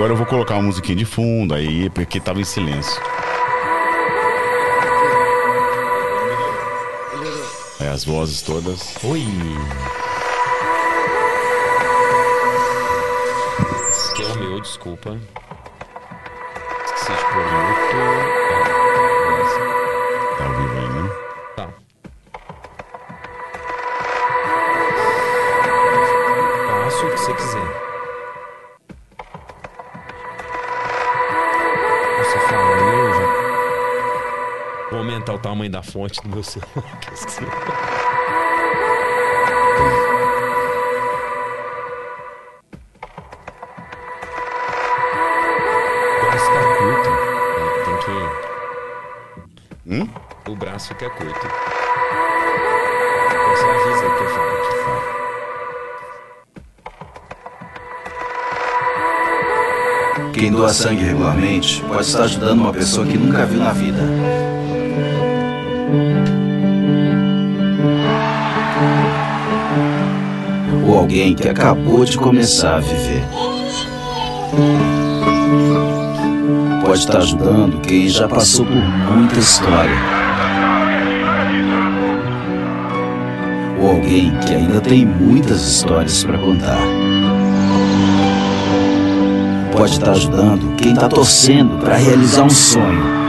agora eu vou colocar uma musiquinha de fundo aí, porque tava em silêncio. É, as vozes todas. Oi. Esse é o meu, desculpa. Esqueci de pôr muito. Da fonte do meu celular. que eu esqueci. O braço tá curto. Tem que. Hum? O braço fica curto. Você avisa que eu falo que fala. Quem doa sangue regularmente pode estar ajudando uma pessoa que nunca viu na vida. Ou alguém que acabou de começar a viver. Pode estar ajudando quem já passou por muita história. Ou alguém que ainda tem muitas histórias para contar pode estar ajudando quem está torcendo para realizar um sonho.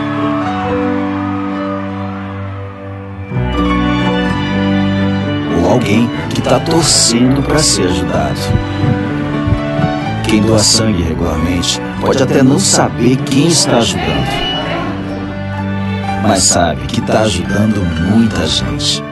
Alguém que está torcendo para ser ajudado. Quem doa sangue regularmente pode até não saber quem está ajudando, mas sabe que está ajudando muita gente.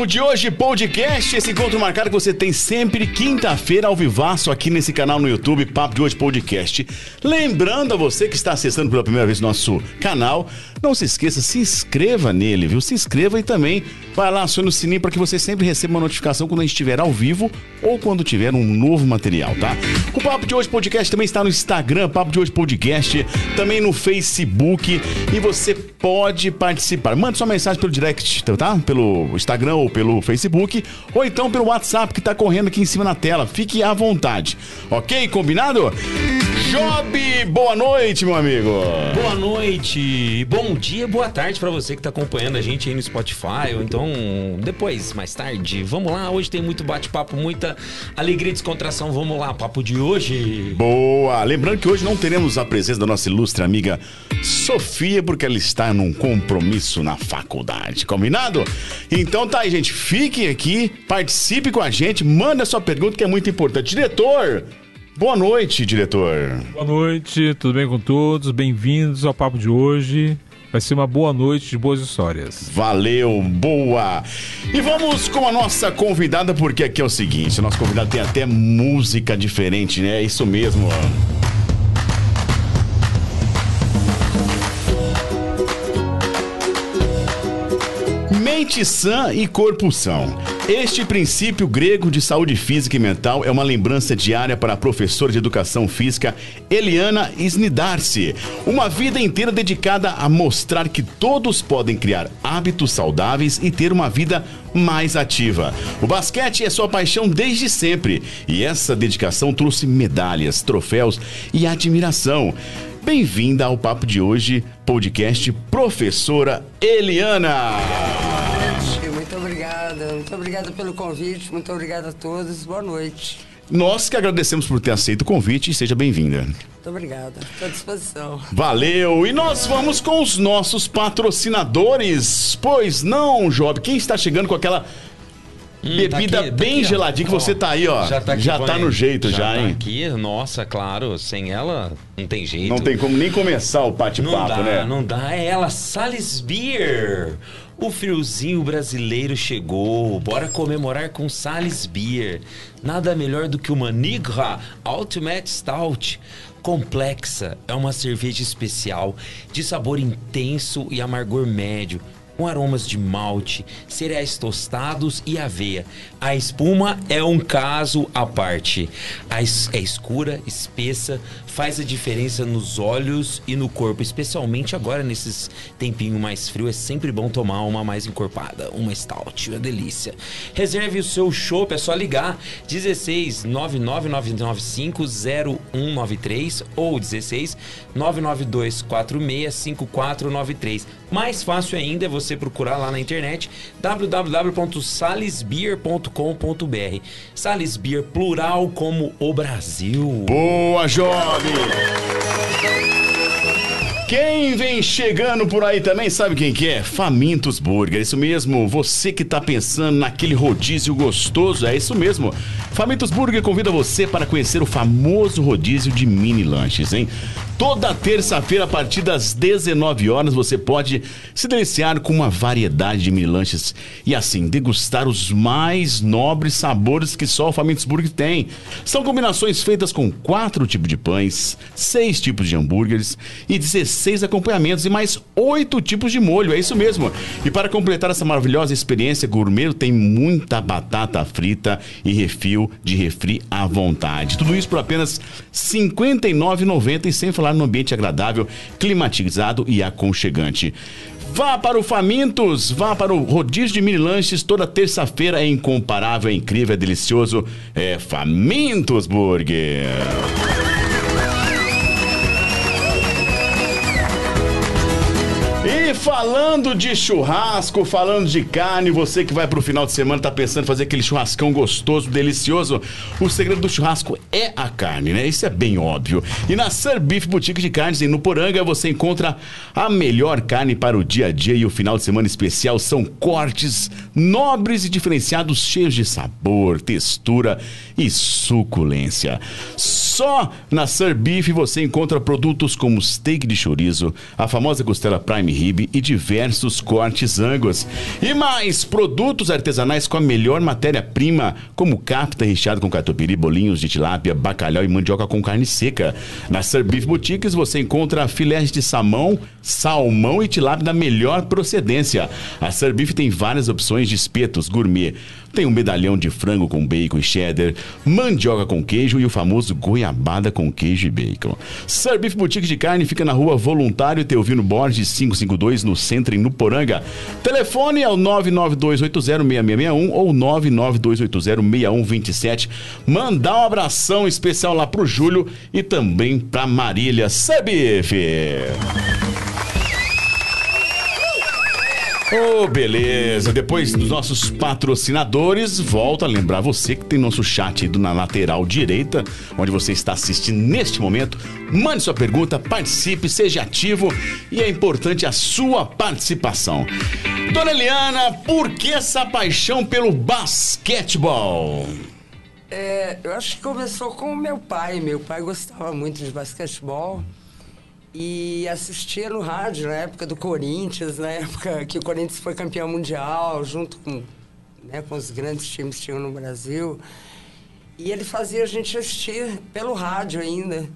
Papo de Hoje podcast. Esse encontro marcado que você tem sempre quinta-feira ao vivaço aqui nesse canal no YouTube, Papo de Hoje Podcast. Lembrando a você que está acessando pela primeira vez nosso canal, não se esqueça, se inscreva nele, viu? Se inscreva e também vai lá, acione o sininho para que você sempre receba uma notificação quando a gente estiver ao vivo ou quando tiver um novo material, tá? O Papo de Hoje Podcast também está no Instagram, Papo de Hoje Podcast, também no Facebook e você pode participar. Mande sua mensagem pelo direct, tá? Pelo Instagram ou pelo Facebook, ou então pelo WhatsApp que tá correndo aqui em cima na tela. Fique à vontade. Ok? Combinado? Job, boa noite, meu amigo. Boa noite, bom dia, boa tarde pra você que tá acompanhando a gente aí no Spotify, ou então depois, mais tarde. Vamos lá, hoje tem muito bate-papo, muita alegria e descontração. Vamos lá, papo de hoje. Boa! Lembrando que hoje não teremos a presença da nossa ilustre amiga Sofia, porque ela está num compromisso na faculdade. Combinado? Então tá aí, gente. Fique aqui, participe com a gente, manda sua pergunta que é muito importante. Diretor, boa noite, diretor. Boa noite, tudo bem com todos? Bem-vindos ao papo de hoje. Vai ser uma boa noite de boas histórias. Valeu, boa! E vamos com a nossa convidada, porque aqui é o seguinte: o nosso convidado tem até música diferente, né? É isso mesmo. Mente sã e corpo são. Este princípio grego de saúde física e mental é uma lembrança diária para a professora de educação física Eliana Snidarce. Uma vida inteira dedicada a mostrar que todos podem criar hábitos saudáveis e ter uma vida mais ativa. O basquete é sua paixão desde sempre e essa dedicação trouxe medalhas, troféus e admiração. Bem-vinda ao papo de hoje, podcast Professora Eliana. Obrigada, muito obrigada pelo convite, muito obrigada a todos, boa noite. Nós que agradecemos por ter aceito o convite e seja bem-vinda. Muito obrigada, estou à disposição. Valeu! E nós vamos com os nossos patrocinadores. Pois não, Job? Quem está chegando com aquela bebida tá aqui, tá bem aqui, ó. geladinha que você tá aí, ó. Já tá, aqui, já tá no jeito já, tá hein? aqui, nossa, claro, sem ela não tem jeito. Não tem como nem começar o Não bate-papo, dá, né? não dá. É ela, Sales Beer. O friozinho brasileiro chegou. Bora comemorar com Sales Beer. Nada melhor do que uma Nigra Ultimate Stout. Complexa, é uma cerveja especial de sabor intenso e amargor médio, com aromas de malte, cereais tostados e aveia. A espuma é um caso à parte. É escura, espessa, faz a diferença nos olhos e no corpo, especialmente agora nesses tempinho mais frio. É sempre bom tomar uma mais encorpada, uma stout, uma delícia. Reserve o seu chopp, é só ligar 16 99995 0193 ou 16 992 46 5493. Mais fácil ainda é você procurar lá na internet www.salesbeer.com.br. Sales Beer plural como o Brasil. Boa, jovem! Quem vem chegando por aí também sabe quem que é? Famintos Burger, isso mesmo. Você que tá pensando naquele rodízio gostoso, é isso mesmo. Famintos Burger convida você para conhecer o famoso rodízio de mini lanches, hein? Toda terça-feira, a partir das 19 horas, você pode se deliciar com uma variedade de mini lanches e assim degustar os mais nobres sabores que só o Famintos Burger tem. São combinações feitas com quatro tipos de pães, seis tipos de hambúrgueres e 16 acompanhamentos e mais oito tipos de molho, é isso mesmo. E para completar essa maravilhosa experiência gourmet, tem muita batata frita e refil de refri à vontade. Tudo isso por apenas R$ 59,90 e sem falar no ambiente agradável, climatizado e aconchegante. Vá para o Famintos, vá para o rodízio de mini lanches toda terça-feira, é incomparável, é incrível, é delicioso. É Famintos Burger. Falando de churrasco, falando de carne, você que vai pro final de semana tá pensando em fazer aquele churrascão gostoso, delicioso, o segredo do churrasco é a carne, né? Isso é bem óbvio. E na Sir Boutique de Carnes em Nuporanga você encontra a melhor carne para o dia a dia e o final de semana especial são cortes nobres e diferenciados, cheios de sabor, textura e suculência. Só na Sir você encontra produtos como steak de chorizo, a famosa costela prime rib e diversos cortes angus. E mais produtos artesanais com a melhor matéria-prima, como capta recheado com catupiry, bolinhos de tilápia, bacalhau e mandioca com carne seca. Na Sir Beef Boutiques você encontra filés de salmão, salmão e tilápia da melhor procedência. A Sir Beef tem várias opções de espetos gourmet. Tem um medalhão de frango com bacon e cheddar, mandioca com queijo e o famoso goiabada com queijo e bacon. Sir Beef Boutique de Carne fica na rua Voluntário Teovino Borges 552 no centro em Nuporanga. Telefone é o 992806661 ou 992806127. Mandar um abração especial lá pro Júlio e também pra Marília Sir Beef. Ô, beleza. Depois dos nossos patrocinadores, volto a lembrar você que tem nosso chat aí na lateral direita, onde você está assistindo neste momento. Mande sua pergunta, participe, seja ativo e é importante a sua participação. Dona Eliana, por que essa paixão pelo basquetebol? É, eu acho que começou com o meu pai. Meu pai gostava muito de basquetebol e assistia no rádio na época do Corinthians, na época que o Corinthians foi campeão mundial, junto com, né, com os grandes times que tinham no Brasil. E ele fazia a gente assistir pelo rádio ainda.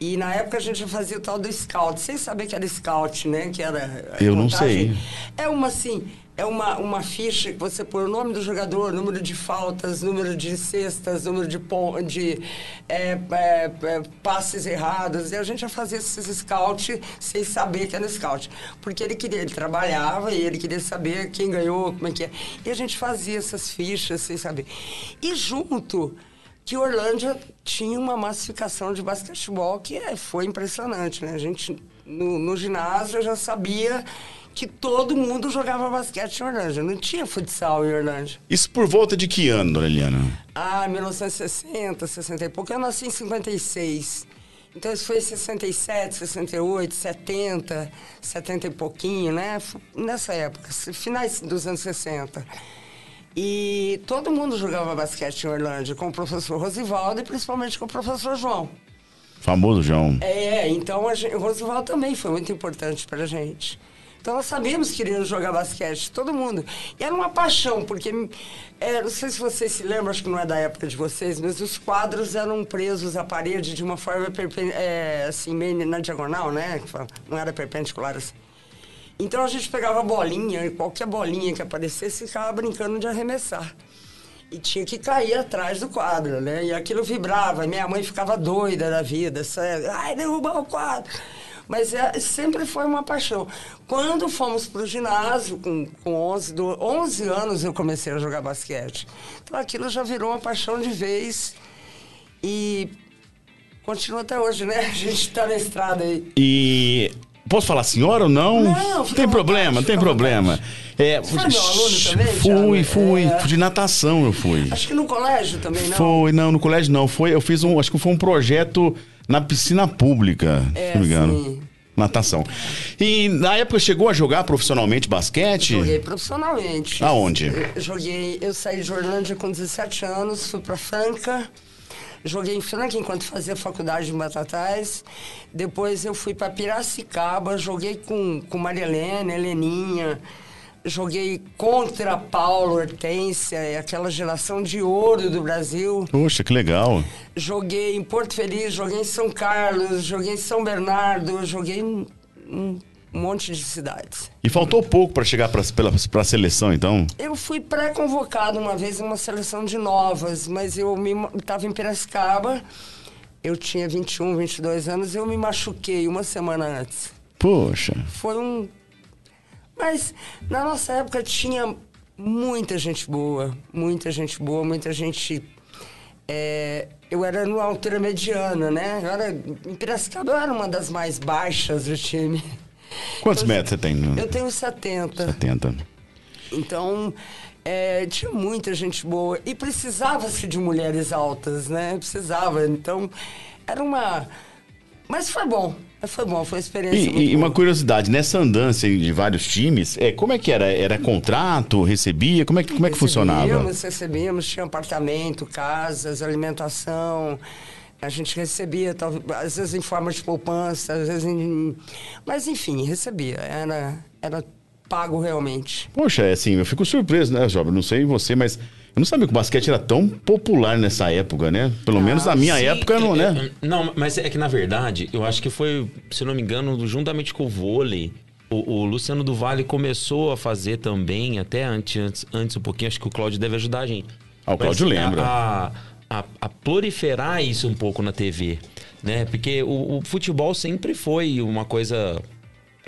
E na época a gente já fazia o tal do scout, sem saber que era scout, né? Que era. Eu não sei. É uma assim, é uma, uma ficha que você põe o nome do jogador, número de faltas, número de cestas, número de, de é, é, é, passes errados. E a gente já fazia esses scout sem saber que era scout. Porque ele queria, ele trabalhava e ele queria saber quem ganhou, como é que é. E a gente fazia essas fichas sem saber. E junto que Orlândia tinha uma massificação de basquetebol que é, foi impressionante, né? A gente, no, no ginásio, já sabia que todo mundo jogava basquete em Orlândia. Não tinha futsal em Orlândia. Isso por volta de que ano, dona Eliana? Ah, 1960, 60 e pouco. Eu nasci em 56. Então isso foi em 67, 68, 70, 70 e pouquinho, né? Nessa época, finais dos anos 60. E todo mundo jogava basquete em Orlândia, com o professor Rosivaldo e principalmente com o professor João. Famoso João. É, então a gente, o Rosivaldo também foi muito importante pra gente. Então nós sabíamos que jogar basquete, todo mundo. E era uma paixão, porque, é, não sei se vocês se lembram, acho que não é da época de vocês, mas os quadros eram presos à parede de uma forma é, assim, meio na diagonal, né? Não era perpendicular assim. Então a gente pegava bolinha, qualquer bolinha que aparecesse, ficava brincando de arremessar. E tinha que cair atrás do quadro, né? E aquilo vibrava. Minha mãe ficava doida da vida. Sério. Ai, derrubar o quadro. Mas é, sempre foi uma paixão. Quando fomos para o ginásio, com, com 11, do, 11 anos eu comecei a jogar basquete. Então aquilo já virou uma paixão de vez. E continua até hoje, né? A gente está na estrada aí. E. Posso falar senhora ou não? Não, tem problema, vontade, tem problema. É, Você foi meu aluno também, fui, fui. É. De natação eu fui. Acho que no colégio também, não? Foi, não, no colégio não. Foi, eu fiz um. Acho que foi um projeto na piscina pública, É, se não me engano. sim. Natação. E na época chegou a jogar profissionalmente basquete? Joguei profissionalmente. Aonde? Eu joguei, eu saí de Orlândia com 17 anos, fui para Franca. Joguei em Franca enquanto fazia faculdade em Batatais. Depois eu fui para Piracicaba, joguei com, com Maria Helena, Heleninha. Joguei contra Paulo Hortência, é aquela geração de ouro do Brasil. Poxa, que legal. Joguei em Porto Feliz, joguei em São Carlos, joguei em São Bernardo, joguei em um monte de cidades. E faltou pouco para chegar para a seleção, então? Eu fui pré-convocado uma vez em uma seleção de novas, mas eu estava em Piracicaba, eu tinha 21, 22 anos, eu me machuquei uma semana antes. Poxa. Foi um. Mas na nossa época tinha muita gente boa, muita gente boa, muita gente. é, eu era numa altura mediana, né? Eu era, em Piracicaba eu era uma das mais baixas do time. Quantos Eu- metros você tem? Eu tenho 70. 70. Então, é, tinha muita gente boa. E precisava-se de mulheres altas, né? Precisava. Então, era uma. Mas foi bom. Foi bom, foi uma experiência. E, e uma curiosidade, nessa andança de vários times, é, como é que era? Era contrato, recebia? Como é que, como é que funcionava? Recebíamos, recebíamos, tinha apartamento, casas, alimentação. A gente recebia, às vezes em forma de poupança, às vezes em. Mas enfim, recebia. Era, era pago realmente. Poxa, é assim, eu fico surpreso, né, Job? Não sei você, mas eu não sabia que o basquete era tão popular nessa época, né? Pelo menos na minha Sim, época, não, é, né? é, Não, mas é que na verdade, eu acho que foi, se não me engano, juntamente com o vôlei, o, o Luciano do Vale começou a fazer também, até antes, antes, antes um pouquinho, acho que o Cláudio deve ajudar a gente. Ah, o Cláudio lembra. A, a, a proliferar isso um pouco na TV, né? Porque o, o futebol sempre foi uma coisa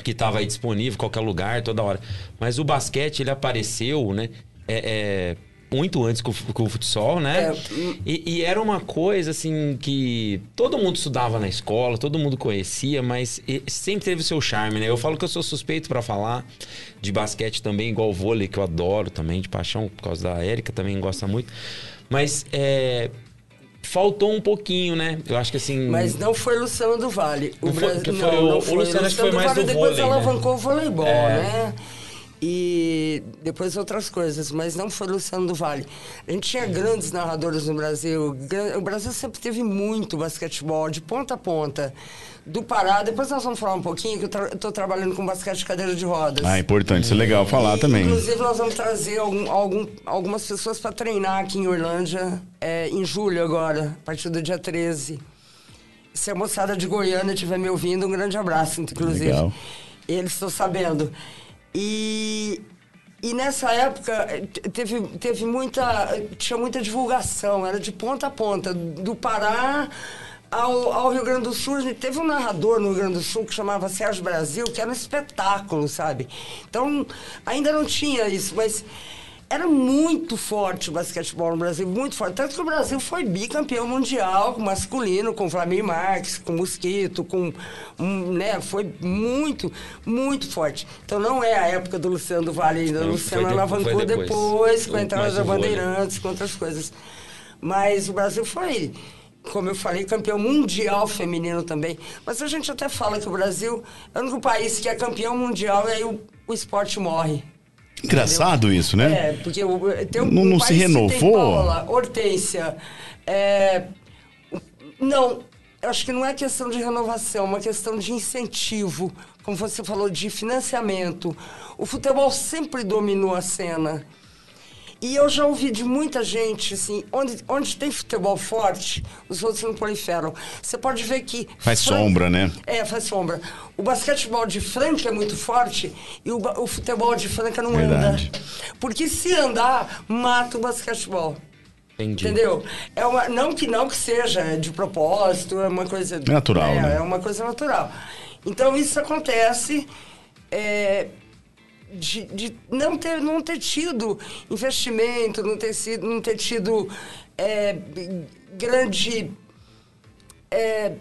que estava aí disponível em qualquer lugar, toda hora. Mas o basquete, ele apareceu, né? É, é, muito antes com, o- com o futsal, né? É, E, e era uma coisa, assim, que todo mundo estudava na escola, todo mundo conhecia, mas sempre teve o seu charme, né? Eu falo que eu sou suspeito pra falar de basquete também, igual o vôlei, que eu adoro também, de paixão, por causa da Érica, também gosta muito. Mas é, faltou um pouquinho, né? Eu acho que assim. Mas não foi Luciano do Vale. O Não foi- Bras- que foi não, o- o Luciano foi do Vale do depois vôlei, né? alavancou o voleibol, É. né? E depois outras coisas, mas não foi Luciano do Vale. A gente tinha grandes narradores no Brasil. O Brasil sempre teve muito basquetebol, de ponta a ponta. Do Pará, depois nós vamos falar um pouquinho, que eu estou trabalhando com basquete de cadeira de rodas. Ah, importante, isso é legal falar E, também. Inclusive, nós vamos trazer algum, algum- algumas pessoas para treinar aqui em Orlândia é, em julho agora, a partir do dia 13. Se a moçada de Goiânia estiver me ouvindo, um grande abraço, inclusive. Legal. Eles estão sabendo. E E nessa época te- teve, teve muita. tinha muita divulgação, era de ponta a ponta, do Pará ao, ao Rio Grande do Sul. Teve um narrador no Rio Grande do Sul que chamava Sérgio Brasil, que era um espetáculo, sabe? Então, ainda não tinha isso, mas era muito forte o basquetebol no Brasil, muito forte. Tanto que o Brasil foi bicampeão mundial masculino, com Flamir Marques, com Mosquito, com. Um, né, foi muito, muito forte. Então não é a época do Luciano do Vale ainda. O Luciano de- alavancou depois, depois. com a entrada da. Bandeirantes, com outras coisas. Mas o Brasil foi, como eu falei, campeão mundial feminino também. Mas a gente até fala que o Brasil é o único país que é campeão mundial e aí o, o esporte morre. Engraçado isso, né? É, porque o, tem um, Não- não se renovou? Paula, Hortência. É, não, acho que não é questão de renovação, é uma questão de incentivo. Como você falou, de financiamento. O futebol sempre dominou a cena. E eu já ouvi de muita gente, assim, onde, onde tem futebol forte, os outros não proliferam. Você pode ver que... Faz sombra, né? É, faz sombra. O basquetebol de Franca é muito forte e o, o futebol de Franca não Verdade. anda. Porque se andar, mata o basquetebol. Entendi. Entendeu? É uma, não que não que seja de propósito, é uma coisa Natural, é, né? é uma coisa natural. Então isso acontece é, de, de não ter não ter tido investimento, não ter sido, não ter tido é, grande é,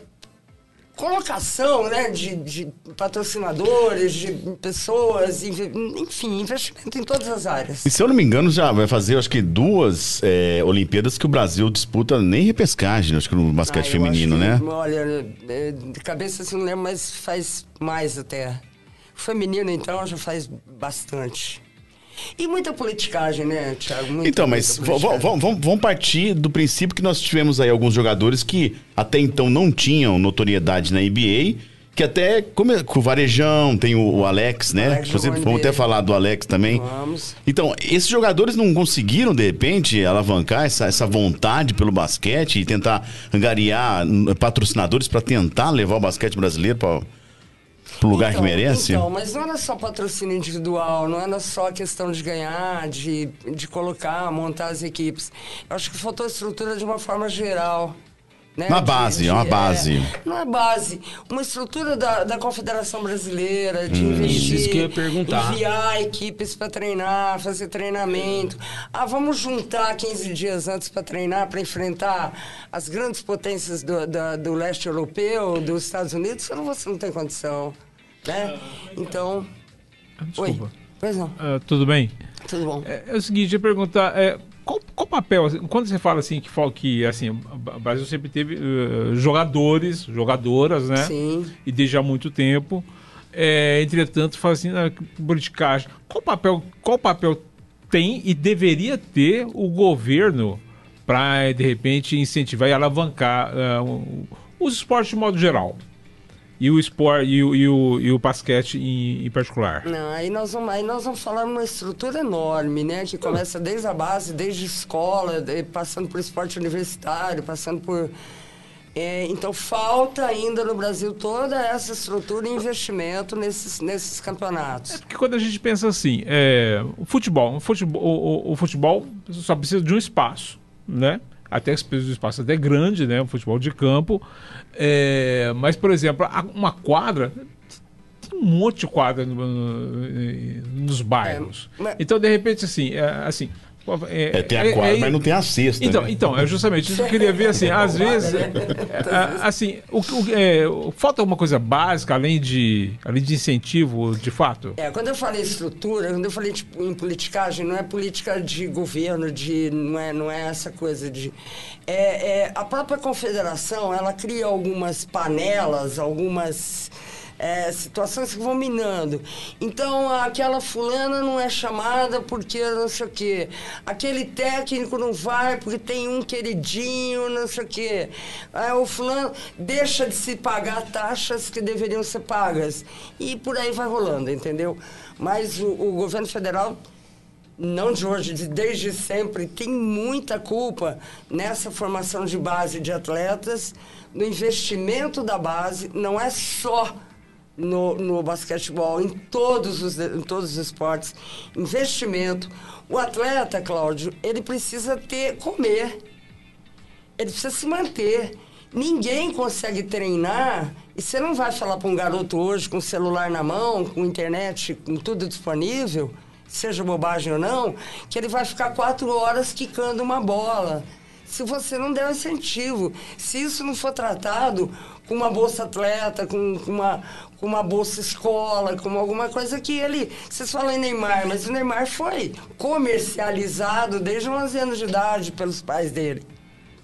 colocação né, de, de patrocinadores, de pessoas, enfim, investimento em todas as áreas. E se eu não me engano, já vai fazer, acho que duas é, Olimpíadas que o Brasil disputa nem repescagem, acho que no basquete Ah, feminino, né? Olha, é, de cabeça assim não lembro, mas faz mais até. Feminino, então, já faz bastante. E muita politicagem, né, Thiago? Muita, Então, mas vamos partir do princípio que nós tivemos aí alguns jogadores que até então não tinham notoriedade na NBA, que até come- com o Varejão, tem o, o Alex, né? Alex Você, vamos até falar do Alex também. Vamos. Então, esses jogadores não conseguiram, de repente, alavancar essa, essa vontade pelo basquete e tentar angariar patrocinadores para tentar levar o basquete brasileiro para o lugar Então, que merece? Então, mas não era só patrocínio individual, não era só questão de ganhar, de, de colocar, montar as equipes. Eu acho que faltou estrutura de uma forma geral. Né? Uma De- base, de- uma base. não é base. Uma estrutura da, da Confederação Brasileira, de investir, Isso, que eu ia perguntar. enviar equipes para treinar, fazer treinamento. Ah, vamos juntar 15 dias antes para treinar, para enfrentar as grandes potências do, da- do leste europeu, dos Estados Unidos. Não, você não tem condição. Né? Então. Oi. Desculpa. Pois não. Ah, tudo bem? Tudo bom. É, é o seguinte, eu ia perguntar, é, qual, qual papel, assim, quando você fala assim que, que assim, o Brasil sempre teve eh, jogadores, jogadoras, né? Sim. E desde há muito tempo. É, entretanto, fala assim, na politicagem, qual papel, qual papel tem e deveria ter o governo para, de repente, incentivar e alavancar ah, o- os esportes de modo geral? E o esporte e o, e o, e o basquete em, em particular. Não, aí nós vamos, aí nós vamos falar numa estrutura enorme, né? Que começa desde a base, desde escola, passando por esporte universitário, passando por. é, então falta ainda no Brasil toda essa estrutura e investimento nesses, nesses campeonatos. Porque quando a gente pensa assim, é, o futebol, o futebol, o, o- o futebol só precisa de um espaço, né? Até que um espaço até grande, né? O futebol de campo. É, mas, por exemplo, uma quadra tem um monte de quadra no- no- nos bairros. É, mas- Então, de repente, assim, é, assim. É, tem a quadra, mas não tem a cesta. Então, né? então, é justamente isso que eu queria ver, assim, às vezes, é, é, assim, o, o- é, falta alguma coisa básica, além de, além de incentivo, de fato? É, quando eu falei estrutura, quando eu falei tipo, em politicagem, não é política de governo, de, não, é, não é essa coisa de. É, é, a própria confederação, ela cria algumas panelas, algumas. É, situações que vão minando. Então, aquela fulana não é chamada porque não sei o quê. Aquele técnico não vai porque tem um queridinho, não sei o quê. O fulano deixa de se pagar taxas que deveriam ser pagas. E por aí vai rolando, entendeu? Mas o, o governo federal não de hoje, de- desde sempre, tem muita culpa nessa formação de base de atletas, no investimento da base, não é só no, no basquetebol, em todos, os, em todos os esportes, investimento. O atleta, Cláudio, ele precisa ter, comer, ele precisa se manter. Ninguém consegue treinar e você não vai falar para um garoto hoje com celular na mão, com internet, com tudo disponível, seja bobagem ou não, que ele vai ficar quatro horas quicando uma bola. Se você não der um incentivo, se isso não for tratado com uma bolsa atleta, com, com uma, com uma bolsa escola, com alguma coisa que ele. Vocês falam em Neymar, mas o Neymar foi comercializado desde 11 anos de idade pelos pais dele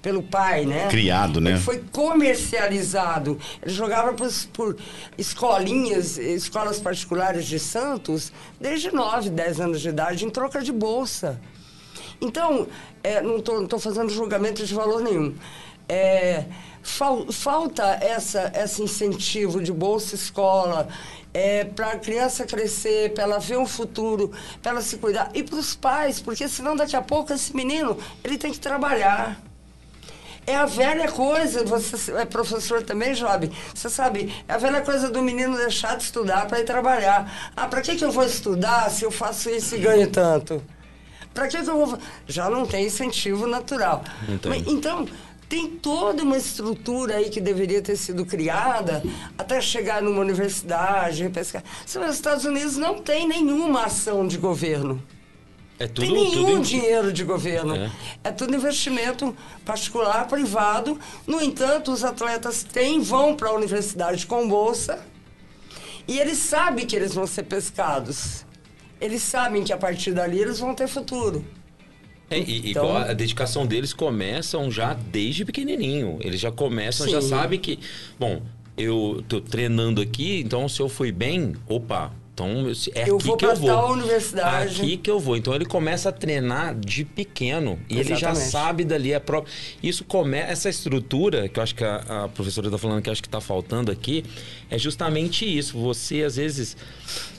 pelo pai, né? Criado, né? Ele foi comercializado. Ele jogava por, por escolinhas, escolas particulares de Santos, desde 9, 10 anos de idade, em troca de bolsa. Então, é, não estou fazendo julgamento de valor nenhum. É, fal, falta essa, esse incentivo de bolsa escola, é, para a criança crescer, para ela ver um futuro, para ela se cuidar. E para os pais, porque senão daqui a pouco esse menino ele tem que trabalhar. É a velha coisa, você é professor também, Job, você sabe, é a velha coisa do menino deixar de estudar para ir trabalhar. Ah, para que, que eu vou estudar se eu faço isso e ganho tanto? Para que, que eu vou. Já não tem incentivo natural. Mas, então, tem toda uma estrutura aí que deveria ter sido criada até chegar numa universidade, pescar. Os Estados Unidos não tem nenhuma ação de governo. É tudo, tem nenhum tudo... dinheiro de governo. É. é. tudo investimento particular, privado. No entanto, os atletas têm, vão para a universidade com bolsa e eles sabem que eles vão ser pescados. Eles sabem que a partir dali eles vão ter futuro. É, e, Então- igual a dedicação deles começam já desde pequenininho. Eles já começam, já Sim. sabem que, bom, eu tô treinando aqui, então se eu fui bem, opa, então é Eu aqui vou que eu vou. tal universidade. Aqui que eu vou. Então ele começa a treinar de pequeno e ele já sabe dali a própria. Isso começa essa estrutura que eu acho que a, a professora está falando que acho que está faltando aqui é justamente isso. Você às vezes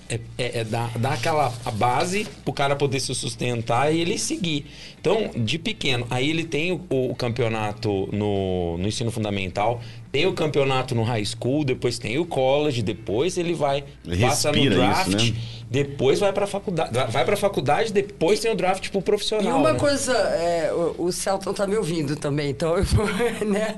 é, é, é dar, dar aquela base pro cara poder se sustentar e ele seguir. Então, de pequeno, aí ele tem o, o campeonato no, no ensino fundamental, tem o campeonato no high school, depois tem o college, depois ele vai Ele passa no draft, isso, né? depois vai pra faculdade, vai pra faculdade, depois tem o draft pro profissional. E uma né? coisa, é, o, o Celton tá me ouvindo também, então eu vou, né?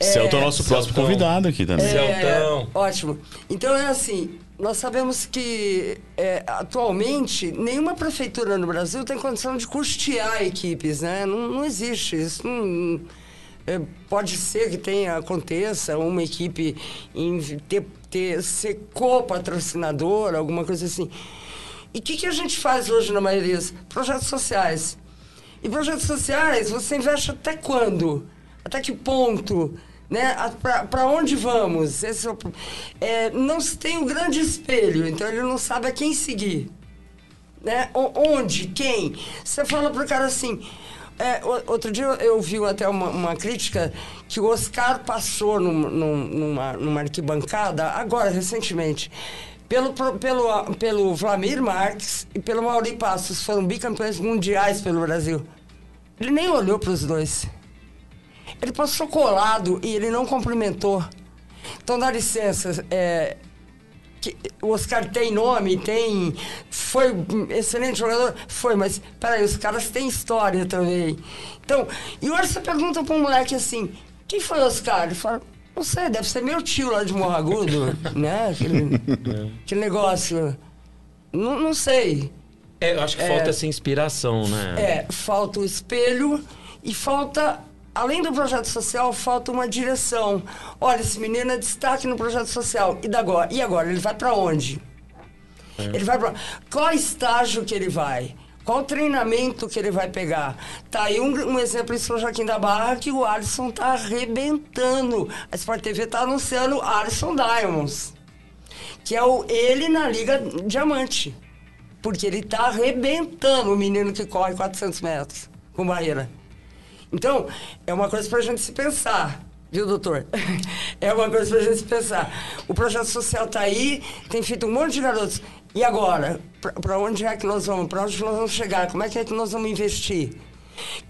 Celton é o nosso próximo Celton. convidado aqui também. É. Celtão. Ótimo. Então é assim, nós sabemos que é, atualmente nenhuma prefeitura no Brasil tem condição de custear equipes, né? Não, não existe isso. não- é, pode ser que tenha, aconteça uma equipe em ter, ter, ser co-patrocinadora, alguma coisa assim. E o que, que a gente faz hoje na maioria? Projetos sociais. E projetos sociais, você investe até quando? Até que ponto? Né? Para onde vamos? Esse é o é, não se tem um grande espelho, então ele não sabe a quem seguir. Né? O- Onde? Quem? Você fala pro cara assim. É, outro dia eu, vi até uma, uma crítica que o Oscar passou num- num- numa, numa arquibancada, agora, recentemente, pelo, pelo, pelo Vlamir Marques e pelo Mauri Passos, foram bicampeões mundiais pelo Brasil. Ele nem olhou para os dois. Ele passou colado e ele não cumprimentou. Então, dá licença, é, que o Oscar tem nome, tem. Foi um excelente jogador? Foi, mas peraí, os caras têm história também. Então, e hoje você pergunta para um moleque assim: quem foi o Oscar? Ele fala: não sei, deve ser meu tio lá de Morro Agudo, né? Aquele, aquele negócio. Não, não sei. É, eu acho que falta essa inspiração, né? É, falta o espelho e falta, além do projeto social, falta uma direção. Olha, esse menino é destaque no projeto social. E, da agora? e agora? Ele vai para onde? Ele vai para Qual estágio que ele vai? Qual treinamento que ele vai pegar? Tá aí um, um exemplo em São Joaquim da Barra que o Alisson tá arrebentando. A Sport TV tá anunciando Alisson Diamonds, que é o ele na Liga Diamante. Porque ele tá arrebentando o menino que corre 400 metros com barreira. Então, é uma coisa pra gente se pensar, viu, doutor? É uma coisa pra gente se pensar. O projeto social tá aí, tem feito um monte de garotos. E agora? Pra onde é que nós vamos? Pra onde nós vamos chegar? Como é que é que nós vamos investir?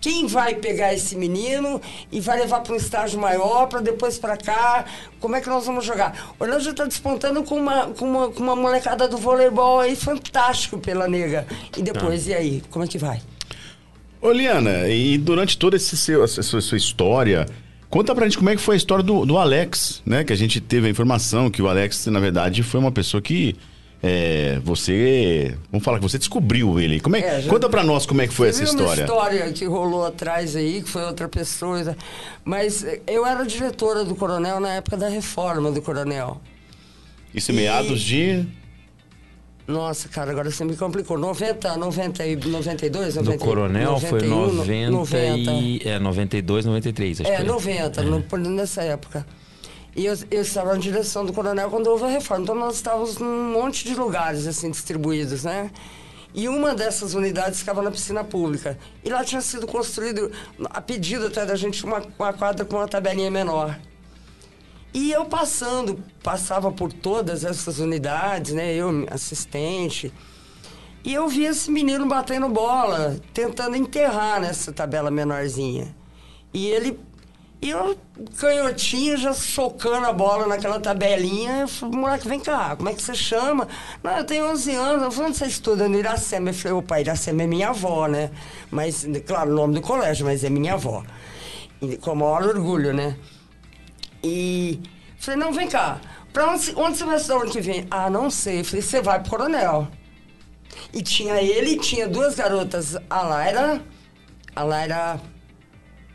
Quem vai pegar esse menino e vai levar para um estágio maior, para depois para cá? Como é que nós vamos jogar? Orlando já está despontando com uma, com, uma, com uma molecada do voleibol aí fantástico pela nega. E depois, e aí? Como é que vai? Ô, Liana, e durante toda esse seu, essa sua, sua história, conta pra gente como é que foi a história do, do Alex, né? Que a gente teve a informação que o Alex, na verdade, foi uma pessoa que é, você. Vamos falar que você descobriu ele. Como é, É, já- conta pra nós como é que foi essa história. uma história que rolou atrás aí, que foi outra pessoa. né? Mas eu era diretora do Coronel na época da reforma do Coronel. Isso em meados de. Nossa, cara, agora você me complicou. 90, 90 e 92, Do 90, Coronel foi 91, 90 e... É, 92, 93, acho É, que foi. 90, no- por nessa época. E eu, eu estava na direção do Coronel quando houve a reforma. Então nós estávamos num monte de lugares assim distribuídos, né? E uma dessas unidades ficava na piscina pública. E lá tinha sido construído, a pedido até da gente, uma, uma quadra com uma tabelinha menor. E eu passando, passava por todas essas unidades, né? Eu, assistente. E eu vi esse menino batendo bola, tentando enterrar nessa tabela menorzinha. E ele. E eu, canhotinho, já socando a bola naquela tabelinha. Eu falei, moleque, vem cá, como é que você chama? Não, eu tenho 11 anos. Eu falei, onde você estuda? No Iracema. Eu falei, opa, Iracema é minha avó, né? Mas, claro, o nome do colégio, mas é minha avó. E, com o maior orgulho, né? E falei, não, vem cá. Pra onde, onde você vai estudar ano que vem? Ah, não sei. Falei, você vai pro Coronel. E tinha ele tinha duas garotas, a Laira, a Laira,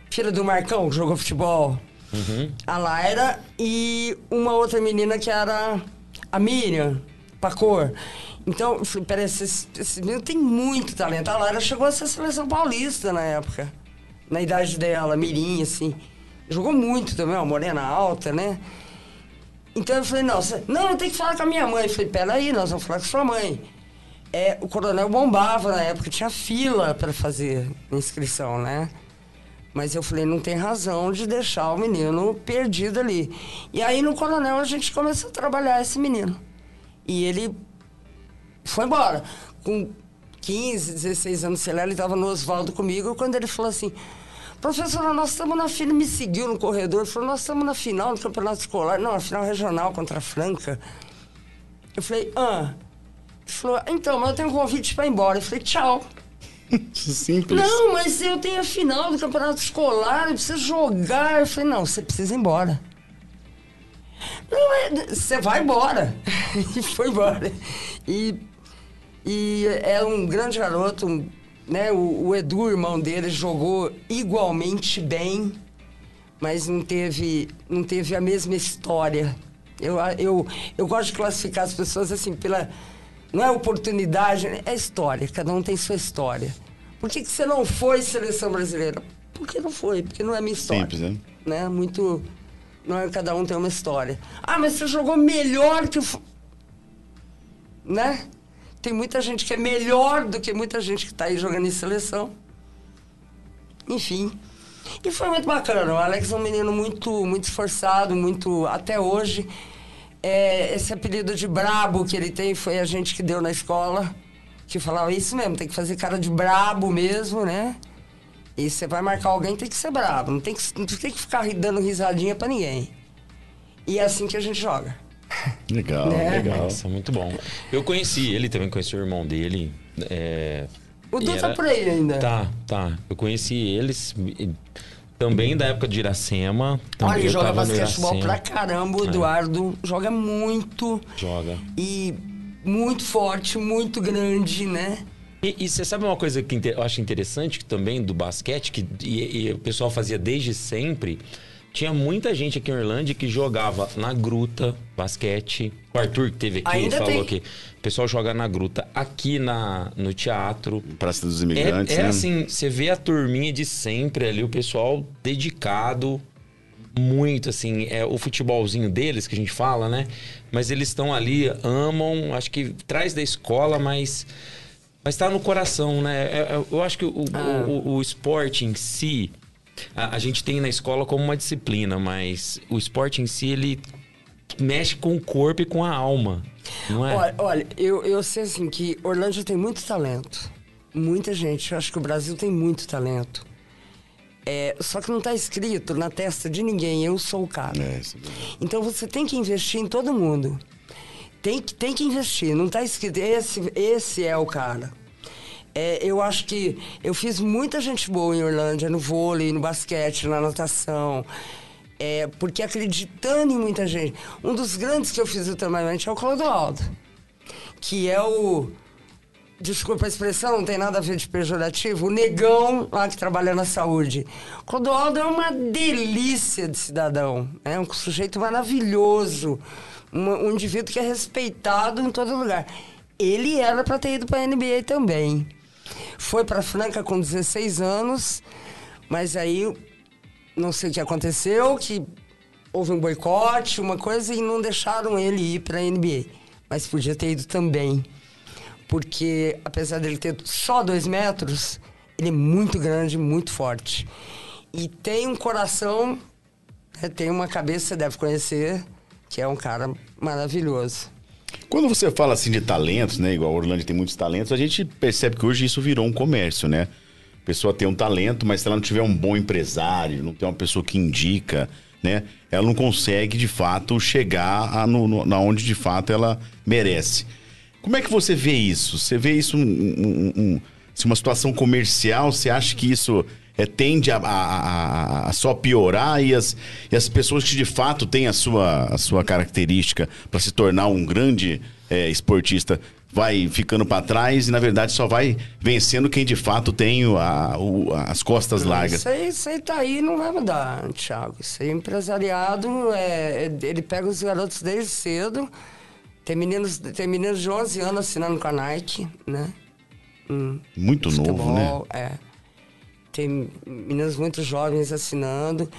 filha do Marcão, que jogou futebol. A Laira e uma outra menina que era a Miriam, Pacor. Então, eu falei, peraí, esse, esse menino tem muito talento. A Laira chegou a ser seleção paulista na época, na idade dela, mirim, assim. Jogou muito também, uma morena alta, né? Então eu falei, você, não, tenho que falar com a minha mãe. Eu falei, peraí, nós vamos falar com sua mãe. É, o coronel bombava na época, tinha fila para fazer inscrição, né? Mas eu falei, não tem razão de deixar o menino perdido ali. E aí no coronel a gente começou a trabalhar esse menino. E ele foi embora. Com 15, 16 anos, sei lá, ele estava no Oswaldo comigo, quando ele falou assim, professora, nós estamos na final, me seguiu no corredor, falou, nós estamos na final do campeonato escolar, não, na final regional contra a Franca. Eu falei, ah. Ele falou, então, mas eu tenho um convite para ir embora. Eu falei, tchau. Simples. Não, mas eu tenho a final do campeonato escolar, eu preciso jogar. Eu falei, não, você precisa ir embora. Não, é, você vai embora. e foi embora. E, e é um grande garoto, um, né? O, o Edu, irmão dele, jogou igualmente bem, mas não teve, não teve a mesma história. Eu, eu, eu gosto de classificar as pessoas assim pela. Não é oportunidade, é história. Cada um tem sua história. Por que, que você não foi seleção brasileira? Porque não foi, porque não é minha história. Simples, né? né? Muito. Não é cada um tem uma história. Ah, mas você jogou melhor que o. Né? Tem muita gente que é melhor do que muita gente que está aí jogando em seleção. Enfim. E foi muito bacana. O Alex é um menino muito, muito esforçado, muito. Até hoje. É, esse apelido de brabo que ele tem foi a gente que deu na escola. Que falava isso mesmo, tem que fazer cara de brabo mesmo, né? E você vai marcar alguém, tem que ser brabo. Não tem que, não tem que ficar dando risadinha pra ninguém. E é assim que a gente joga. Legal, Né? legal. Nossa, muito bom. Eu conheci ele, também conheci o irmão dele. é, O e Du tá era- por aí ainda. Tá, tá. Eu conheci eles também da época de Iracema. Olha, ele joga basquetebol pra caramba, o Eduardo. Joga muito. Joga. E muito forte, muito grande, né? E, e você sabe uma coisa que eu acho interessante que também do basquete, que e, e o pessoal fazia desde sempre? Tinha muita gente aqui em Orlândia que jogava na gruta, basquete. O Arthur que teve aqui Ainda falou tem. que o pessoal joga na gruta aqui na, no teatro. Praça dos É, Imigrantes, é né? assim, você vê a turminha de sempre ali, o pessoal dedicado muito, assim, é o futebolzinho deles que a gente fala, né? Mas eles estão ali, amam, acho que traz da escola, mas mas tá no coração, né? É- é- eu acho que o, Ah. o, o- o esporte em si, a, a gente tem na escola como uma disciplina, mas o esporte em si, ele mexe com o corpo e com a alma, não é? Olha, olha eu, eu sei assim que Orlândia tem muito talento. Muita gente. Eu acho que o Brasil tem muito talento. É, só que não está escrito na testa de ninguém, eu sou o cara. É, isso é. Então você tem que investir em todo mundo. Tem que, tem que investir, não está escrito, esse, esse é o cara. É, eu acho que eu fiz muita gente boa em Orlândia, no vôlei, no basquete, na natação. É, porque acreditando em muita gente. Um dos grandes que eu fiz ultimamente é o Clodoaldo, que é o. Desculpa a expressão, não tem nada a ver de pejorativo. O negão lá que trabalha na saúde. Clodoaldo é uma delícia de cidadão. É um sujeito maravilhoso. uma- um indivíduo que é respeitado em todo lugar. Ele era para ter ido para a NBA também. Foi para Franca com 16 anos, mas aí não sei o que aconteceu, que houve um boicote, uma coisa, e não deixaram ele ir para a NBA. Mas podia ter ido também. Porque, apesar dele ter só dois metros, ele é muito grande, muito forte. E tem um coração, né, tem uma cabeça, você deve conhecer, que é um cara maravilhoso. Quando você fala assim de talentos, né? Igual a Orlando tem muitos talentos, a gente percebe que hoje isso virou um comércio, né? A pessoa tem um talento, mas se ela não tiver um bom empresário, não tem uma pessoa que indica, né? Ela não consegue, de fato, chegar a, no, no- na onde de fato ela merece. Como é que você vê isso? Você vê isso um, um- um- se uma situação comercial? Você acha que isso é, tende a, a- a- a só piorar e as, e as pessoas que de fato têm a sua, a sua característica para se tornar um grande é, esportista vai ficando para trás e na verdade só vai vencendo quem de fato tem a- o- as costas largas. Isso aí, isso aí tá aí não vai mudar, Thiago. Isso aí, empresariado, é, é- ele pega os garotos desde cedo. Tem meninos, tem meninos de 11 anos assinando com a Nike, né? Hum, Muito novo, né? futebol, É. Tem meninos muito jovens assinando.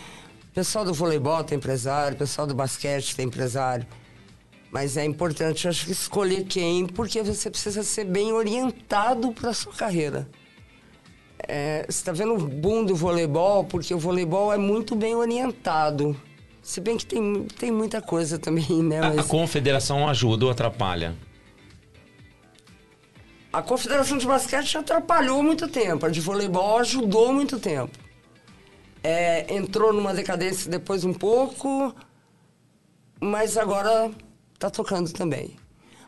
Pessoal do voleibol tem empresário, pessoal do basquete tem empresário. Mas é importante, eu acho que escolher quem, porque você precisa ser bem orientado para a sua carreira. É, você está vendo o boom do voleibol, porque o voleibol é muito bem orientado. Se bem que tem, tem muita coisa também, né? A, a Mas confederação ajuda ou atrapalha? A Confederação de Basquete atrapalhou muito tempo, a de voleibol ajudou muito tempo. É, entrou numa decadência depois um pouco, mas agora tá tocando também.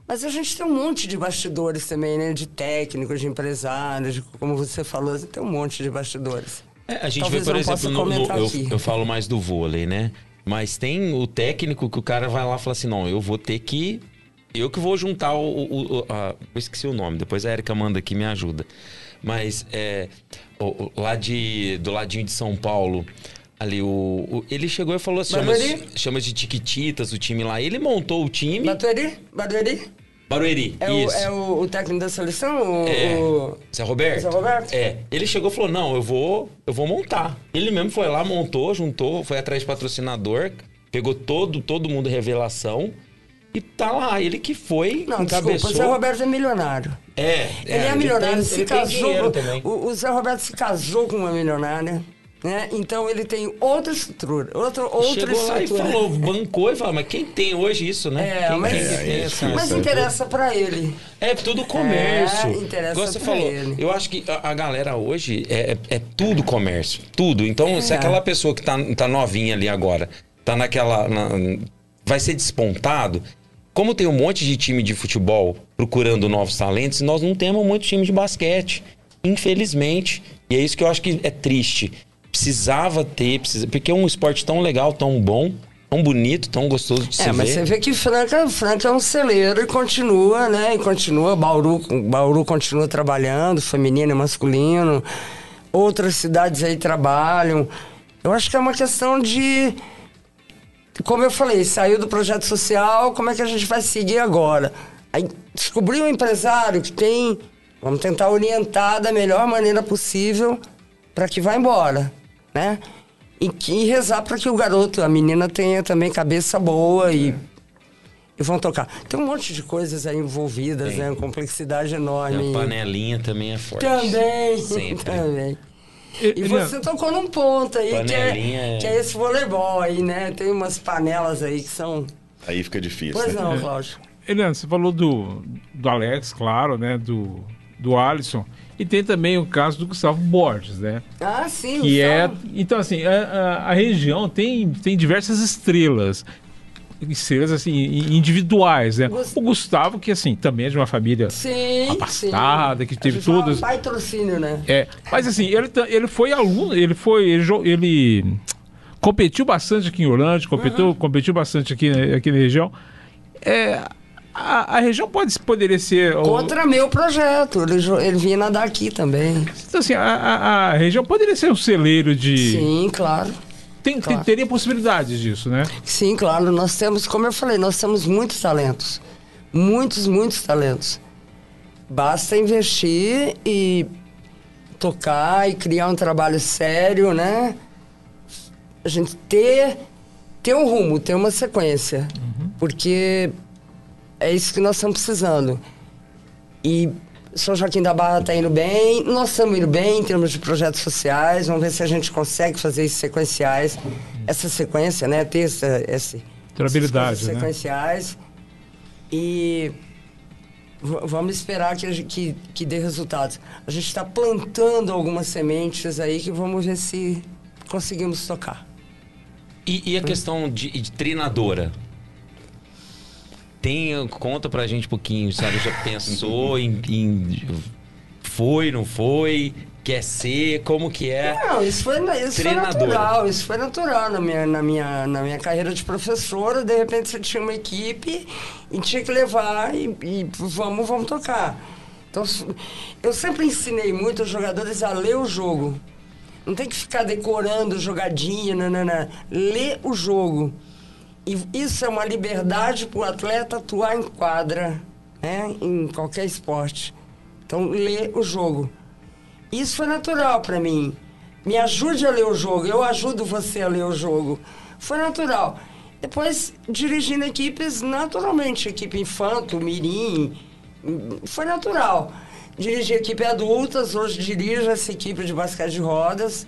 Mas a gente tem um monte de bastidores também, né? De técnicos, de empresários, de- como você falou, tem um monte de bastidores. É, a gente Talvez vê, por exemplo, no- no- eu, eu falo mais do vôlei, né? Mas tem o técnico que o cara vai lá e fala assim: não, eu vou ter que. Eu que vou juntar o. o- o- a- eu esqueci o nome, depois a Erika manda aqui me ajuda. Mas é, o- o- lá de, do ladinho de São Paulo, ali, o, o- ele chegou e falou assim: chama, chama de Tiquititas o time lá. Ele montou o time. Barueri? Barueri? Barueri, É, o, isso. é o, o técnico da seleção? O, É. o- Zé Roberto? Zé Roberto? É. Ele chegou e falou: não, eu vou, eu vou montar. Ele mesmo foi lá, montou, juntou, foi atrás de patrocinador, pegou todo, todo mundo revelação e tá lá. Ele que foi, Não, encabeçou. desculpa, o Zé Roberto é milionário. É, Ele é, milionário, tem- se ele casou. O, o Zé Roberto se casou com uma milionária, né? Então ele tem outra estrutura, outra, outra Chegou lá e estrutura. falou, bancou e falou, mas quem tem hoje isso, né? É, quem mas, tem é, que ter é essa- mas isso, interessa pra ele. É tudo comércio. É, interessa Igual você pra falou. ele. Eu acho que a, a galera hoje é, é tudo comércio. Tudo. Então, se É. aquela pessoa que tá, tá novinha ali agora, tá naquela. na- vai ser despontado. Como tem um monte de time de futebol procurando novos talentos, nós não temos muito time de basquete. Infelizmente. E é isso que eu acho que é triste. Precisava ter, precisa, porque é um esporte tão legal, tão bom, tão bonito, tão gostoso de se É, mas ver. você vê que Franca, Franca é um celeiro e continua, né? E continua, Bauru, Bauru continua trabalhando, feminino e masculino. Outras cidades aí trabalham. Eu acho que é uma questão de. Como eu falei, saiu do projeto social, como é que a gente vai seguir agora? Aí descobriu um empresário que tem. Vamos tentar orientar da melhor maneira possível para que vá embora, né? E, que, e rezar para que o garoto, a menina tenha também cabeça boa e, e vão tocar. Tem um monte de coisas aí envolvidas, Tem. né? Uma complexidade E enorme. a panelinha também é forte. Também, Sempre. também. E- E você tocou num ponto aí, que é- é, que é esse voleibol aí, né? Tem umas panelas aí que são. Aí fica difícil. Pois né? não, Cláudio. Eliana, você falou do, do Alex, claro, né? Do, do Alisson. E tem também o caso do Gustavo Borges, né? Ah, sim. Que o é. Sal- Então, assim, a, a- a região tem, tem diversas estrelas. Estrelas, assim, i- individuais, né? Gus- O Gustavo, que, assim, também é de uma família Sim, abastada, sim. que teve todas. Patrocínio, né? É, mas assim, ele, ele foi aluno, ele foi. Ele, ele competiu bastante aqui em Orlando, competiu, competiu bastante aqui, aqui na região. É, a, a região pode, poderia ser. o- Contra meu projeto. Ele, ele vinha nadar aqui também. então, assim, a, a- a região poderia ser um celeiro de. Sim, claro. Tem, tem- claro. teria possibilidades disso, né? Sim, claro. Nós temos, como eu falei, nós temos muitos talentos. Muitos, muitos talentos. Basta investir e tocar e criar um trabalho sério, né? A gente ter, ter um rumo, ter uma sequência. Porque é isso que nós estamos precisando. E São Joaquim da Barra está indo bem, nós estamos indo bem em termos de projetos sociais, vamos ver se a gente consegue fazer isso sequenciais, essa sequência, né? Ter essa, esse, Ter habilidade, essas né? sequenciais. E vamos esperar que, que, que dê resultados. A gente está plantando algumas sementes aí que vamos ver se conseguimos tocar. E, e a questão de, de treinadora? Tem, conta pra gente um pouquinho, sabe? Já pensou em, em- Foi, não foi? Quer ser? Como que é? Não, isso foi, isso foi natural, isso foi natural na minha, na, minha, na minha carreira de professora. De repente você tinha uma equipe e tinha que levar e, e vamos, vamos tocar. Então, eu sempre ensinei muito os jogadores a ler o jogo. Não tem que ficar decorando jogadinha, nanana. Lê o jogo. E isso é uma liberdade para o atleta atuar em quadra, né? em qualquer esporte. Então, lê o jogo. Isso foi natural para mim. Me ajude a ler o jogo, eu ajudo você a ler o jogo. Foi natural. Depois, dirigindo equipes, naturalmente, equipe infanto, mirim, foi natural. Dirigi equipe adultas, hoje dirijo essa equipe de basquete de rodas,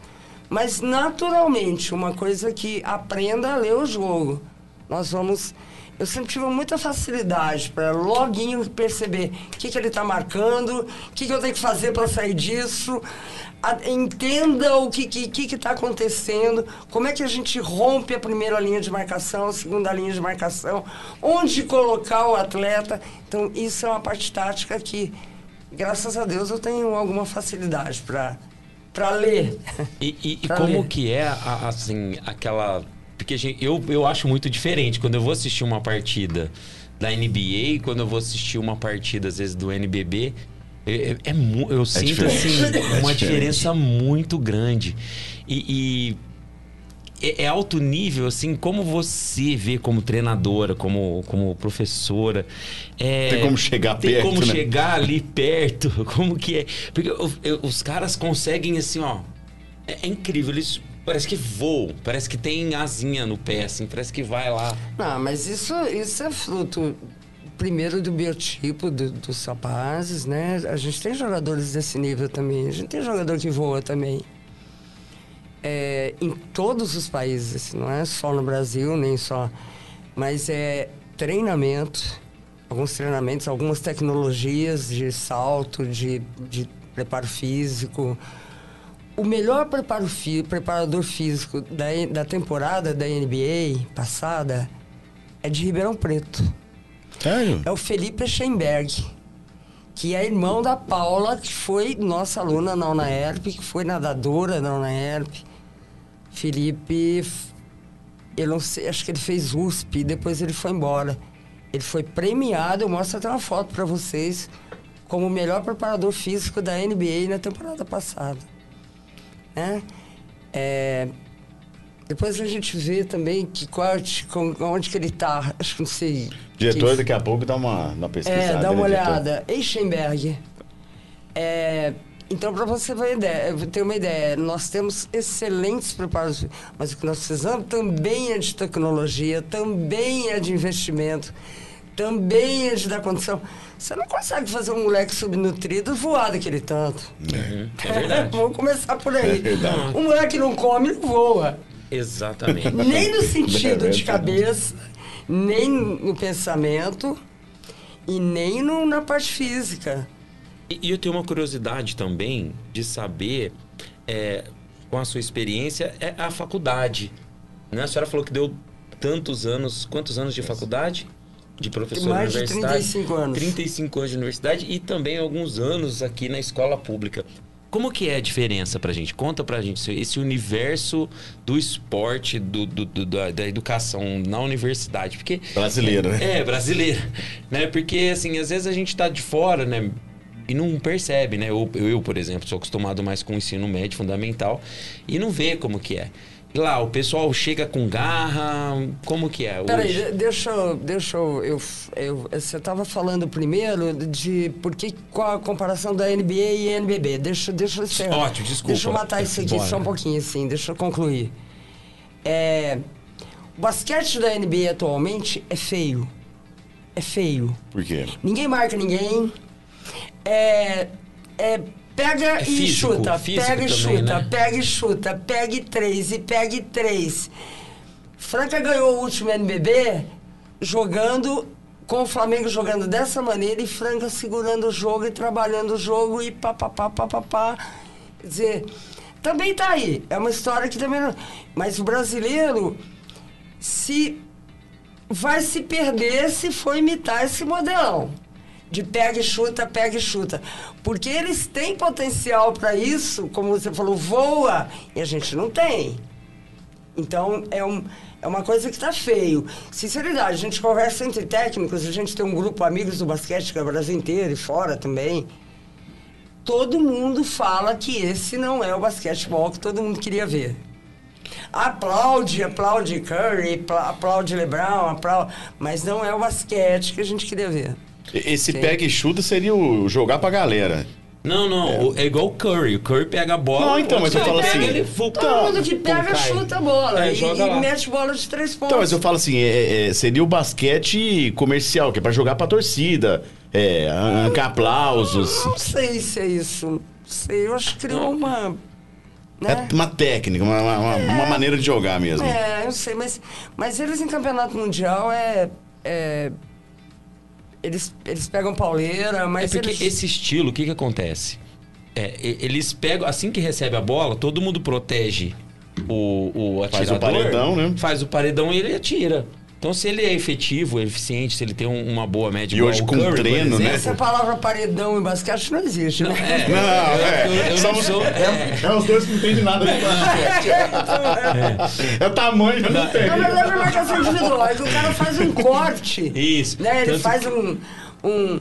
mas naturalmente, uma coisa que aprenda a ler o jogo. Nós vamos. Eu sempre tive muita facilidade para loguinho perceber o que, que ele está marcando, o que, que eu tenho que fazer para sair disso. A- entenda o que está que, que que tá acontecendo, como é que a gente rompe a primeira linha de marcação, a segunda linha de marcação, onde colocar o atleta. Então, isso é uma parte tática que, graças a Deus, eu tenho alguma facilidade para ler. E, e- e como ler. que é, assim, aquela... Porque gente, eu, eu acho muito diferente quando eu vou assistir uma partida da NBA, quando eu vou assistir uma partida, às vezes, do NBB... É, é- é eu sinto, diferente. assim, É uma diferença muito grande. E... e é, é alto nível, assim, como você vê como treinadora, como, como professora. É, Tem como chegar tem perto, como né? chegar ali perto, como que é? Porque os caras conseguem, assim, ó. É, é incrível, eles parece que voam, parece que tem asinha no pé, assim, parece que vai lá. Não, mas isso, isso é fruto, primeiro, do biotipo do- dos rapazes, né? A gente tem jogadores desse nível também. A gente tem jogador que voa também. É, em todos os países, não é só no Brasil, nem só. Mas é treinamento, alguns treinamentos, algumas tecnologias de salto, de, de preparo físico. O melhor preparo fí- preparador físico da, da temporada da NBA passada é de Ribeirão Preto. Sério? É o Felipe Schemberg, que é irmão da Paula, que foi nossa aluna na UNAERP, que foi nadadora na UNAERP. Felipe, eu não sei, acho que ele fez USP, depois ele foi embora. Ele foi premiado, eu mostro até uma foto para vocês, como o melhor preparador físico da NBA na temporada passada. Né? É, depois a gente vê também que onde que ele tá, acho que não sei. Diretor, que- daqui a pouco dá uma, uma pesquisada. é, dá uma né, diretor? olhada. Eichenberg. É, então, para você ter uma ideia, nós temos excelentes preparos, mas o que nós precisamos também é de tecnologia, também é de investimento, também é de dar condição. Você não consegue fazer um moleque subnutrido voar daquele tanto. É verdade. Vamos começar por aí. É um moleque que não come, não voa. Exatamente. Nem no sentido É de verdade. cabeça, nem no pensamento e nem no- na parte física. E, e eu tenho uma curiosidade também de saber, é, com a sua experiência, é a faculdade. Né? A senhora falou que deu tantos anos. Quantos anos de faculdade? De professor Mais de universitário? 35 anos. 35 anos de universidade e também alguns anos aqui na escola pública. Como que é a diferença pra gente? Conta pra gente esse- universo do esporte, do, do- do- da, da educação na universidade. Porque Brasileira, né? é, brasileira. Né? Porque, assim, às vezes a gente tá de fora, né? E não percebe, né? Eu, eu, por exemplo, sou acostumado mais com o ensino médio fundamental e não vê como que é. Lá, o pessoal chega com garra, como que é Peraí, deixa, eu- deixa eu, eu, eu- Você estava falando primeiro de por que, qual a comparação da NBA e NBB. Deixa, deixa eu. Ótimo, desculpa. Deixa eu matar isso aqui Bora. só um pouquinho, assim, deixa eu concluir. É, o basquete da NBA atualmente é feio. É feio. Por quê? Ninguém marca ninguém. É, é, pega É e chuta. físico Pega e também, chuta, né? pega e chuta, pega e três, e pega e três. Franca ganhou o último NBB jogando com o Flamengo jogando dessa maneira e Franca segurando o jogo e trabalhando o jogo e papapá, papapá. Quer dizer, também tá aí. É uma história que também não... Mas o brasileiro se vai se perder se for imitar esse modelão de pega e chuta, pega e chuta. Porque eles têm potencial para isso, como você falou, voa, e a gente não tem. Então, é, um, é uma coisa que está feio. Sinceridade, a gente conversa entre técnicos, a gente tem um grupo amigos do basquete que é o Brasil inteiro e fora também. Todo mundo fala que esse não é o basquetebol que todo mundo queria ver. Aplaude, aplaude Curry, apla- aplaude LeBron, aplaude, mas não é o basquete que a gente queria ver. Esse Sim. pega e chuta seria o jogar pra galera. Não, não, o- é. igual o Curry. O Curry pega a bola. Não, então, mas eu falo assim, Ele, fu- Todo mundo que pega, cai. chuta a bola É, e, e mete bola de três pontos. Então, mas eu falo assim, é- é- seria o basquete comercial, que é pra jogar pra torcida, é, arrancar aplausos. Não sei se é isso. Não sei, eu acho que criou uma. Né? É uma técnica, uma, uma- uma maneira de jogar mesmo. É, eu sei, mas, mas eles em campeonato mundial é. É- eles, eles pegam pauleira, É mas. porque eles, esse estilo, o que que acontece? É, eles pegam, assim que recebe a bola, todo mundo protege o, o Faz o atirador. paredão, né? Faz o paredão e ele atira. Então, se ele é efetivo, eficiente, se ele tem um- uma boa média E hoje com Curry, treino, exemplo, né? Essa palavra paredão em basquete não existe, né? É, Não, é. eu, eu não Somos- sou. é, É os dois que não entendem nada de basquete. É o tamanho, eu não tem. Na verdade é marcação individual. É que o cara faz um corte. Isso. Né? Ele Tanto faz um, um,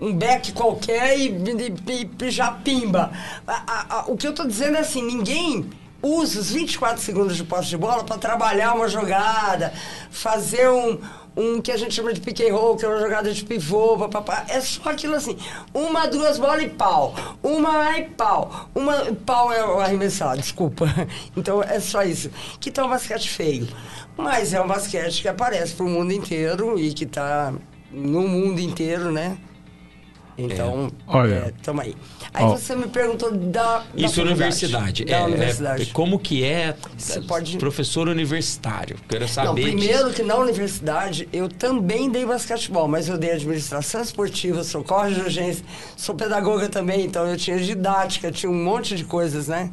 um back qualquer e, e- e já pimba. A- a- a- o que eu tô dizendo é assim, ninguém usa os 24 segundos de posse de bola para trabalhar uma jogada, fazer um, um que a gente chama de pick and roll, que é uma jogada de pivô, papapá. É só aquilo assim, uma, duas bolas e pau. Uma e pau. Uma pau é o arremessado, desculpa. Então é só isso. Que tá um basquete feio. Mas é um basquete que aparece pro mundo inteiro e que tá no mundo inteiro, né? Então, Olha. é, tamo aí. Aí Ó. você me perguntou da, da Isso é universidade. Da É, universidade. é, como que é Você pode- professor universitário? Quero saber. Não, disso. primeiro que na universidade eu também dei basquetebol, mas eu dei administração esportiva, sou corre de urgência, sou pedagoga também, então eu tinha didática, tinha um monte de coisas, né?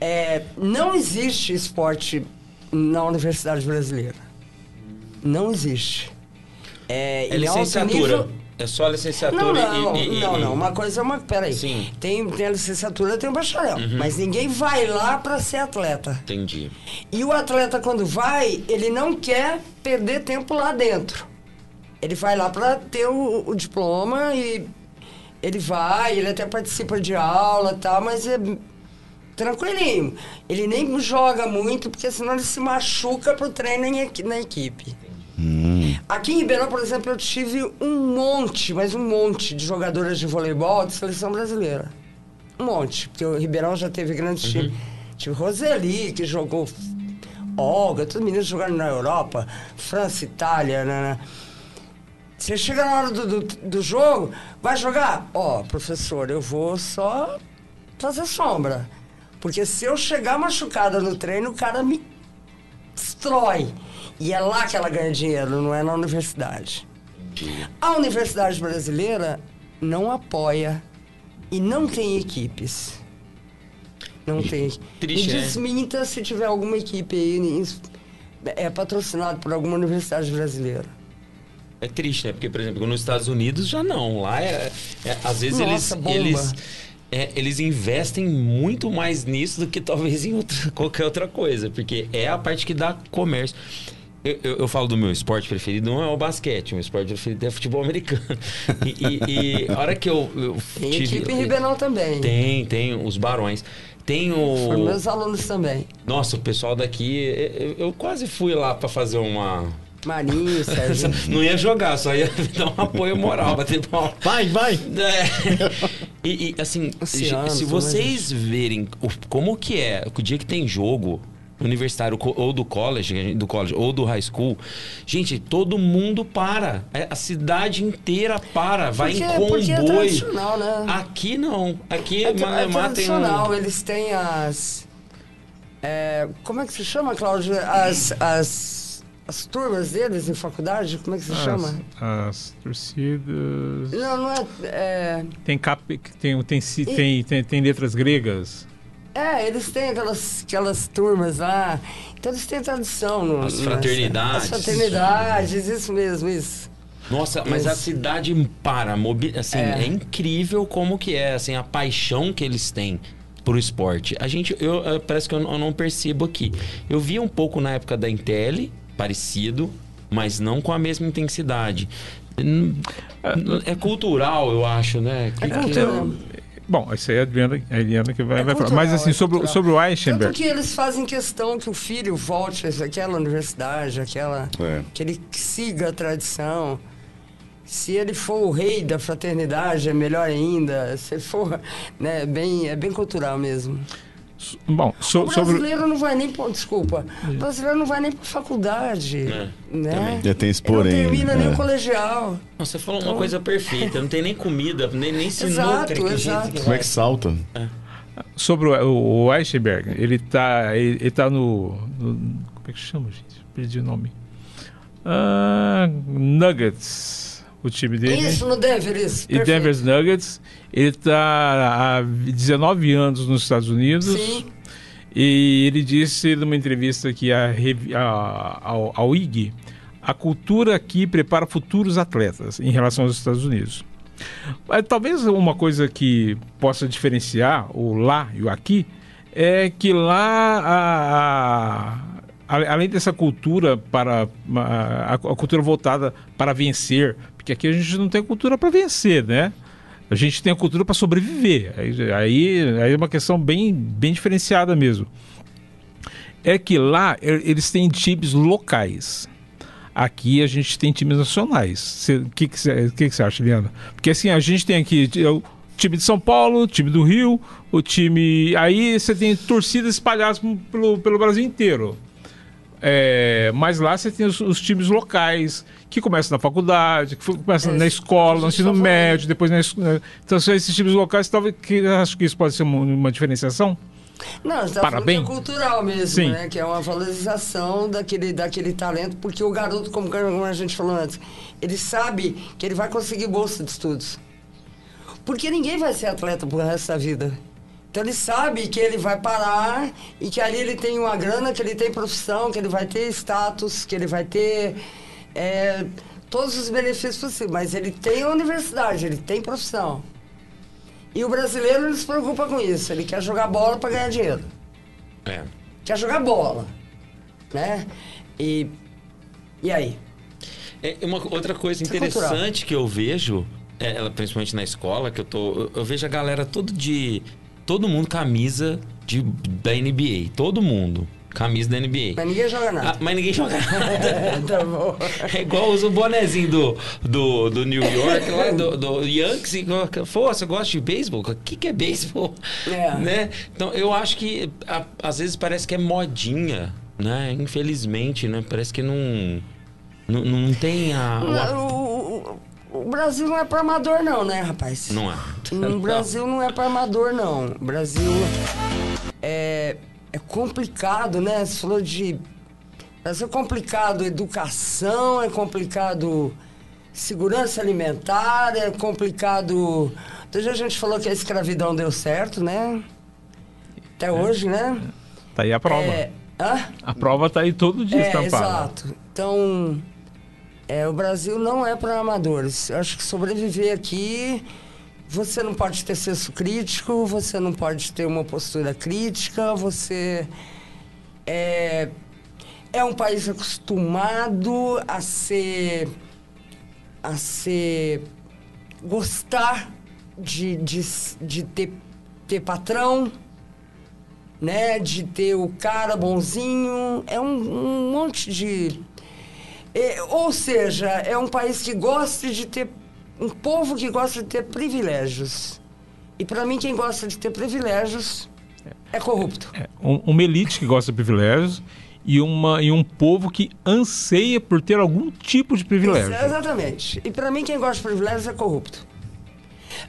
É, não existe esporte na universidade brasileira. Não existe. É, É licenciatura. nível- É só licenciatura Não, não, e, e- não, não. Uma coisa é uma. Peraí. Sim. Uhum. Tem, tem a licenciatura, tem o bacharel. Mas ninguém vai lá para ser atleta. Entendi. E o atleta, quando vai, ele não quer perder tempo lá dentro. Ele vai lá para ter o, o diploma e ele vai, ele até participa de aula e tal, mas é tranquilinho. Ele nem joga muito, porque senão ele se machuca pro treino na equipe. Aqui em Ribeirão, por exemplo, eu tive um monte, mas um monte de jogadoras de voleibol de seleção brasileira. Um monte, porque o Ribeirão já teve grandes times. Tive Roseli, que jogou Olga, todos os meninos jogaram na Europa, França, Itália, né, né. Você chega na hora do, do, do jogo, vai jogar? Ó, professor, eu vou só fazer sombra. Porque se eu chegar machucada no treino, o cara me destrói. E é lá que ela ganha dinheiro, não é na universidade. A universidade brasileira não apoia e não tem equipes. Não tem. triste, Me né? desminta se tiver alguma equipe aí é patrocinado por alguma universidade brasileira. É triste, né? Porque, por exemplo, nos Estados Unidos já não. Lá é. é- às vezes Nossa, bomba. eles. Eles, é, eles investem muito mais nisso do que talvez em outra- qualquer outra coisa. Porque é a parte que dá comércio. Eu, eu- eu falo do meu esporte preferido, não é o basquete, o meu esporte preferido é futebol americano. E, e- e a hora que eu, eu Tem tive. equipe em Ribeirão também. Tem, tem os barões. Tem Foram o. meus alunos também. Nossa, o pessoal daqui. Eu, eu quase fui lá pra fazer uma. Marinho, Sérgio. Não ia jogar, só ia dar um apoio moral, bater palma. Vai, vai! É. E, e, assim, Oceano, se tudo vocês verem o- como que é, o dia que tem jogo universitário ou do college, do college ou do high school, gente, todo mundo para. É, A cidade inteira para, vai Porque- em porque é comboio. tradicional, né? Aqui não. Aqui É, é, tra- é Malemar tem tradicional, um... eles têm as. é, como é que se chama, Cláudio? As, as, as turmas deles em faculdade? Como é que se chama? As, as torcidas. Não, não é. é Tem, cap, tem, tem, tem, tem, tem letras gregas. É, eles têm aquelas, aquelas turmas lá. Então eles têm tradição. No, As nas- fraternidades. As fraternidades, isso mesmo, isso. Nossa, mas a Isso. cidade para, assim, é. É. incrível como que é, assim, a paixão que eles têm pro esporte. A gente, eu, parece que eu, não- eu não percebo aqui. Eu vi um pouco na época da Intel, parecido, mas não com a mesma intensidade. Hum, É cultural, eu acho, né? Que- É que- cultural. Bom, isso aí é a Adriana, a Adriana que vai, É vai falar. Mas assim, é sobre, cultural. sobre o Tanto Eichenberg. que eles fazem questão que o filho volte àquela universidade, aquela, É. que ele siga a tradição. Se ele for o rei da fraternidade, é melhor ainda. Se for, né, bem, é bem cultural mesmo. Bom, so- O sobre. brasileiro não vai nem por, desculpa, o brasileiro não vai nem para faculdade, É, né? Já tem esse Ele porém, não termina nem é. o colegial. Não, Você falou uma coisa perfeita, não tem nem comida, nem, nem sinuca. Exato, que gente exato. que Como é que salta? Sobre o, o Eichenberg, ele tá, ele, ele tá no, no- Como é que chama, gente? Perdi o nome. Ah, Nuggets, o time dele. Isso no Denver, isso. E perfeito. Denver Nuggets. Ele está há 19 anos nos Estados Unidos. Sim. E ele disse numa entrevista que a, a, ao, ao IG, a cultura aqui prepara futuros atletas em relação aos Estados Unidos. Talvez uma coisa que possa diferenciar o lá e o aqui é que lá, a- a- além dessa cultura para a, a cultura voltada para vencer, porque aqui a gente não tem cultura para vencer, né? A gente tem a cultura para sobreviver. Aí, aí, aí é uma questão bem, bem diferenciada mesmo. É que lá eles têm times locais. Aqui a gente tem times nacionais. O que que você acha, Liana? Porque assim, a gente tem aqui é, o time de São Paulo, o time do Rio, o time. Aí você tem torcidas espalhadas pelo, pelo Brasil inteiro. É, mas lá você tem os, os times locais que começam na faculdade, que começam É, na escola, no ensino médio, depois na, es- na- Então esses times locais, talvez que acho que isso pode ser uma, uma diferenciação. Não, a gente tá Parabéns. falando que é cultural mesmo, Sim. né? Que é uma valorização daquele, daquele talento, porque o garoto, como, como a gente falou antes, ele sabe que ele vai conseguir bolsa de estudos. Porque ninguém vai ser atleta pro resto da vida. Então ele sabe que ele vai parar e que ali ele tem uma grana, que ele tem profissão, que ele vai ter status, que ele vai ter é, todos os benefícios possíveis. Mas ele tem a universidade, ele tem profissão. E o brasileiro não se preocupa com isso. Ele quer jogar bola para ganhar dinheiro. É. Quer jogar bola. Né? E. E aí? É uma outra coisa Isso é interessante que eu vejo, é, principalmente na escola, que eu tô. Eu vejo a galera todo de. Todo mundo camisa de, da NBA. Todo mundo. Camisa da NBA. Mas ninguém joga Ah, nada. mas ninguém joga nada. tá bom. É igual usa o bonezinho do, do, do New York, lá, do, do Yankees. e você gosta de beisebol? O que, que é beisebol? É. Né? Então, eu acho que a- às vezes parece que é modinha, né? Infelizmente, né? Parece que não... Não, não tem a... o a- O, Brasil não é para amador, não, né, rapaz? Não é. O Brasil não é para amador, não. O Brasil é, é complicado, né? Você falou de. Brasil é complicado, educação é complicado, segurança alimentar, é complicado. Outro dia a gente falou que a escravidão deu certo, né? Até hoje, né? Tá aí a prova. É, hã? A prova tá aí todo dia É, estampada. exato. Então, é, o Brasil não é para amadores. Eu acho que sobreviver aqui, você não pode ter senso crítico, você não pode ter uma postura crítica, você é, é um país acostumado a ser a ser gostar de, de, de ter, ter patrão, né? De ter o cara bonzinho. É um, um monte de. É, ou seja, é um país que gosta de ter. Um povo que gosta de ter privilégios. E para mim, quem gosta de ter privilégios é corrupto. É, um, uma elite que gosta de privilégios e, uma, e um povo que anseia por ter algum tipo de privilégio. Isso, exatamente. E para mim, quem gosta de privilégios é corrupto.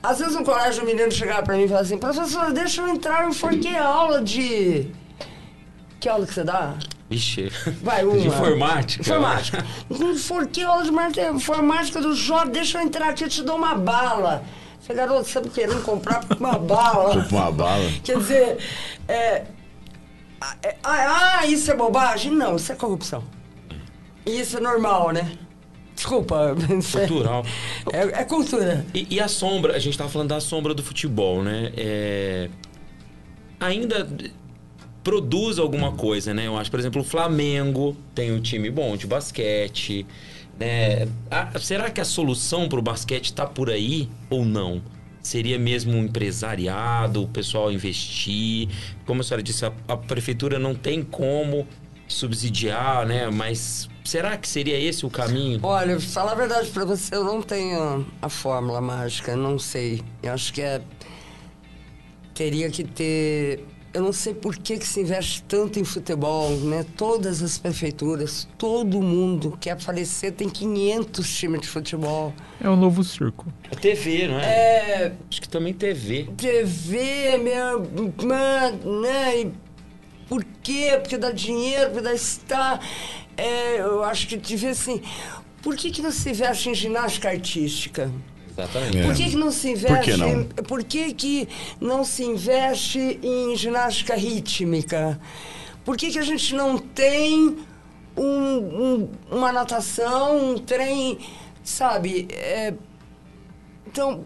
Às vezes um colégio, um menino chegava para mim e falava assim, professor, deixa eu entrar, eu enforquei a aula de... Que aula que você dá? Vixe. Vai, uma. De informática. Informática. De mate- informática do jovem, deixa eu entrar aqui, eu te dou uma bala. Falei, garoto, você tá querendo comprar uma bala? Uma bala. Quer dizer, é, ah, é, ah, ah, isso é bobagem? Não, isso é corrupção. Isso é normal, né? Desculpa. é- Cultural. É, é cultura. E, e a sombra, a gente tava falando da sombra do futebol, né? É, ainda produz alguma coisa, né? Eu acho, por exemplo, o Flamengo tem um time bom de basquete, né? A- será que a solução para o basquete está por aí ou não? Seria mesmo um empresariado, o pessoal investir? Como a senhora disse, a, a prefeitura não tem como subsidiar, né? Mas será que seria esse o caminho? Olha, falar a verdade pra você, eu não tenho a fórmula mágica, não sei. Eu acho que é. Teria que ter. Eu não sei por que, que se investe tanto em futebol, né? Todas as prefeituras, todo mundo quer aparecer, tem 500 times de futebol. É um novo circo. É TV, não é? É. Acho que também TV. TV, meu. man, né? E por quê? Porque dá dinheiro, porque dá estar. É, eu acho que devia assim. Por que, que não se investe em ginástica artística? Exatamente. É. Por que, que não se investe? Por que não? por que, que não se investe em ginástica rítmica? Por que, que a gente não tem um- um- uma natação, um trem, sabe? É, então,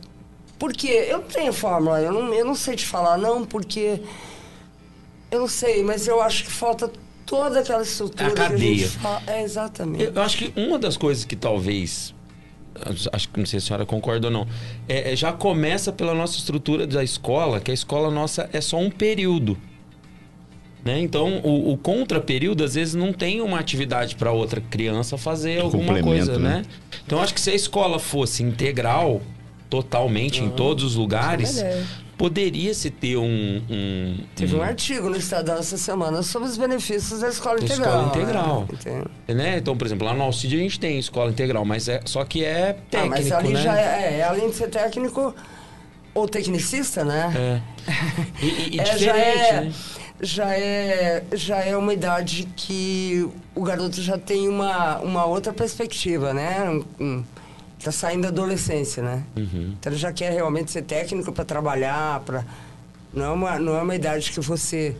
por quê? Eu não tenho fórmula, eu não, eu não sei te falar, não, porque. Eu não sei, mas eu acho que falta toda aquela estrutura. A que a cadeia. gente fala. É, exatamente. Eu, eu acho que uma das coisas que talvez. Acho que não sei se a senhora concorda ou não. É, é, já começa pela nossa estrutura da escola, que a escola nossa é só um período. Né? Então, o, o contra-período, às vezes, não tem uma atividade para outra criança fazer alguma coisa, né? né? Então, acho que se a escola fosse integral, totalmente, em todos os lugares. Poderia-se ter um. um- Teve um- um artigo no Estadão essa semana sobre os benefícios da escola Da integral. escola integral. né? Né? Então, por exemplo, lá no Alcide a gente tem escola integral, mas é só que é Ah, técnico, mas ali né? já é, é, além de ser técnico ou tecnicista, né? É. E, e- e É, diferente, já é, né? já é, já é uma idade que o garoto já tem uma, uma outra perspectiva, né? Um- um- tá saindo da adolescência, né? Uhum. Então ele já quer realmente ser técnico para trabalhar, para não é uma não é uma idade que você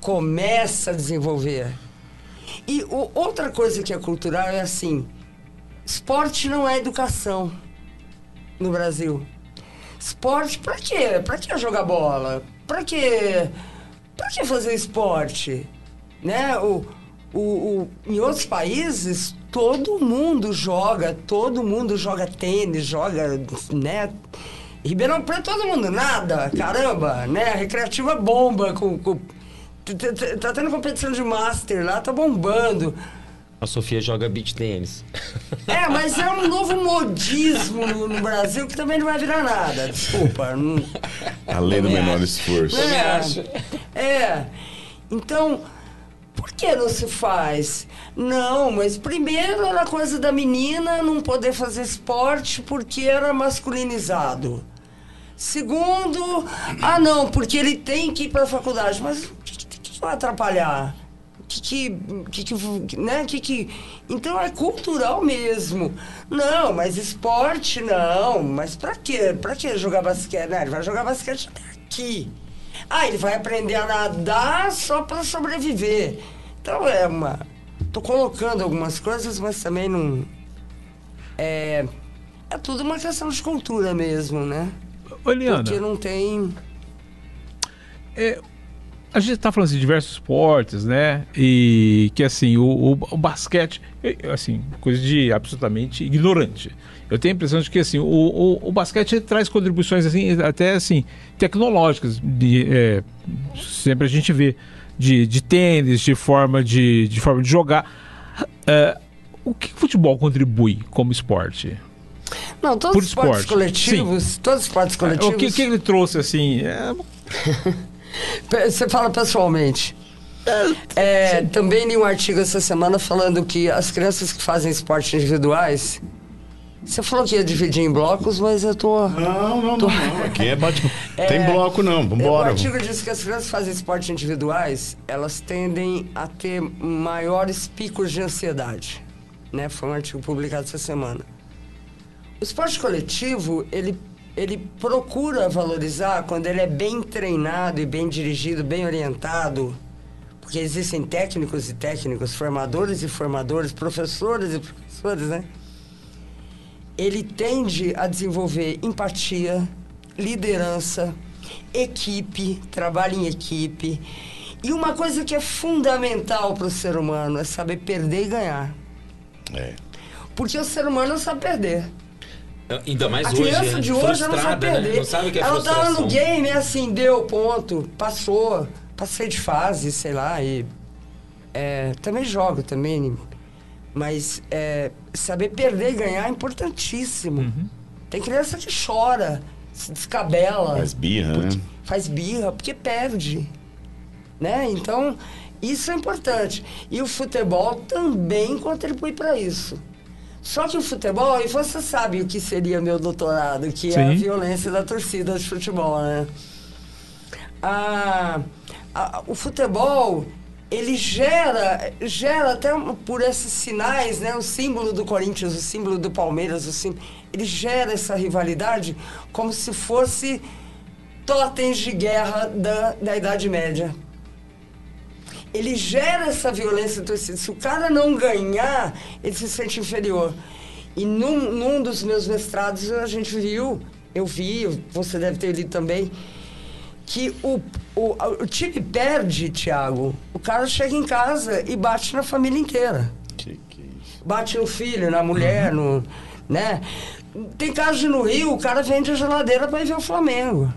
começa a desenvolver. E o- outra coisa que é cultural é assim, esporte não é educação no Brasil. Esporte pra quê? Pra que jogar bola? Pra quê? Pra que fazer esporte? Né? O, o, o- em outros países, todo mundo joga, todo mundo joga tênis, joga, né? Ribeirão Preto, todo mundo nada, caramba, né? Recreativa bomba, com, com- tá tendo competição de master lá, tá bombando. A Sofia joga beach tênis. É, mas é um novo modismo no, no Brasil que também não vai virar nada. Desculpa. Não, A lei do menor acho. esforço. é, é. Então, por que não se faz? Não, mas primeiro era coisa da menina não poder fazer esporte porque era masculinizado. Segundo, ah não, porque ele tem que ir para a faculdade. Mas o que, que- que vai atrapalhar? que que, que, né? que, que então é cultural mesmo não mas esporte não mas pra quê pra que jogar basquete né? ele vai jogar basquete aqui ah ele vai aprender a nadar só para sobreviver. Então é uma tô colocando algumas coisas mas também não é é tudo uma questão de cultura mesmo né? Ô, Eliana, porque não tem é, a gente está falando assim, de diversos esportes, né? E que assim, o, o, o basquete, assim, coisa de absolutamente ignorante. Eu tenho a impressão de que assim, o, o, o basquete traz contribuições assim, até assim, tecnológicas. De, é, sempre a gente vê de, de tênis, de forma de, de forma de jogar. É, o que o futebol contribui como esporte? Não, todos Por os esportes esporte, coletivos, sim. todos os esportes coletivos. O que, que ele trouxe assim? É, Você fala pessoalmente. É, também li um artigo essa semana falando que as crianças que fazem esportes individuais. Você falou que ia dividir em blocos, mas eu tô. Não, não, não. não. Aqui é bate... Tem bloco não, O vambora. artigo diz que as crianças que fazem esportes individuais, elas tendem a ter maiores picos de ansiedade. Né? Foi um artigo publicado essa semana. O esporte coletivo, ele, ele procura valorizar quando ele é bem treinado e bem dirigido, bem orientado, porque existem técnicos e técnicos, formadores e formadores, professores e professores, né? Ele tende a desenvolver empatia, liderança, equipe, trabalho em equipe. E uma coisa que é fundamental para o ser humano é saber perder e ganhar. É. Porque o ser humano não sabe perder. Ainda mais A hoje, criança né? de hoje ela não sabe frustrada, perder. né? Não sabe que é ela tá no game, é assim, deu ponto, passou, passei de fase, sei lá, e é, também jogo também, mas é, saber perder e ganhar é importantíssimo. Uhum. Tem criança que chora, se descabela, Faz birra, né? faz birra porque perde, né? Então isso é importante e o futebol também contribui para isso. Só que o futebol, e você sabe o que seria meu doutorado, que é a Sim. violência da torcida de futebol, né? A, a- o futebol, ele gera, gera até por esses sinais, né? O símbolo do Corinthians, o símbolo do Palmeiras, o símbolo, ele gera essa rivalidade como se fosse totens de guerra da, da Idade Média ele gera essa violência torcida. Se o cara não ganhar, ele se sente inferior. E num, num dos meus mestrados a gente viu, eu vi, você deve ter lido também, que o, o, o time perde, Thiago. O cara chega em casa e bate na família inteira. Que, que isso. Bate no filho, na mulher, no, né? Tem casos no Rio, o cara vende a geladeira para ir ver o Flamengo.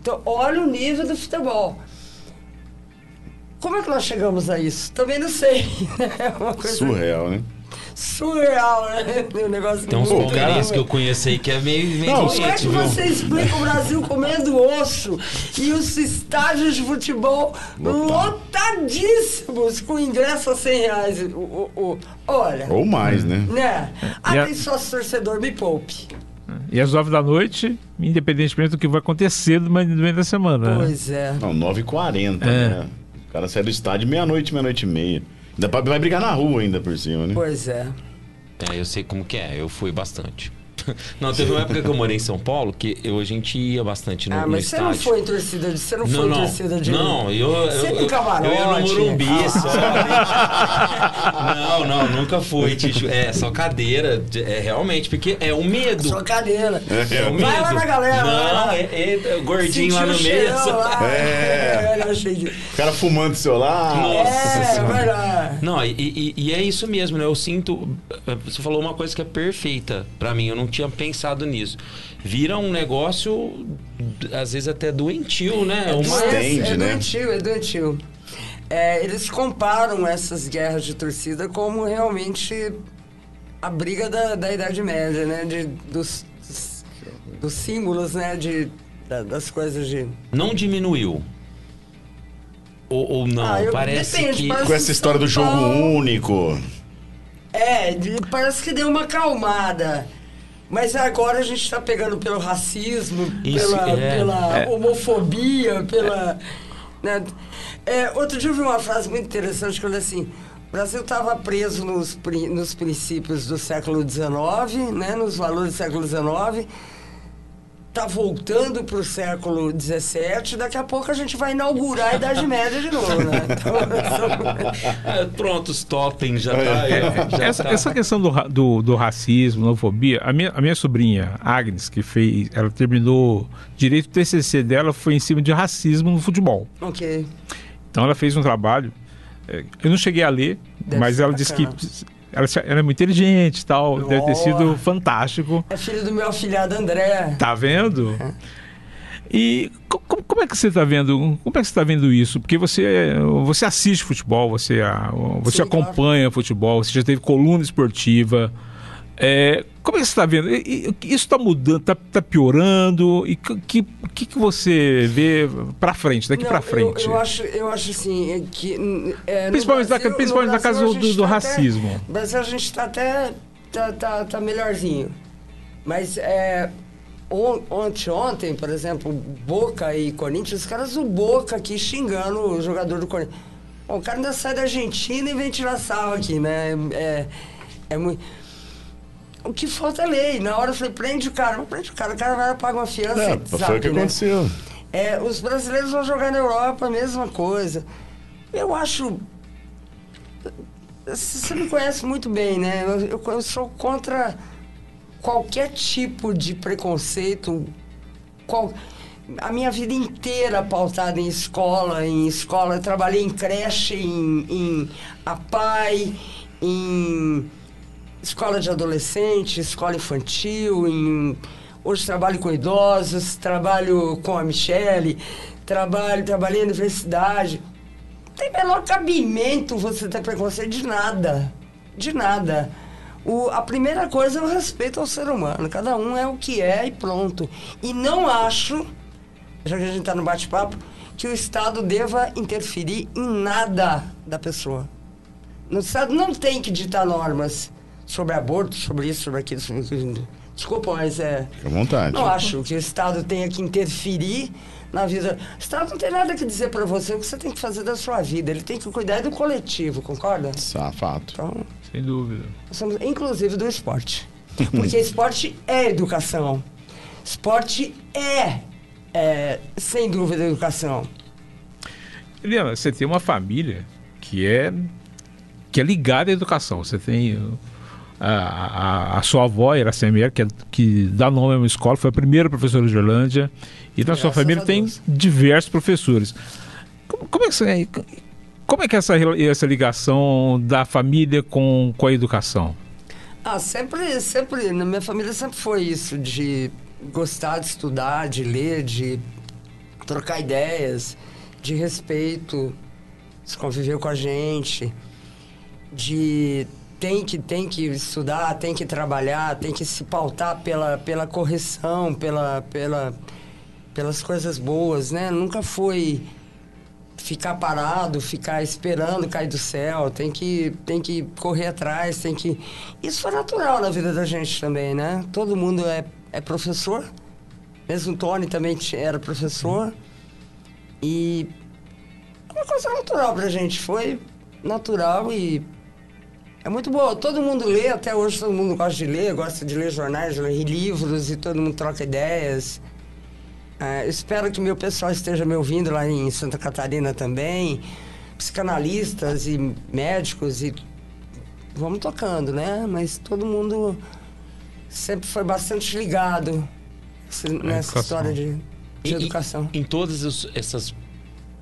Então, olha o nível do futebol. Como é que nós chegamos a isso? Também não sei. É uma coisa Surreal, né? surreal, né? O negócio Tem uns palmeirenses que eu conheço aí que é meio, meio Não, Como é que você explica o Brasil comendo osso e os estádios de futebol lotadíssimos com ingresso a 100 reais? O, o- o- olha, Ou mais, né? né? A- tem sócio torcedor, me poupe. E às nove da noite, independentemente do que vai acontecer no meio no meio da semana. né? Pois é. Não, 9h40, É. né? O cara sai do estádio meia-noite, meia-noite e meia. Ainda pra- vai brigar na rua ainda por cima, né? Pois é. É, eu sei como que é, eu fui bastante. Não, teve uma época que eu morei em São Paulo que eu, a gente ia bastante no, Ah, mas você não foi em torcida de. Você não, Não, foi em não. torcida de. Não, eu, eu, Você eu, no camarote. eu ia no Morumbi Ah. só. não, não, nunca fui, Ticho. É, só cadeira. de- É, realmente, porque é o medo. Sua cadeira. É o medo. Vai lá na galera. vai Não, lá. é, é, gordinho lá Sentiu no o meio. lá. É. É, de... O cara fumando do seu lado. Nossa É, vai lá. Não, e, e- e é isso mesmo, né? Eu sinto. Você falou uma coisa que é perfeita pra mim, eu não tinha pensado nisso. Vira um negócio, às vezes até doentio, né? Uma... Estende, é, é né? doentio, é doentio. É, eles comparam essas guerras de torcida como realmente a briga da, da Idade Média, né? De, dos, dos símbolos, né? De, da- das coisas de... Não diminuiu. Ou, ou não, Ah, eu- parece depende, que. parece- Com essa história do jogo Paulo- único. É, de- parece que deu uma acalmada. Mas agora a gente está pegando pelo racismo, Isso, pela, é. pela homofobia, pela. Né? É, outro dia eu vi uma frase muito interessante que eu falei assim: o Brasil estava preso nos, nos princípios do século XIX, né, nos valores do século XIX, está voltando para o século XVII, daqui a pouco a gente vai inaugurar a Idade Média de novo. Né? Então, É, pronto, os totem já tá. já essa, tá. essa questão do, do, do racismo, homofobia, a minha, a minha sobrinha, Agnes, que fez, ela terminou direito, o TCC dela foi em cima de racismo no futebol. ok. Então ela fez um trabalho, é, eu não cheguei a ler, Deve mas ela disse que. Ela, ela é muito inteligente e tal, deve ter sido fantástico. É filho do meu afilhado André. Tá vendo? E co- co- como é que você está vendo? Como é que você está vendo isso? Porque você você assiste futebol, você a- você Sim, claro. acompanha futebol, você já teve coluna esportiva. É, como é que você está vendo? Isso está mudando, está piorando? E o que, que, que você vê para frente, daqui para frente? Eu, eu, acho, eu acho assim, é que. é, Principalmente na- Brasil- principalmente na casa do- do tá racismo. Até, no Brasil a gente está até. Tá, tá, tá melhorzinho. Mas é, on, ontem, ontem, por exemplo, Boca e Corinthians, os caras do Boca aqui xingando o jogador do Corinthians. Bom, o cara ainda sai da Argentina e vem tirar sal aqui, né? É, é muito. O que falta é lei. Na hora eu falei, prende o cara. Mas prende o cara, o cara vai pagar uma fiança. É, foi zap, o que né? aconteceu. É, os brasileiros vão jogar na Europa, a mesma coisa. Eu acho. Você me conhece muito bem, né? Eu, eu- eu sou contra qualquer tipo de preconceito. Qual, a minha vida inteira pautada em escola, em escola. Eu trabalhei em creche, em, em APAI, em escola de adolescente, escola infantil, em... hoje trabalho com idosos, trabalho com a Michele, trabalho, trabalhei na universidade. Não tem menor cabimento você ter preconceito de nada. De nada. O, a primeira coisa é o respeito ao ser humano. Cada um é o que é e pronto. E não acho, já que a gente está no bate-papo, que o Estado deva interferir em nada da pessoa. O Estado não tem que ditar normas sobre aborto, sobre isso, sobre aquilo. Desculpa, mas é. Fica à vontade. Não acho que o Estado tenha que interferir na vida. O Estado não tem nada que dizer para você o que você tem que fazer da sua vida. Ele tem que cuidar do coletivo, concorda? Fato. Então, Sem dúvida. somos, inclusive do esporte. Porque esporte é educação. Esporte é, é, sem dúvida, educação. Eliana, você tem uma família que é que é ligada à educação. Você tem a, a, a sua avó, Iracema, que, é, que dá nome a uma escola, foi a primeira professora de Orlândia. E na sua Graças família a tem diversos professores. Como, como é como é que é essa, essa ligação da família com, com a educação? Ah, sempre, sempre, na minha família sempre foi isso, de gostar de estudar, de ler, de trocar ideias, de respeito, se conviver com a gente, de tem que, tem que estudar, tem que trabalhar, tem que se pautar pela, pela correção, pela, pela, pelas coisas boas, né? Nunca foi ficar parado, ficar esperando cair do céu, tem que, tem que correr atrás, tem que... Isso é natural na vida da gente também, né? Todo mundo é, é professor, mesmo o Tony também era professor, e é uma coisa natural pra gente, foi natural e é muito boa. Todo mundo lê, até hoje todo mundo gosta de ler, gosta de ler jornais, ler livros e todo mundo troca ideias. Eu espero que meu pessoal esteja me ouvindo lá em Santa Catarina também, psicanalistas e médicos e vamos tocando, né? Mas todo mundo sempre foi bastante ligado nessa educação. história de, de E- educação. Em todas os- essas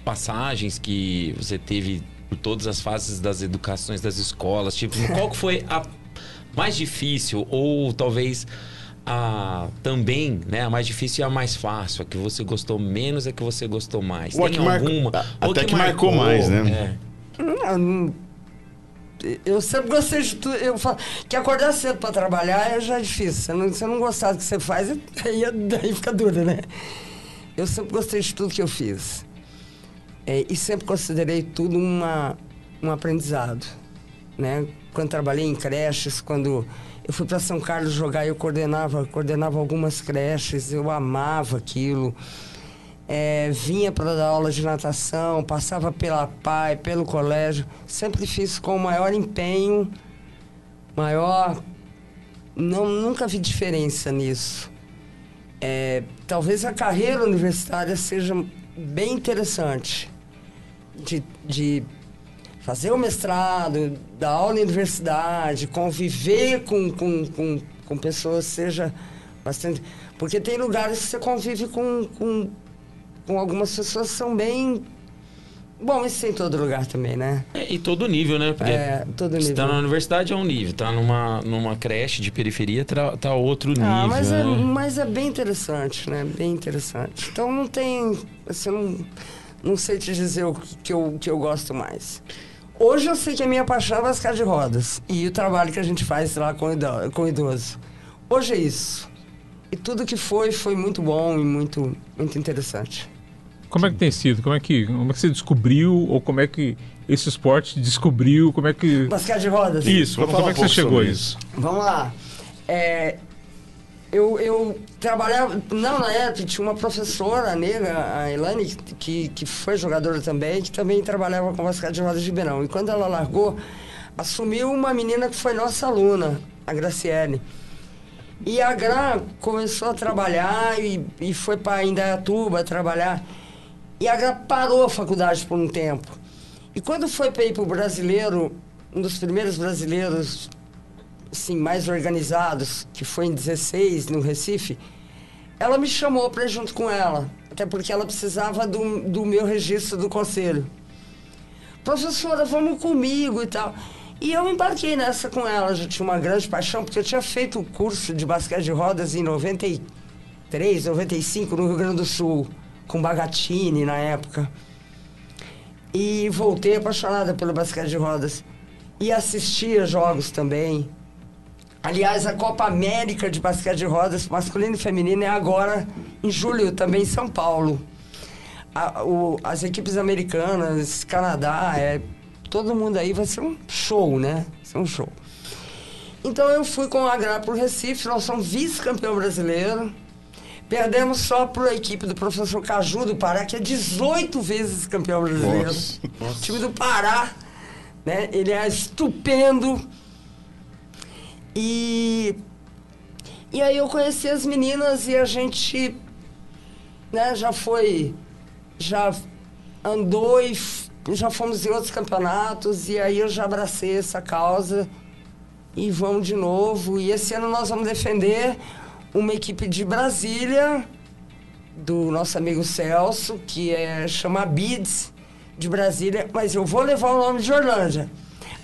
passagens que você teve por todas as fases das educações das escolas, tipo, qual que foi a mais difícil ou talvez a também, né, a mais difícil e a mais fácil, a que você gostou menos, a que você gostou mais? Ou Tem que alguma? Ou até que marcou mais, né? É. Não, não- eu sempre gostei de tudo. Eu falo que acordar cedo para trabalhar é já difícil. Você não, você não gostar do que você faz, aí, aí fica duro, né? Eu sempre gostei de tudo que eu fiz. É, e sempre considerei tudo uma, um aprendizado. Né? Quando trabalhei em creches, quando eu fui para São Carlos jogar, eu coordenava, coordenava algumas creches, eu amava aquilo. é, vinha para dar aula de natação, passava pela PAI, pelo colégio. Sempre fiz com o maior empenho, maior. Não, nunca vi diferença nisso. É, talvez a carreira universitária seja bem interessante de, de fazer o mestrado, dar aula na universidade, conviver com, com, com, com pessoas, seja bastante. Porque tem lugares que você convive com, com, com algumas pessoas que são bem. Bom, isso em todo lugar também, né? É, e todo nível, né? Porque É, todo Se nível. tá na universidade é um nível, tá numa, numa creche de periferia tá, tá outro nível. Ah, mas, é, né? mas é bem interessante, né? Bem interessante. Então não tem. Assim, não, não sei te dizer o que eu, que eu gosto mais. Hoje eu sei que a minha paixão é basquete de rodas. E o trabalho que a gente faz lá com, com idoso. Hoje é isso. E tudo que foi, foi muito bom e muito, muito interessante. Como é que tem sido? Como é que, como é que você descobriu? Ou como é que esse esporte descobriu? Como é que. Basquete de rodas? Isso, Vamos como falar é que você chegou a sobre isso? Vamos lá. É, eu, eu trabalhava. Não, na época tinha uma professora negra, a Elane, que, que foi jogadora também, que também trabalhava com basquete de rodas de Ribeirão. E quando ela largou, assumiu uma menina que foi nossa aluna, a Graciele. E a Gra começou a trabalhar e, e foi para Indaiatuba trabalhar. E a Gra parou a faculdade por um tempo. E quando foi para ir para o brasileiro, um dos primeiros brasileiros assim, mais organizados, que foi em 16, no Recife, ela me chamou para junto com ela. Até porque ela precisava do, do meu registro do conselho. Professora, vamos comigo e tal. E eu embarquei nessa com ela, já tinha uma grande paixão, porque eu tinha feito o curso de basquete de rodas em 93, 95, no Rio Grande do Sul, com Bagatini na época. E voltei apaixonada pelo basquete de rodas. E assistia jogos também. Aliás, a Copa América de basquete de rodas, masculino e feminino, é agora em julho, também em São Paulo. A- o- as equipes americanas, Canadá, é, todo mundo aí vai ser um show, né? Vai ser um show. Então eu fui com a Gra pro Recife, nós somos vice-campeão brasileiro. Perdemos só para a equipe do professor Caju do Pará, que é 18 vezes campeão brasileiro. Nossa, O time do Pará, né? Ele é estupendo. E e aí eu conheci as meninas e a gente né, já foi já andou e já fomos em outros campeonatos e aí eu já abracei essa causa e vamos de novo. E esse ano nós vamos defender uma equipe de Brasília, do nosso amigo Celso, que é chama Bids de Brasília, mas eu vou levar o nome de Orlândia.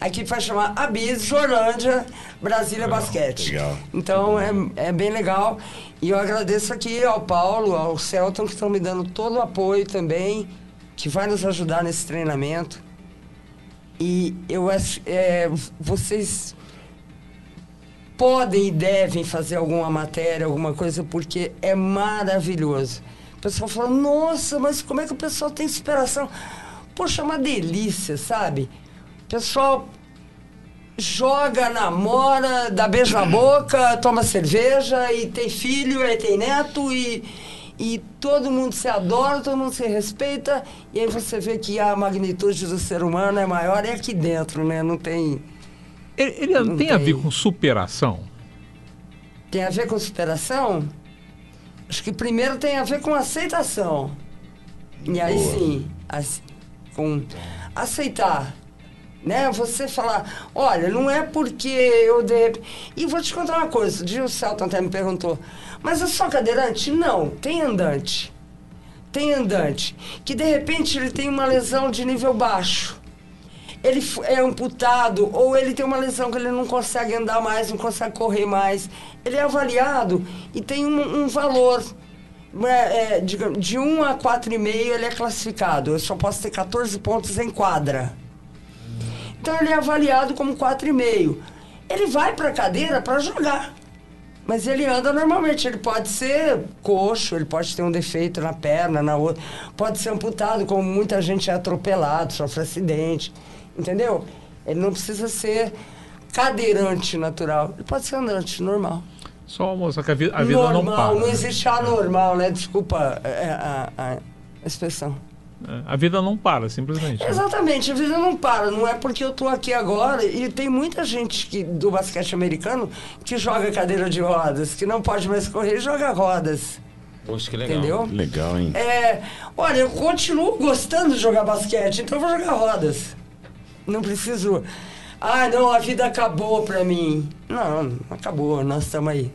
A equipe vai chamar Abids de Orlândia, Brasília Basquete. legal. Então é, é bem legal. E eu agradeço aqui ao Paulo, ao Celton, que estão me dando todo o apoio também, que vai nos ajudar nesse treinamento. E eu acho, é, vocês podem e devem fazer alguma matéria, alguma coisa, porque é maravilhoso. O pessoal fala, nossa, mas como é que o pessoal tem superação? Poxa, é uma delícia, sabe? O pessoal joga, namora, dá beijo na boca, toma cerveja e tem filho, aí tem neto e, e todo mundo se adora, todo mundo se respeita. E aí você vê que a magnitude do ser humano é maior é aqui dentro, né? Não tem. Ele, ele Não tem a ver tem. com superação? Tem a ver com superação? Acho que primeiro tem a ver com aceitação. E aí Boa. sim, ace- com aceitar. Né? Você falar, olha, não é porque eu de E vou te contar uma coisa, o o Celton até me perguntou, mas é só cadeirante? Não, tem andante. Tem andante. Que de repente ele tem uma lesão de nível baixo ele é amputado ou ele tem uma lesão que ele não consegue andar mais, não consegue correr mais. Ele é avaliado e tem um, um valor. É, é, digamos, de 1 a 4,5 ele é classificado. Eu só posso ter 14 pontos em quadra. Então ele é avaliado como 4,5. Ele vai para a cadeira para jogar. Mas ele anda normalmente, ele pode ser coxo, ele pode ter um defeito na perna, na outra, pode ser amputado, como muita gente é atropelado, sofre acidente, entendeu? Ele não precisa ser cadeirante natural, ele pode ser andante, normal. Só mostrar que a vida, a vida não normal, para. não existe anormal, né? Desculpa é, a, a a expressão. A vida não para, simplesmente. Exatamente, a vida não para. Não é porque eu tô aqui agora e tem muita gente que, do basquete americano que joga cadeira de rodas, que não pode mais correr e joga rodas. Poxa, que legal. Entendeu? Legal, hein? É, olha, eu continuo gostando de jogar basquete, então eu vou jogar rodas. Não preciso. Ah, não, a vida acabou pra mim. Não, não acabou, nós estamos aí.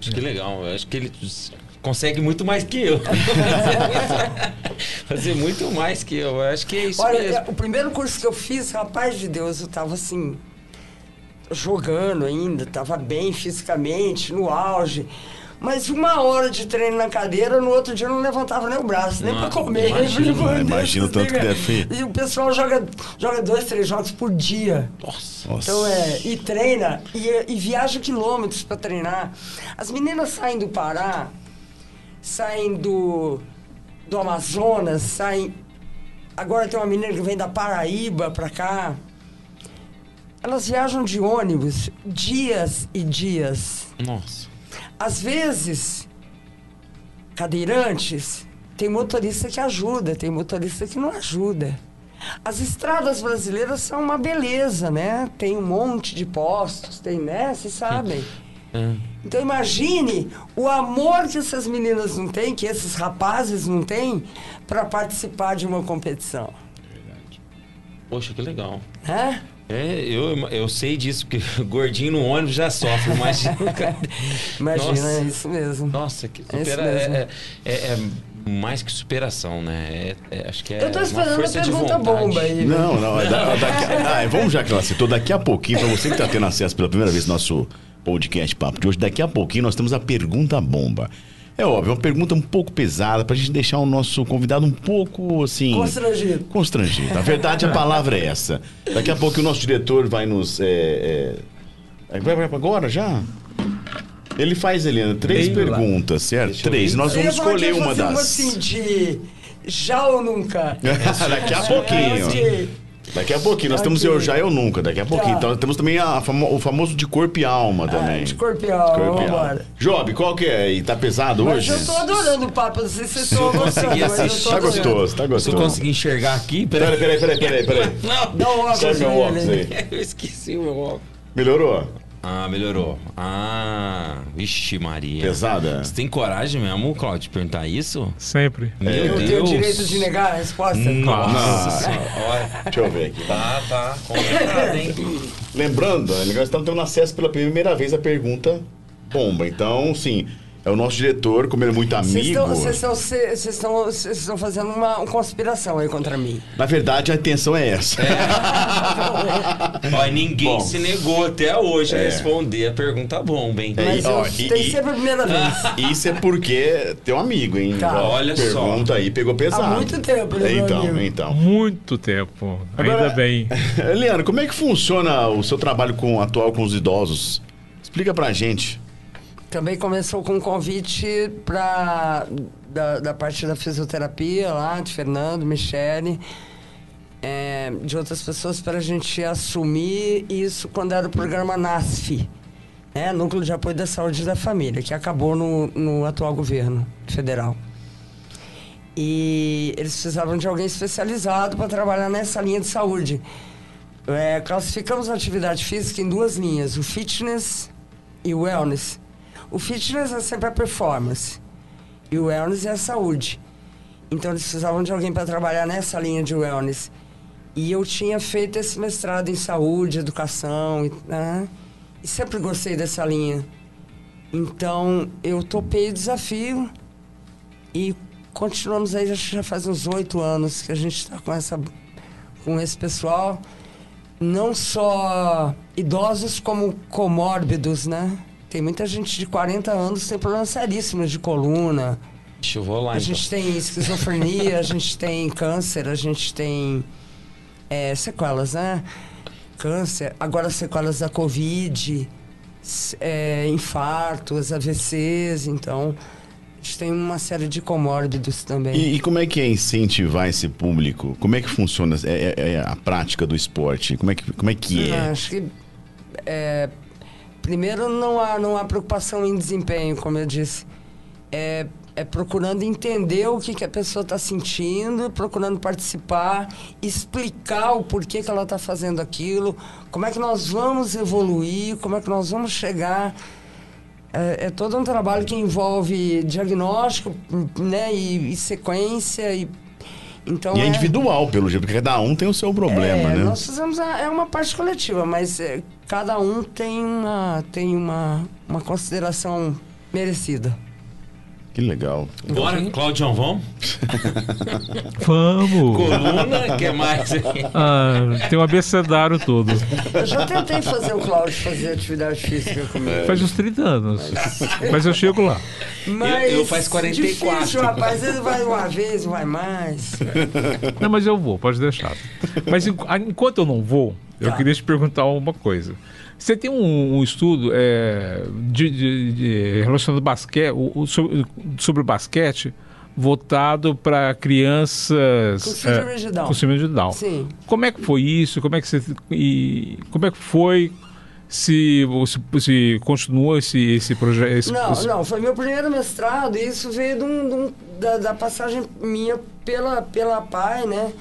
Acho que legal. Acho que ele consegue muito mais que eu. Fazer muito mais que eu. Eu Acho que é isso Olha, mesmo. é, o primeiro curso que eu fiz, rapaz de Deus, eu tava assim, jogando ainda, tava bem fisicamente, no auge. Mas uma hora de treino na cadeira, no outro dia eu não levantava nem o braço, nem pra comer. imagino o tanto que deve- E o pessoal joga, joga dois, três jogos por dia. Nossa. Nossa. Então é, e treina, e, e viaja quilômetros pra treinar. As meninas saem do Pará, saem do, do Amazonas, saem. Agora tem uma menina que vem da Paraíba pra cá. Elas viajam de ônibus dias e dias. Nossa. Às vezes, cadeirantes, tem motorista que ajuda, tem motorista que não ajuda. As estradas brasileiras são uma beleza, né? Tem um monte de postos, tem, né? Vocês sabem. É. Então imagine o amor que essas meninas não têm, que esses rapazes não têm, para participar de uma competição. Poxa, que legal. Né? É, eu, eu sei disso, porque gordinho no ônibus já sofre, imagina. Imagina, Nossa. é isso mesmo. Nossa, que É supera, mesmo. é, é, é mais que superação, né? É- é- acho que é Eu tô uma esperando a força de pergunta bomba aí. Não, não. é da- daqui, ah, vamos já que ela citou, daqui a pouquinho, pra você que tá tendo acesso pela primeira vez no nosso podcast Papo de hoje, daqui a pouquinho nós temos a pergunta bomba. É óbvio, uma pergunta um pouco pesada pra gente deixar o nosso convidado um pouco assim. Constrangido. Constrangido. A verdade, a palavra é essa. Daqui a pouco o nosso diretor vai nos. É, é... Vai, vai agora já? Ele faz, Helena, três Leila. perguntas, certo? Três. Nós vamos escolher uma das. Uma assim de já ou nunca. Daqui a pouquinho. Daqui a pouquinho, nós temos eu já eu nunca, daqui a pouquinho. Tá. Então temos também a famo- o famoso de corpo e alma também. de corpo e alma, Corpo e alma. Job, qual que é? E tá pesado Mas hoje? eu tô adorando o papo, não sei se vocês estão conseguir assistir, Tá gostoso, tá Se eu gostoso. conseguir enxergar aqui, Peraí, peraí. peraí, peraí, peraí, peraí. Não, Dá um óculos Sai meu óculos aí. eu esqueci o meu óculos. Melhorou? Ah, melhorou. Ah, vixe Maria. Pesada? Você tem coragem mesmo, Claudio, de perguntar isso? Sempre. Meu Eu Deus. tenho o direito de negar a resposta? Nossa Nossa. senhora. Olha. Deixa eu ver aqui. Tá, tá. Complicado, hein? Lembrando, nós estamos tendo acesso pela primeira vez à pergunta bomba. Então, sim, é o nosso diretor, como ele é muito Vocês amigo. estão- Vocês estão, fazendo uma, uma conspiração aí contra mim. Na verdade, a intenção é essa. Olha, ninguém Bom. se negou até hoje a É. responder a pergunta bomba, hein? É, Mas ó, eu, e- tem e- sempre a primeira vez. Isso é porque teu amigo, hein? Tá. Ó, Olha só. Pergunta aí, pegou pesado. Há muito tempo, né, Então, amigo? então. Muito tempo. Agora- Ainda bem. Leandro, como é que funciona o seu trabalho com, atual com os idosos? Explica pra gente. Também começou com um convite pra, da, da parte da fisioterapia lá, de Fernando, Michele, é, de outras pessoas, para a gente assumir isso quando era o programa NASF, né? Núcleo de Apoio da Saúde da Família, que acabou no, no atual governo federal. E eles precisavam de alguém especializado para trabalhar nessa linha de saúde. É, classificamos a atividade física em duas linhas, o fitness e o wellness. O fitness é sempre a performance e o wellness é a saúde. Então eles precisavam de alguém para trabalhar nessa linha de wellness. E eu tinha feito esse mestrado em saúde, educação, né? e sempre gostei dessa linha. Então eu topei o desafio e continuamos aí, já faz uns oito anos que a gente está com, essa, com esse pessoal. Não só idosos, como comórbidos, né? Tem muita gente de 40 anos que tem problemas seríssimos de coluna. Deixa eu vou lá, A então. gente tem esquizofrenia, a gente tem câncer, a gente tem é, sequelas, né? Câncer, agora sequelas da Covid, é, infartos, AVCs, então a gente tem uma série de comórbidos também. E, e como é que é incentivar esse público? Como é que funciona é, é- é a prática do esporte? Como é que, como é, que Ah, é? Acho que é, primeiro não há, não há preocupação em desempenho, como eu disse. É, é procurando entender o que, que a pessoa está sentindo, procurando participar, explicar o porquê que ela está fazendo aquilo, como é que nós vamos evoluir, como é que nós vamos chegar. É, é todo um trabalho que envolve diagnóstico né, e, e sequência. E, então E é individual, pelo jeito, porque cada um tem o seu problema, é, né? Nós fizemos a- é uma parte coletiva, mas é, cada um tem uma, tem uma, uma consideração merecida. Que legal. Bora, Claudião, vamos? Vamos! Coluna, que mais? Ah, tem um abecedário todo. Eu já tentei fazer o Cláudio fazer atividade física comigo. Faz uns 30 anos. Mas eu chego lá. Mas eu faz 44. Difícil, rapaz. Ele vai uma vez, não vai mais. Não, mas eu vou, pode deixar. Mas ah, enquanto eu não vou, eu Tá. queria te perguntar uma coisa. Você tem um, um estudo é, de, de- de- relacionado ao basquete, o- o sobre, sobre o basquete voltado para crianças Com síndrome é, de Down. com síndrome de Down. Sim. Como é que foi isso? Como é que você e como é que foi? Se, se, se continua esse esse projeto? Não, não, foi meu primeiro mestrado e isso veio de um- de um- da, da passagem minha pela, pela PAI, né?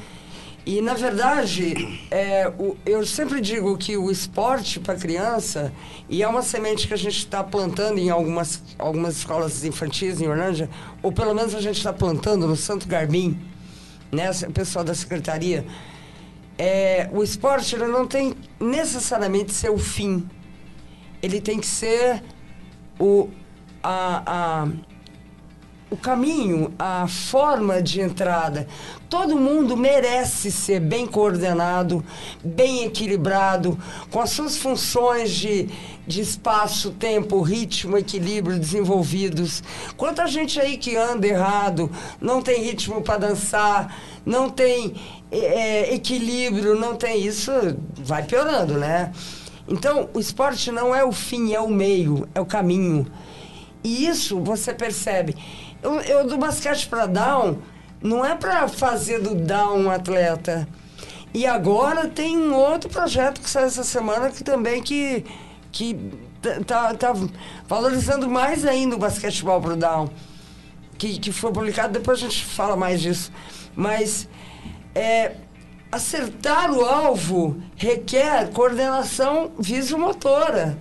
E, na verdade, é, o- eu sempre digo que o esporte para criança, e é uma semente que a gente está plantando em algumas, algumas escolas infantis em Orlândia, ou pelo menos a gente está plantando no Santo Garbim, né? O pessoal da secretaria, é, o esporte não tem necessariamente ser o fim. Ele tem que ser o, a, a- o caminho, a forma de entrada. Todo mundo merece ser bem coordenado, bem equilibrado, com as suas funções de, de espaço, tempo, ritmo, equilíbrio desenvolvidos. Quanta gente aí que anda errado, não tem ritmo para dançar, não tem é, equilíbrio, não tem isso, vai piorando, né? Então, o esporte não é o fim, é o meio, é o caminho. E isso você percebe. Eu, do basquete para down, não é para fazer do down um atleta. E agora tem um outro projeto que saiu essa semana que também que, que tá, tá valorizando mais ainda o basquetebol pro down. Que, que foi publicado, depois a gente fala mais disso. Mas é, acertar o alvo requer coordenação visomotora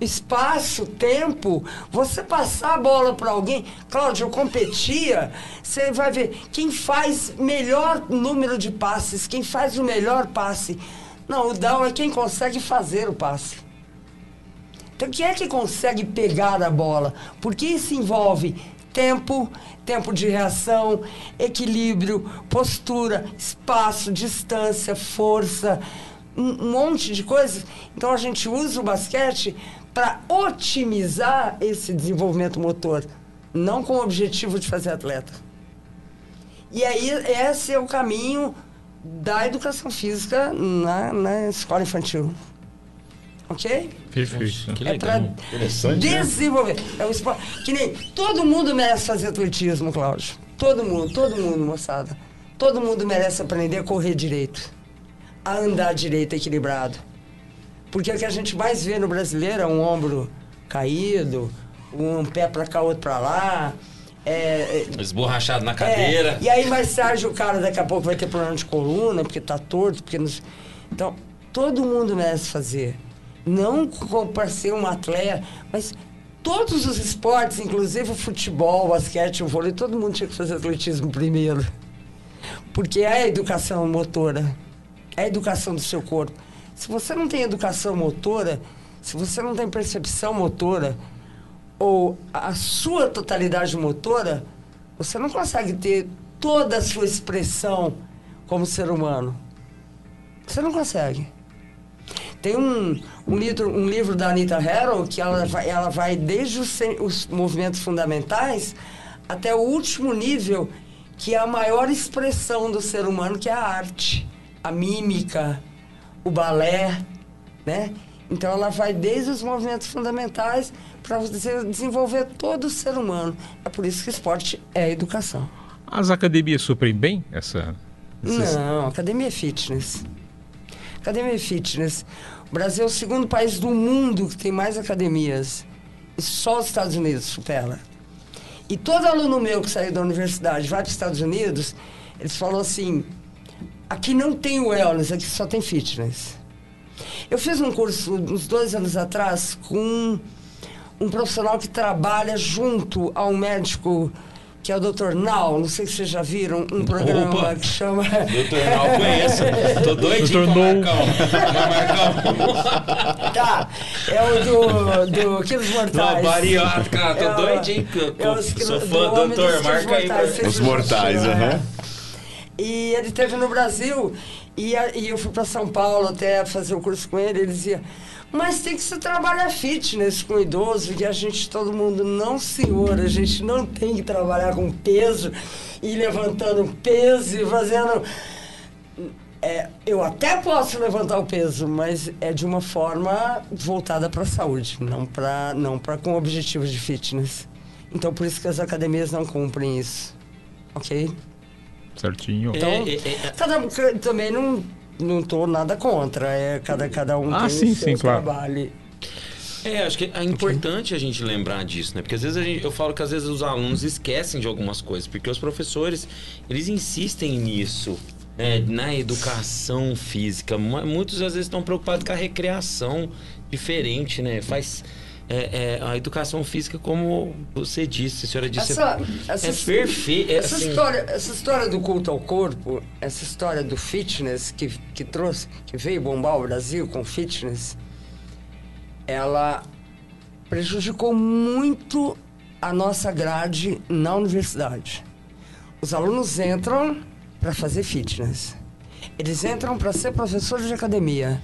espaço, tempo, você passar a bola para alguém. Cláudio, eu competia, você vai ver quem faz melhor número de passes, quem faz o melhor passe. Não, o down é quem consegue fazer o passe. Então, quem é que consegue pegar a bola? Porque isso envolve tempo, tempo de reação, equilíbrio, postura, espaço, distância, força, um monte de coisas. Então, a gente usa o basquete para otimizar esse desenvolvimento motor, não com o objetivo de fazer atleta. E aí, esse é o caminho da educação física na, na escola infantil. Ok? Perfeito. Que É para legal. Né? desenvolver. É um esporte. Que nem todo mundo merece fazer atletismo, Cláudio. Todo mundo, todo mundo, moçada. Todo mundo merece aprender a correr direito. A andar direito, equilibrado. Porque o que a gente mais vê no brasileiro é um ombro caído, um pé para cá, outro para lá. É, é, Esborrachado na cadeira. é, e aí mais tarde o cara daqui a pouco vai ter problema de coluna, porque tá torto, porque não... Então, todo mundo merece fazer. Não para ser um atleta, mas todos os esportes, inclusive o futebol, o basquete, o vôlei, todo mundo tinha que fazer atletismo primeiro. Porque é a educação motora, é a educação do seu corpo. Se você não tem educação motora, se você não tem percepção motora, ou a sua totalidade motora, você não consegue ter toda a sua expressão como ser humano. Você não consegue. Tem um, um, livro, um livro da Anita Harrow que ela vai, ela vai desde os, os movimentos fundamentais até o último nível, que é a maior expressão do ser humano, que é a arte, a mímica, o balé, né? Então ela vai desde os movimentos fundamentais para você desenvolver todo o ser humano. É por isso que esporte é educação. As academias suprem bem essa. Não, academia é fitness. Academia é fitness. O Brasil é o segundo país do mundo que tem mais academias. E só os Estados Unidos supera. E todo aluno meu que saiu da universidade vai para os Estados Unidos, eles falam assim: aqui não tem wellness, aqui só tem fitness. Eu fiz um curso uns dois anos atrás com um profissional que trabalha junto a um médico que é o Dr. Nau, não sei se vocês já viram um programa Opa. que chama. Doutor Nau conheço. Tô doidinho Dr. pra um. Pra marcar um. Tá, é o do, do Quilos Não, Mortais. bariátrica, tô É doidinho. é Sou do fã, doutor. quilos Marca aí. mortais, Os mortais, aham. E ele esteve no Brasil e, e eu fui para São Paulo até fazer o curso com ele. Ele dizia: Mas tem que se trabalhar fitness com idoso. E a gente, todo mundo, não, senhor, a gente não tem que trabalhar com peso e levantando peso e fazendo. É, eu até posso levantar o peso, mas é de uma forma voltada para a saúde, não para não para com objetivos de fitness. Então por isso que as academias não cumprem isso, ok? Certinho. Então, É, é, é, cada, ca- também não não tô nada contra, é cada cada um Ah, tem sim, o seu sim, claro. trabalho. É, acho que é importante a gente lembrar disso, né? Porque às vezes a gente- eu falo que às vezes os alunos esquecem de algumas coisas, porque os professores, eles insistem nisso, né? Na educação física. Mu- Muitos às vezes estão preocupados com a recreação diferente, né? Faz é, é, a educação física, como você disse, a senhora disse, Essa, é, essa, é perfeito. É, essa assim, história, essa história do culto ao corpo, essa história do fitness que, que trouxe, que veio bombar o Brasil com fitness, ela prejudicou muito a nossa grade na universidade. Os alunos entram para fazer fitness. Eles entram para ser professores de academia.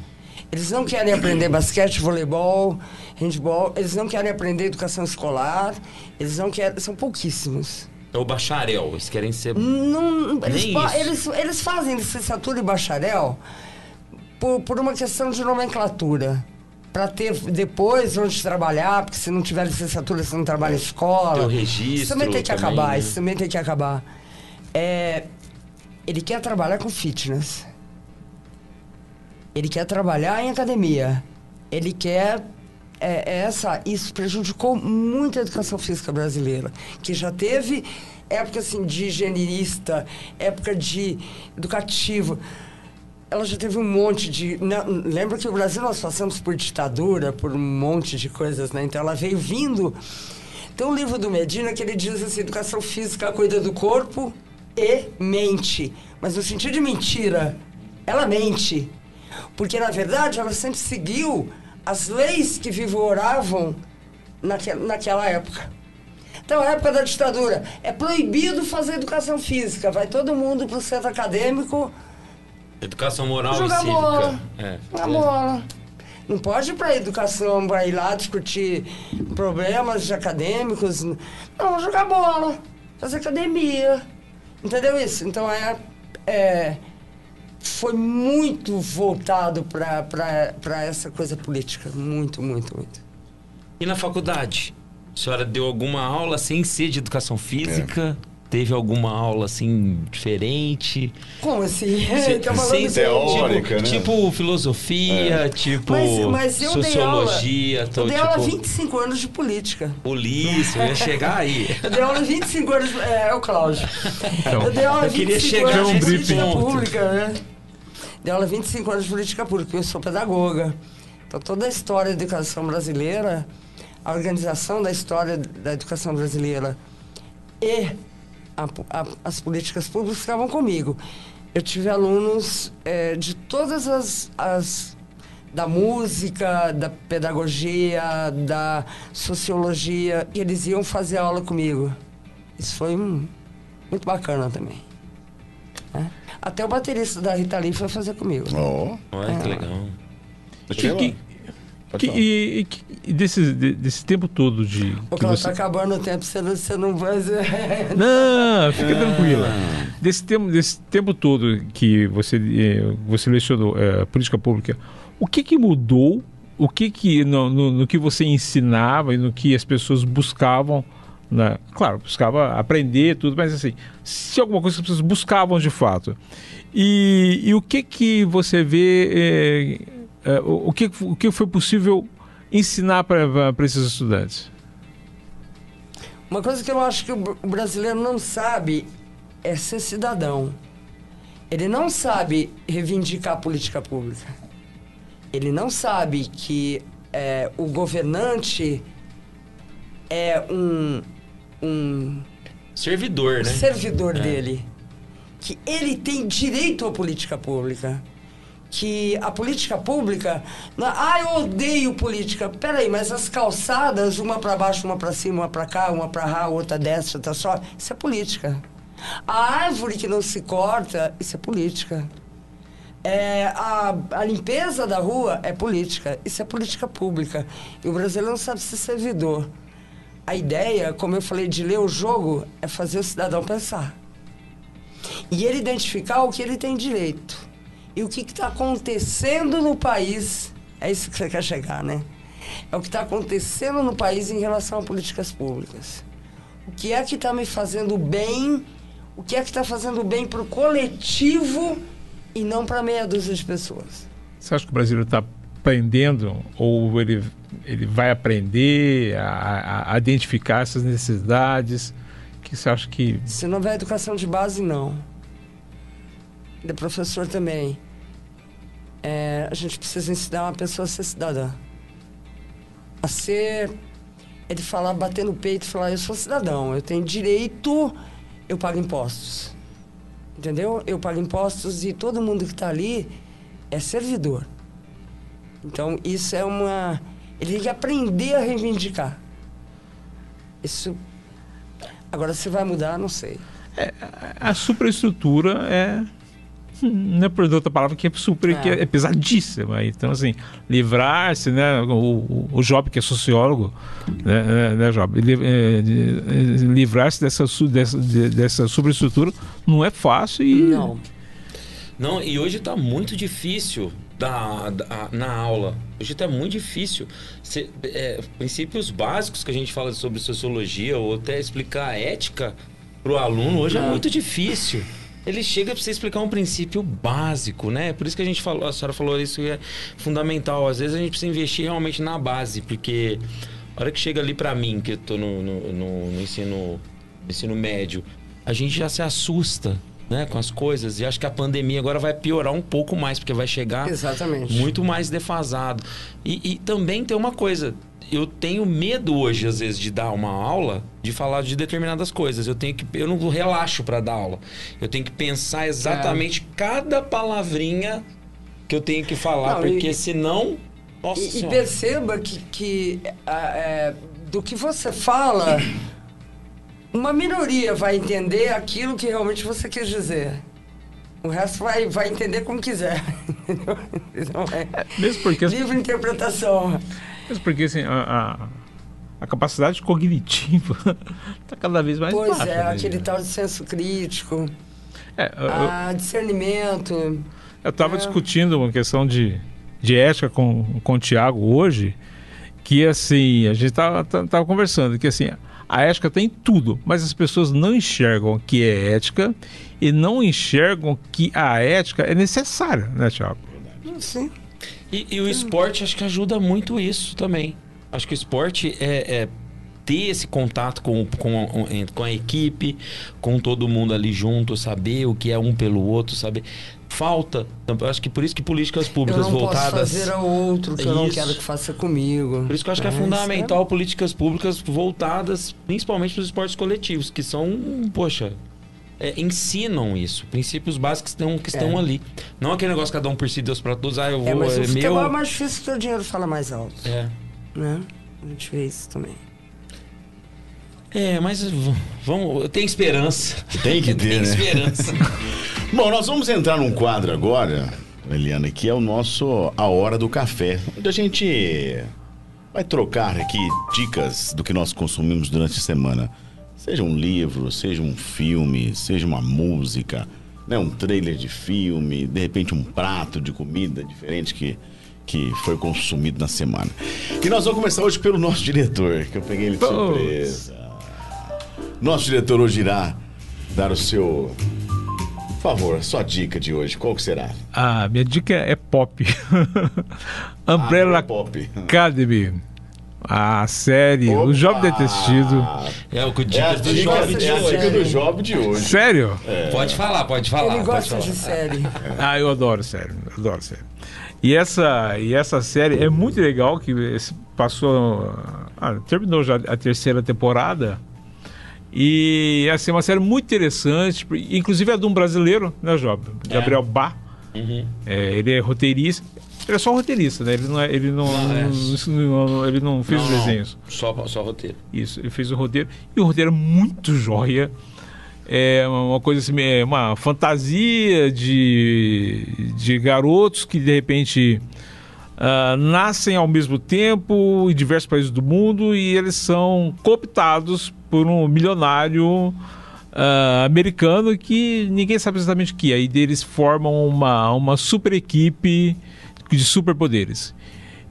Eles não querem aprender basquete, voleibol, handball. Eles não querem aprender educação escolar. Eles não querem. São pouquíssimos. é o bacharel, eles querem ser. Não, eles, eles, eles fazem licenciatura e bacharel por, por uma questão de nomenclatura. Para ter depois onde trabalhar, porque se não tiver licenciatura, você não trabalha em escola. Ter o registro Isso também tem que também, acabar, né? isso também tem que acabar. É, ele quer trabalhar com fitness. Ele quer trabalhar em academia. Ele quer. É, é essa, isso prejudicou muito a educação física brasileira, que já teve época assim, de higienista, época de educativo. Ela já teve um monte de. não, lembra que o Brasil nós passamos por ditadura, por um monte de coisas, né? Então ela veio vindo. Tem um livro do Medina que ele diz assim: educação física cuida do corpo e mente. Mas no sentido de mentira, ela mente. Porque, na verdade, ela sempre seguiu as leis que vigoravam naque, naquela época. Então, a época da ditadura, é proibido fazer educação física. Vai todo mundo para o centro acadêmico Educação moral jogar e cívica. bola. É. Jogar bola. Não pode ir para educação, para ir lá discutir problemas acadêmicos. Não, jogar bola, fazer academia. Entendeu isso? Então é, é foi muito voltado para essa coisa política. Muito, muito, muito. E na faculdade? A senhora deu alguma aula sem ser de educação física? Teve alguma aula assim diferente? Como assim? Se- Tá sem- teórica, tipo, né? tipo filosofia, tipo Mas, mas eu dei aula. sociologia, tô, eu dei aula há tipo 25 anos de política. polícia, eu ia chegar aí. Eu dei aula há 25 anos. de- É, é o Cláudio. Então, eu dei aula eu queria 25 chegar anos de política pública, né? Dei aula há 25 anos de política pública, eu sou pedagoga. Então, toda a história da educação brasileira, a organização da história da educação brasileira e a- a- as políticas públicas ficavam comigo. Eu tive alunos eh, de todas as, as da música, da pedagogia, da sociologia, e eles iam fazer aula comigo. Isso foi hum, muito bacana também. né? Até o baterista da Rita Lee foi fazer comigo. Ó, Olha que legal. deixa eu Que- Que- falar. e, que- e desse, de- desse tempo todo de. O que Cláudio você... tá acabando o tempo, você não, você não vai. Não, fica Ah. tranquila. Desse tempo, desse tempo todo que você, eh, você lecionou eh, política pública, o que que mudou? O que que no, no- no que você ensinava e no que as pessoas buscavam? Né? Claro, buscava aprender tudo, mas assim, se alguma coisa que as pessoas buscavam de fato. E, e o que que você vê? eh, eh, o, que, o que foi possível ensinar para esses estudantes? Uma coisa que eu acho que o brasileiro não sabe é ser cidadão. Ele não sabe reivindicar a política pública. Ele não sabe que é, o governante é um, um Servidor, né? servidor dele. Que ele tem direito à política pública. Que a política pública. Ah, eu odeio política. Peraí, mas as calçadas, uma para baixo, uma para cima, uma para cá, uma para lá, outra desce, outra só. Isso é política. A árvore que não se corta, isso é política. É, a, a limpeza da rua é política. Isso é política pública. E o brasileiro não sabe ser servidor. A ideia, como eu falei, de ler o jogo é fazer o cidadão pensar. E ele identificar o que ele tem direito. E o que está acontecendo no país. É isso que você quer chegar, né? É o que está acontecendo no país em relação a políticas públicas. O que é que está me fazendo bem? O que é que está fazendo bem para o coletivo e não para meia dúzia de pessoas? Você acha que o brasileiro está aprendendo ou ele, ele vai aprender a, a- identificar essas necessidades? Que você acha que Se não houver educação de base, não. De professor também. É, a gente precisa ensinar uma pessoa a ser cidadã. A ser. Ele falar, bater no peito e falar: Eu sou cidadão, eu tenho direito, eu pago impostos. Entendeu? Eu pago impostos e todo mundo que está ali é servidor. Então, isso é uma. Ele tem que aprender a reivindicar. Isso. Agora, se vai mudar, não sei. a superestrutura é não é por outra palavra que é super que é, É. pesadíssima então assim livrar-se né o, o, Job que é sociólogo né, né, né Job de- eh, livrar-se dessa dessa, de- dessa superestrutura não é fácil e Não. Não, e hoje tá muito difícil da, da- na aula. Hoje tá muito difícil. Cê- é, princípios básicos que a gente fala sobre sociologia ou até explicar a ética pro aluno hoje é Não. muito difícil. Ele chega para você explicar um princípio básico, né? Por isso que a gente falou, a senhora falou isso que é fundamental. Às vezes a gente precisa investir realmente na base, porque a hora que chega ali para mim, que eu tô no, no, no- no ensino, no ensino médio, a gente já se assusta, né, com as coisas. E acho que a pandemia agora vai piorar um pouco mais, porque vai chegar Exatamente. muito mais defasado. E, e também tem uma coisa. Eu tenho medo hoje, às vezes, de dar uma aula, de falar de determinadas coisas. Eu tenho que. Eu não relaxo para dar aula. Eu tenho que pensar exatamente cada palavrinha que eu tenho que falar, Não, e- porque senão. Nossa E, e perceba que, que ah, é, do que você fala, uma minoria vai entender aquilo que realmente você quis dizer. O resto vai, vai entender como quiser. Não é? mesmo porque Livre interpretação. mesmo porque assim a, a, a capacidade cognitiva está cada vez mais Pois baixa é, né, aquele tal de senso crítico, É, eu- eu- ah, discernimento. Eu estava É. discutindo uma questão de, de ética com, com o Tiago hoje, que assim, a gente tava, tava, tava conversando, que assim, a ética tem tudo, mas as pessoas não enxergam que é ética e não enxergam que a ética é necessária, né, Tiago? Sim. E, e o esporte acho que ajuda muito isso também. Acho que o esporte é, é ter esse contato com, com, com a equipe, com todo mundo ali junto, saber o que é um pelo outro, saber. Falta. Então, eu acho que por isso que políticas Eu públicas não posso voltadas. fazer ao outro que eu não Isso. quero que faça comigo. Por isso que eu acho que é isso fundamental políticas públicas voltadas principalmente para os esportes coletivos, que são, poxa, é, ensinam isso. Princípios básicos que estão, que estão É. ali. Não aquele negócio cada um por si, Deus para todos, ah, eu vou, É, mas é, o futebol é meu. mais difícil o dinheiro fala mais alto, É. né? A gente vê isso também. É, mas vamos, eu tenho esperança. Tem que ter, Tenho né? esperança. Bom, nós vamos entrar num quadro agora, Eliana, que é o nosso A Hora do Café, onde a gente vai trocar aqui dicas do que nós consumimos durante a semana. Seja um livro, seja um filme, seja uma música, né, um trailer de filme, de repente um prato de comida diferente que, que foi consumido na semana. E nós vamos começar hoje pelo nosso diretor, que eu peguei ele de surpresa. Nosso diretor hoje irá dar o seu favor, sua dica de hoje, qual que será? A minha dica é pop. Ah, Umbrella Pop. Academy. a série O Opa! Jovem Deve Ter Assistido. É o que o É do jovem de é a hoje. dica do Job de hoje. Sério? Pode falar, pode falar. Ele gosta falar. de série. Ah, eu adoro série, adoro série. E essa, e essa série é muito legal, que passou. ah, terminou já a terceira temporada. E assim, é uma série muito interessante, inclusive é de um brasileiro, né, Job? Gabriel Bá. Uhum. É, ele é roteirista. Ele é só roteirista, né? Ele não, é, ele não, Não, é. não- ele não fez os desenhos. Só, só roteiro. Isso, ele fez o roteiro. E o roteiro é muito joia. É uma coisa assim, é uma fantasia de, de garotos que de repente ah, nascem ao mesmo tempo em diversos países do mundo e eles são cooptados por um milionário ah, americano que ninguém sabe exatamente o que. é. Aí eles formam uma, uma super equipe de superpoderes.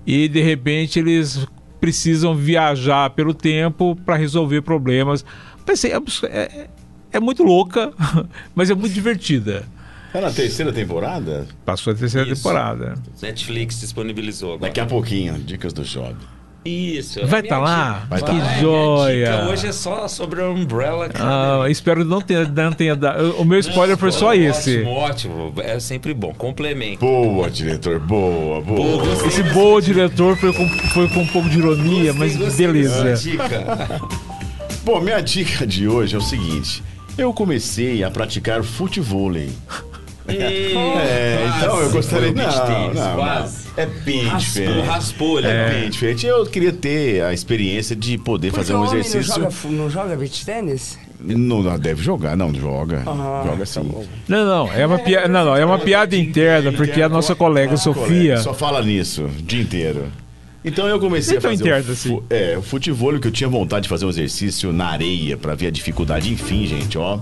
E de repente eles precisam viajar pelo tempo para resolver problemas. Pensei, é, é, é muito louca, mas é muito divertida. Tá na terceira temporada? Passou a terceira Isso. temporada. Netflix disponibilizou agora. Daqui a pouquinho, dicas do Job. Isso. Vai Minha tá lá? Vai que tá joia! dica hoje é só sobre a Umbrella Academy. Ah, espero que não tenha, não tenha dado. O meu spoiler foi só Ótimo, esse. Ótimo, é sempre bom. Complemento. Boa, diretor, boa, boa. Boa, gostei. Esse boa diretor foi com, foi com um pouco de ironia, mas Gostei, gostei beleza. Dica. Bom, minha dica de hoje é o seguinte. Eu comecei a praticar futevôlei. É, então eu gostaria... Não, não, não. quase. É bem Raspou, diferente. raspou, ele É bem diferente. Eu queria ter a experiência de poder Porque fazer um exercício... Não joga, não joga beach tênis? Não, não, deve jogar, não, joga. Ah, joga sim. Não, não, é uma piada, não, não, é uma piada interna, porque a nossa colega Sofia. Só fala nisso o dia inteiro. Então eu comecei Nem tão a fazer interno o, assim. é, o futebol que eu tinha vontade de fazer um exercício na areia pra ver a dificuldade. Enfim, gente, ó.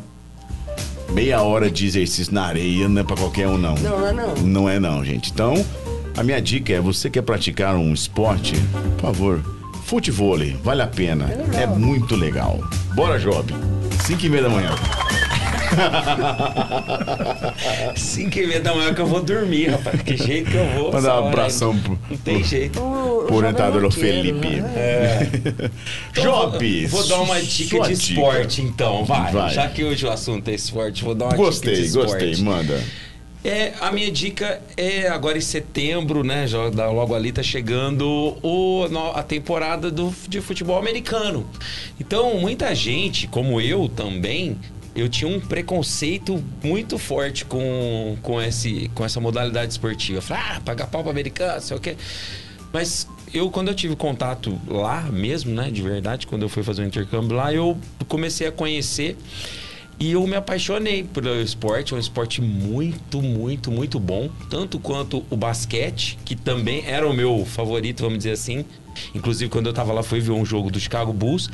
Meia hora de exercício na areia não é pra qualquer um, não. Não, não é não. Não é não, gente. Então, a minha dica é, você quer praticar um esporte, por favor, futevôlei, vale a pena. É, muito legal. Bora, Job. 5 e meia da manhã. 5 e meia da manhã que eu vou dormir, rapaz. Que jeito que eu vou. Mandar essa um abração pro, Não tem jeito. Pro orientador jovem Felipe. né? Então, Job, Vou dar uma dica de dica. esporte, então, vai. Vai. Já que hoje o assunto é esporte, vou dar uma Gostei, dica de esporte. gostei, manda. É, a minha dica é agora em setembro, né? Já, logo ali tá chegando o, a temporada do, de futebol americano. Então, muita gente, como eu também, eu tinha um preconceito muito forte com, com, esse, com essa modalidade esportiva. Eu Falei, ah, pagar pau pro americano, sei o quê. Mas eu, quando eu tive contato lá mesmo, né, de verdade, quando eu fui fazer o intercâmbio lá, eu comecei a conhecer e eu me apaixonei pelo esporte. É um esporte muito, muito, muito bom. Tanto quanto o basquete, que também era o meu favorito, vamos dizer assim. Inclusive, quando eu tava lá, fui ver um jogo do Chicago Bulls.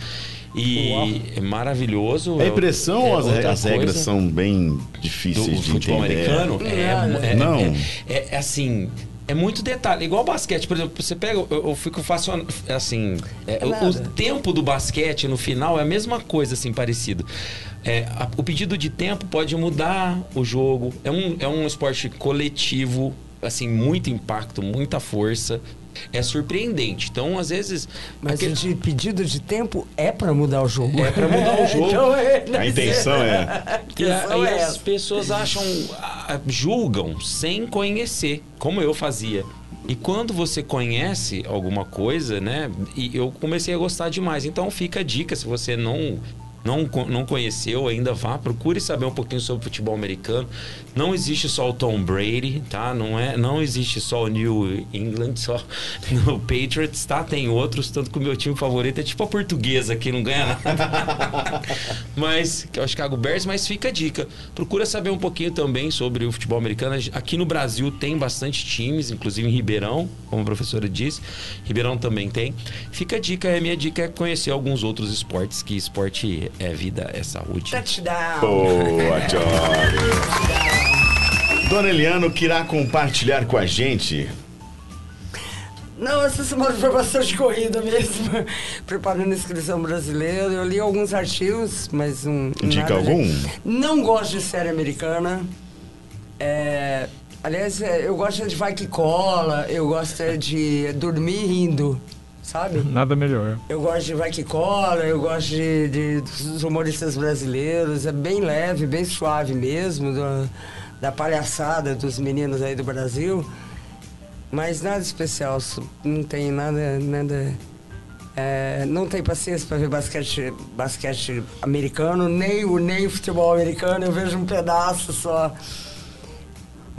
E é maravilhoso. É impressão É ou as, outra as regras são bem do difíceis de futebol entender? americano é, é- Não. é- é- é assim. É muito detalhe. Igual basquete, por exemplo, você pega. Eu, eu fico fascinado. Assim. é, É o, o tempo do basquete no final é a mesma coisa, assim, parecido. É, a- o pedido de tempo pode mudar o jogo. É um, é um esporte coletivo, assim, muito impacto, muita força. É surpreendente. Então, às vezes. Mas aquele- de pedido de tempo é pra mudar o jogo. É pra mudar o jogo. Então, é, A intenção é. A E, intenção e é as pessoas acham, julgam sem conhecer, como eu fazia. E quando você conhece alguma coisa, né? E eu comecei a gostar demais. Então fica a dica, se você não não, não conheceu ainda, vá, procure saber um pouquinho sobre futebol americano. Não existe só o Tom Brady, tá? Não, é, não existe só o New England, só o Patriots, tá? Tem outros, tanto que o meu time favorito é tipo a portuguesa, que não ganha nada. mas, que é o Chicago Bears, mas fica a dica. Procura saber um pouquinho também sobre o futebol americano. Aqui no Brasil tem bastante times, inclusive em Ribeirão, como a professora disse. Ribeirão também tem. Fica a dica, a minha dica é conhecer alguns outros esportes, que esporte é vida, é saúde. Touchdown. Boa, Job. Dona Eliano, que irá compartilhar com a gente. Não, essa semana foi bastante corrida mesmo. Preparando a inscrição brasileira. Eu li alguns artigos, mas um. Indica de- algum? Não gosto de série americana. É, aliás, é, eu gosto de vai que cola, eu gosto é de dormir rindo. Sabe? Nada melhor. Eu gosto de Vai Que Cola, eu gosto de, de- dos humoristas brasileiros. É bem leve, bem suave mesmo, do- da palhaçada dos meninos aí do Brasil. Mas nada especial, não tem nada. nada é, não tem paciência para ver basquete, basquete americano, nem o, nem futebol americano, eu vejo um pedaço só.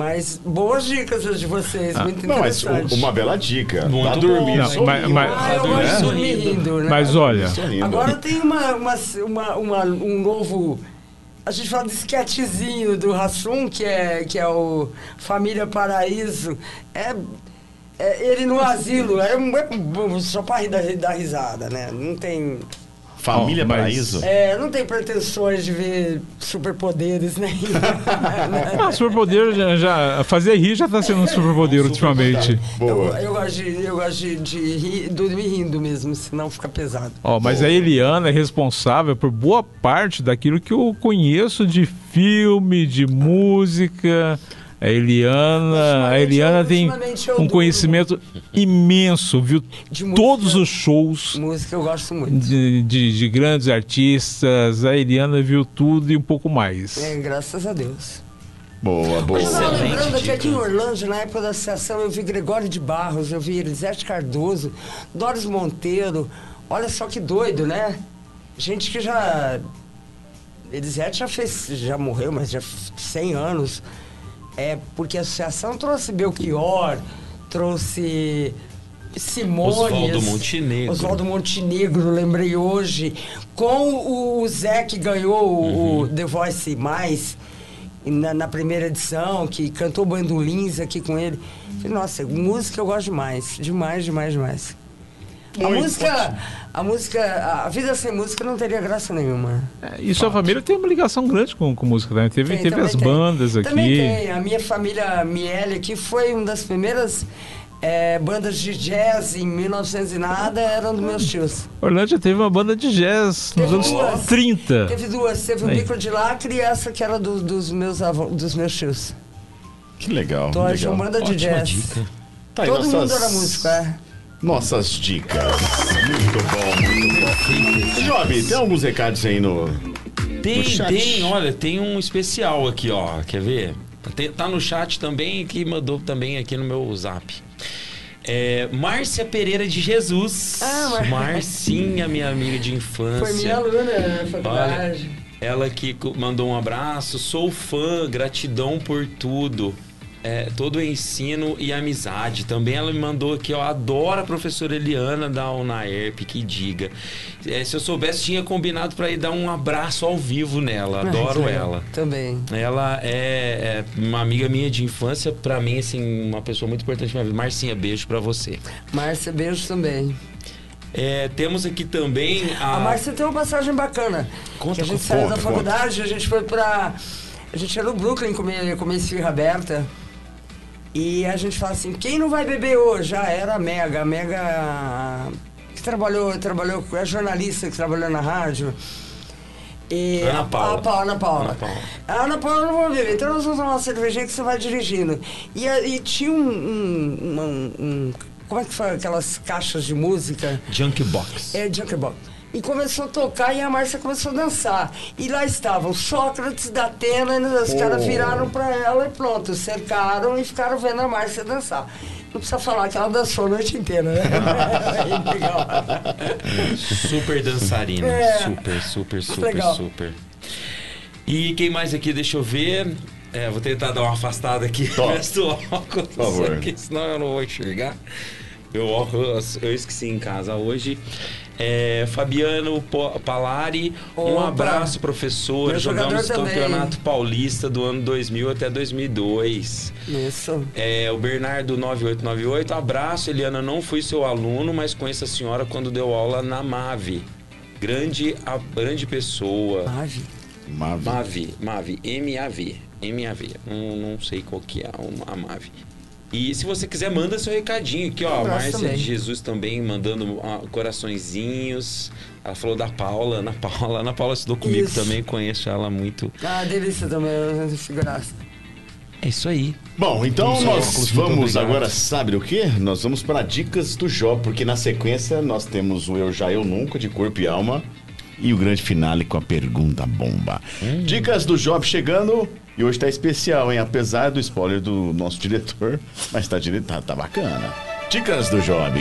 Mas boas dicas as de vocês, muito Não, mas interessante. um- uma bela dica. Muito tá bom. dormindo, Não, sorrindo. mas- mas- Ah, eu Tá gosto de dormir rindo, né? Mas olha, Sorrindo. Agora tem uma, uma, uma, uma- um novo. A gente fala de sketchzinho do Rassum, que é, que é o Família Paraíso. É, é ele no asilo. É, um- é bom, só pra rir da, dar risada, né? Não tem. Família mas- Paraíso? É, não tem pretensões de ver superpoderes, né? ah, superpoder já, já. Fazer rir já tá sendo um superpoder ultimamente. Boa. eu, eu gosto, de, eu gosto de, de rir, dormir rindo mesmo, senão fica pesado. Ó, mas a Eliana é responsável por boa parte daquilo que eu conheço de filme, de música. A Eliana, a Eliana tem um conhecimento imenso, viu De música. todos os shows Música eu gosto muito. de, de- de grandes artistas. A Eliana viu tudo e um pouco mais. É, graças a Deus. Boa, boa. Eu tava lembrando que aqui em Orlando, na época da associação, eu vi Gregório de Barros, eu vi Elisete Cardoso, Doris Monteiro. Olha só que doido, né? Gente que já. Elisete já fez. já morreu, mas já 100 anos. É porque a associação trouxe Belchior, trouxe. Simões. Oswaldo Montenegro. Oswaldo Montenegro, lembrei hoje. Com o Zé que ganhou o- o The Voice Mais na, na primeira edição, que cantou bandolins aqui com ele. Falei, nossa, música eu gosto demais. Demais, demais, demais. A música, a música, a vida sem música não teria graça nenhuma. É, E sua família tem uma ligação grande com, com música, né? Teve, Tem, teve as tem. bandas aqui. Também tem. A minha família Miele aqui foi uma das primeiras eh, bandas de jazz em 1900 e nada, eram dos meus tios. Orlândia teve uma banda de jazz nos Teve anos duas. 30. Teve duas, teve o Aí. Bico de Lacre e essa que era do- dos, meus avô, dos meus tios. Que legal. Então a gente legal. uma banda de Ótima jazz. dica. Tá Todo mundo nossas- era músico, é. Nossas dicas. Muito bom, muito bom. Job, tem alguns recados aí no. Tem, No chat. tem, olha, tem um especial aqui, ó. Quer ver? Tá no chat também, que mandou também aqui no meu zap. É, Márcia Pereira de Jesus. Ah, Mar- Marcinha, minha amiga de infância. Foi minha aluna na faculdade. Ela que mandou um abraço. Sou fã, gratidão por tudo. É, todo o ensino e amizade. Também ela me mandou aqui, ó. Adoro a professora Eliana da UNAERP, que diga. É, se eu soubesse, tinha combinado para ir dar um abraço ao vivo nela. Adoro que legal. ela. Também. Ela é, é uma amiga minha de infância, pra mim, assim, uma pessoa muito importante na minha vida. Marcinha, beijo pra você. Márcia, beijo também. É, temos aqui também a. A Márcia tem uma passagem bacana. Conta, que a gente conta, saiu da conta. faculdade, a gente foi pra. A gente ia no Brooklyn comer, comer esfirra aberta. E a gente fala assim, quem não vai beber hoje? Já era a Mega. A Mega que trabalhou, trabalhou, é jornalista que trabalhou na rádio. E Ana Paula. A, Paula, Ana Paula. Ana Paula. A Ana Paula não vou beber, então nós vamos tomar uma cervejinha que você vai dirigindo. E, e tinha um, um- um- um- Como é que foi aquelas caixas de música? Junk Box. É, Junkerbox. E começou a tocar e a Márcia começou a dançar. E lá estavam Sócrates da Atena, e os caras viraram pra ela e pronto, cercaram e ficaram vendo a Márcia dançar. Não precisa falar que ela dançou a noite inteira, né? É legal. Super dançarina. É. Super, super, super, Legal. super. E quem mais aqui? Deixa eu ver. É, vou tentar dar uma afastada aqui Top. do óculos, Por favor. aqui, senão eu não vou enxergar. Meu óculos eu esqueci em casa hoje. É, Fabiano Palari, um Opa. abraço, professor. Meu Jogamos. Campeonato Paulista do ano 2000 até 2002. Isso. É, o Bernardo 9898, abraço, Eliana, não fui seu aluno, mas conheço a senhora quando deu aula na MAVE. Grande, a, grande pessoa. Ave. Mavi. MAVE, MAVE, M-A-V, M-A-V. Não, não sei qual que é a MAVE. E se você quiser, manda seu recadinho aqui, ó. Um Márcia também. de Jesus também mandando coraçõezinhos. Ela falou da Paula, Ana Paula. Ana Paula estudou comigo Isso. também, conheço ela muito. Ah, delícia também, figuraça. É isso aí. Bom, então Vamos nós vamos agora, sabe o quê? Nós vamos para dicas do Job, porque na sequência nós temos o Eu Já Eu Nunca, de Corpo e Alma, e o grande finale com a pergunta bomba. Hum. Dicas do Job chegando, e hoje tá especial, hein? Apesar do spoiler do nosso diretor, mas tá, tá, tá bacana. Dicas do Job.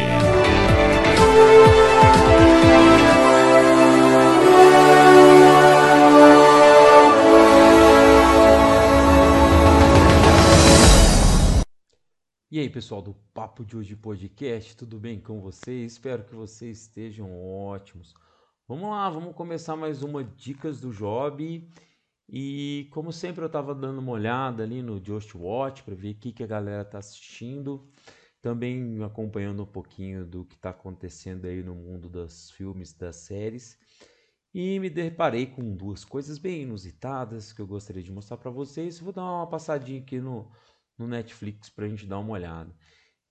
E aí, pessoal do Papo de Hoje Podcast, tudo bem com vocês? Espero que vocês estejam ótimos. Vamos lá, vamos começar mais uma Dicas do Job. E como sempre, eu estava dando uma olhada ali no Just Watch para ver o que, que a galera tá assistindo. Também acompanhando um pouquinho do que está acontecendo aí no mundo dos filmes, das séries. E me deparei com duas coisas bem inusitadas que eu gostaria de mostrar para vocês. Vou dar uma passadinha aqui no, no Netflix pra gente dar uma olhada.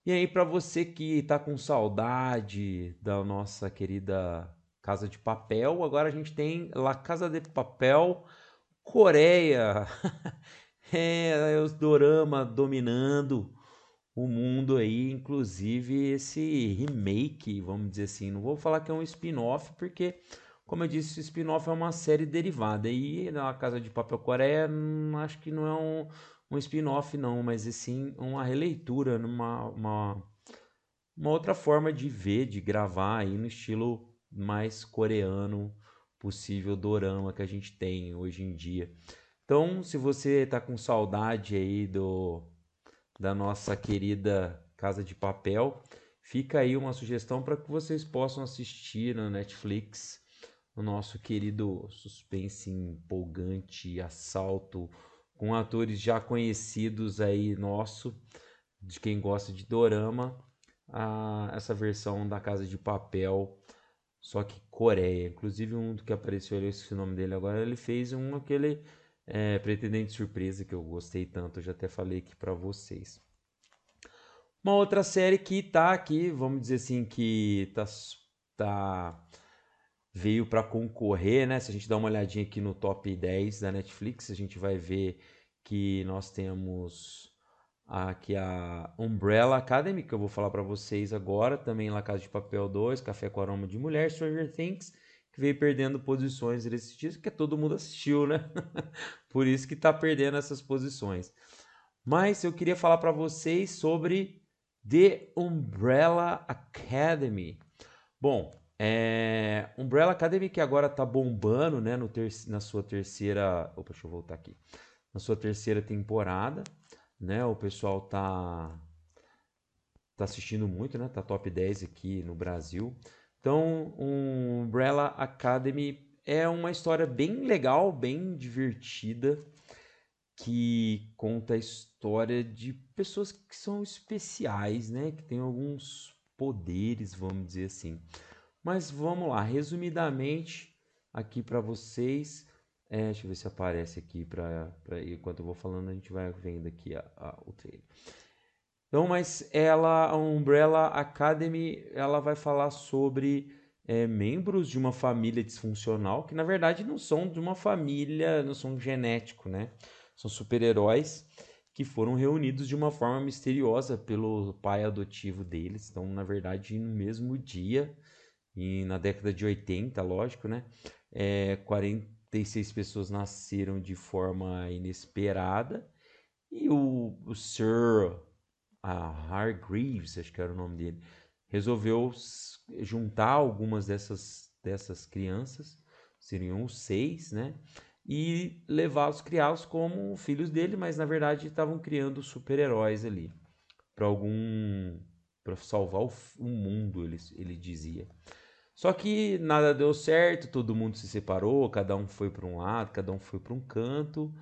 E aí, para você que tá com saudade da nossa querida Casa de Papel, agora a gente tem La Casa de Papel Coreia. é, é os dorama dominando o mundo aí, inclusive esse remake, vamos dizer assim. Não vou falar que é um spin-off, porque, como eu disse, o spin-off é uma série derivada. E na Casa de Papel Coreia, hum, acho que não é um, um spin-off, não, mas sim uma releitura, numa, uma, uma outra forma de ver, de gravar aí no estilo mais coreano possível, dorama que a gente tem hoje em dia. Então, se você tá com saudade aí do da nossa querida Casa de Papel, fica aí uma sugestão para que vocês possam assistir na Netflix o nosso querido suspense empolgante, assalto com atores já conhecidos aí nosso, de quem gosta de dorama, a, essa versão da Casa de Papel, só que Coreia. Inclusive um que apareceu, o nome dele agora, ele fez um aquele é, Pretendente Surpresa que eu gostei tanto, eu já até falei aqui pra vocês. Uma outra série que tá aqui, vamos dizer assim, que tá, tá veio para concorrer, né? Se a gente dá uma olhadinha aqui no top 10 da Netflix, a gente vai ver que nós temos aqui a Umbrella Academy, que eu vou falar para vocês agora, também La Casa de Papel 2, Café com Aroma de Mulher, Stranger Things, que veio perdendo posições nesses dias, que todo mundo assistiu, né? Por isso que tá perdendo essas posições. Mas eu queria falar para vocês sobre The Umbrella Academy. Bom, é, Umbrella Academy que agora tá bombando, né, no ter, na sua terceira, opa, deixa eu voltar aqui, na sua terceira temporada, né, o pessoal tá tá assistindo muito, né, tá top 10 aqui no Brasil. Então, um Umbrella Academy é uma história bem legal, bem divertida, que conta a história de pessoas que são especiais, né, que têm alguns poderes, vamos dizer assim. Mas vamos lá, resumidamente aqui para vocês. É, deixa eu ver se aparece aqui para enquanto eu vou falando a gente vai vendo aqui a, a, o trailer. Então, mas ela, a Umbrella Academy, ela vai falar sobre é, membros de uma família disfuncional que na verdade não são de uma família, não são genético, né? São super-heróis que foram reunidos de uma forma misteriosa pelo pai adotivo deles. Então, na verdade, no mesmo dia e na década de 80, lógico, né? É, 46 pessoas nasceram de forma inesperada e o, o Sir a Hargreaves, acho que era o nome dele, resolveu juntar algumas dessas, dessas crianças, seriam os seis, né? E levá-los, criá-los como filhos dele, mas na verdade estavam criando super-heróis ali para algum para salvar o, o mundo, ele, ele dizia. Só que nada deu certo, todo mundo se separou, cada um foi para um lado, cada um foi para um canto.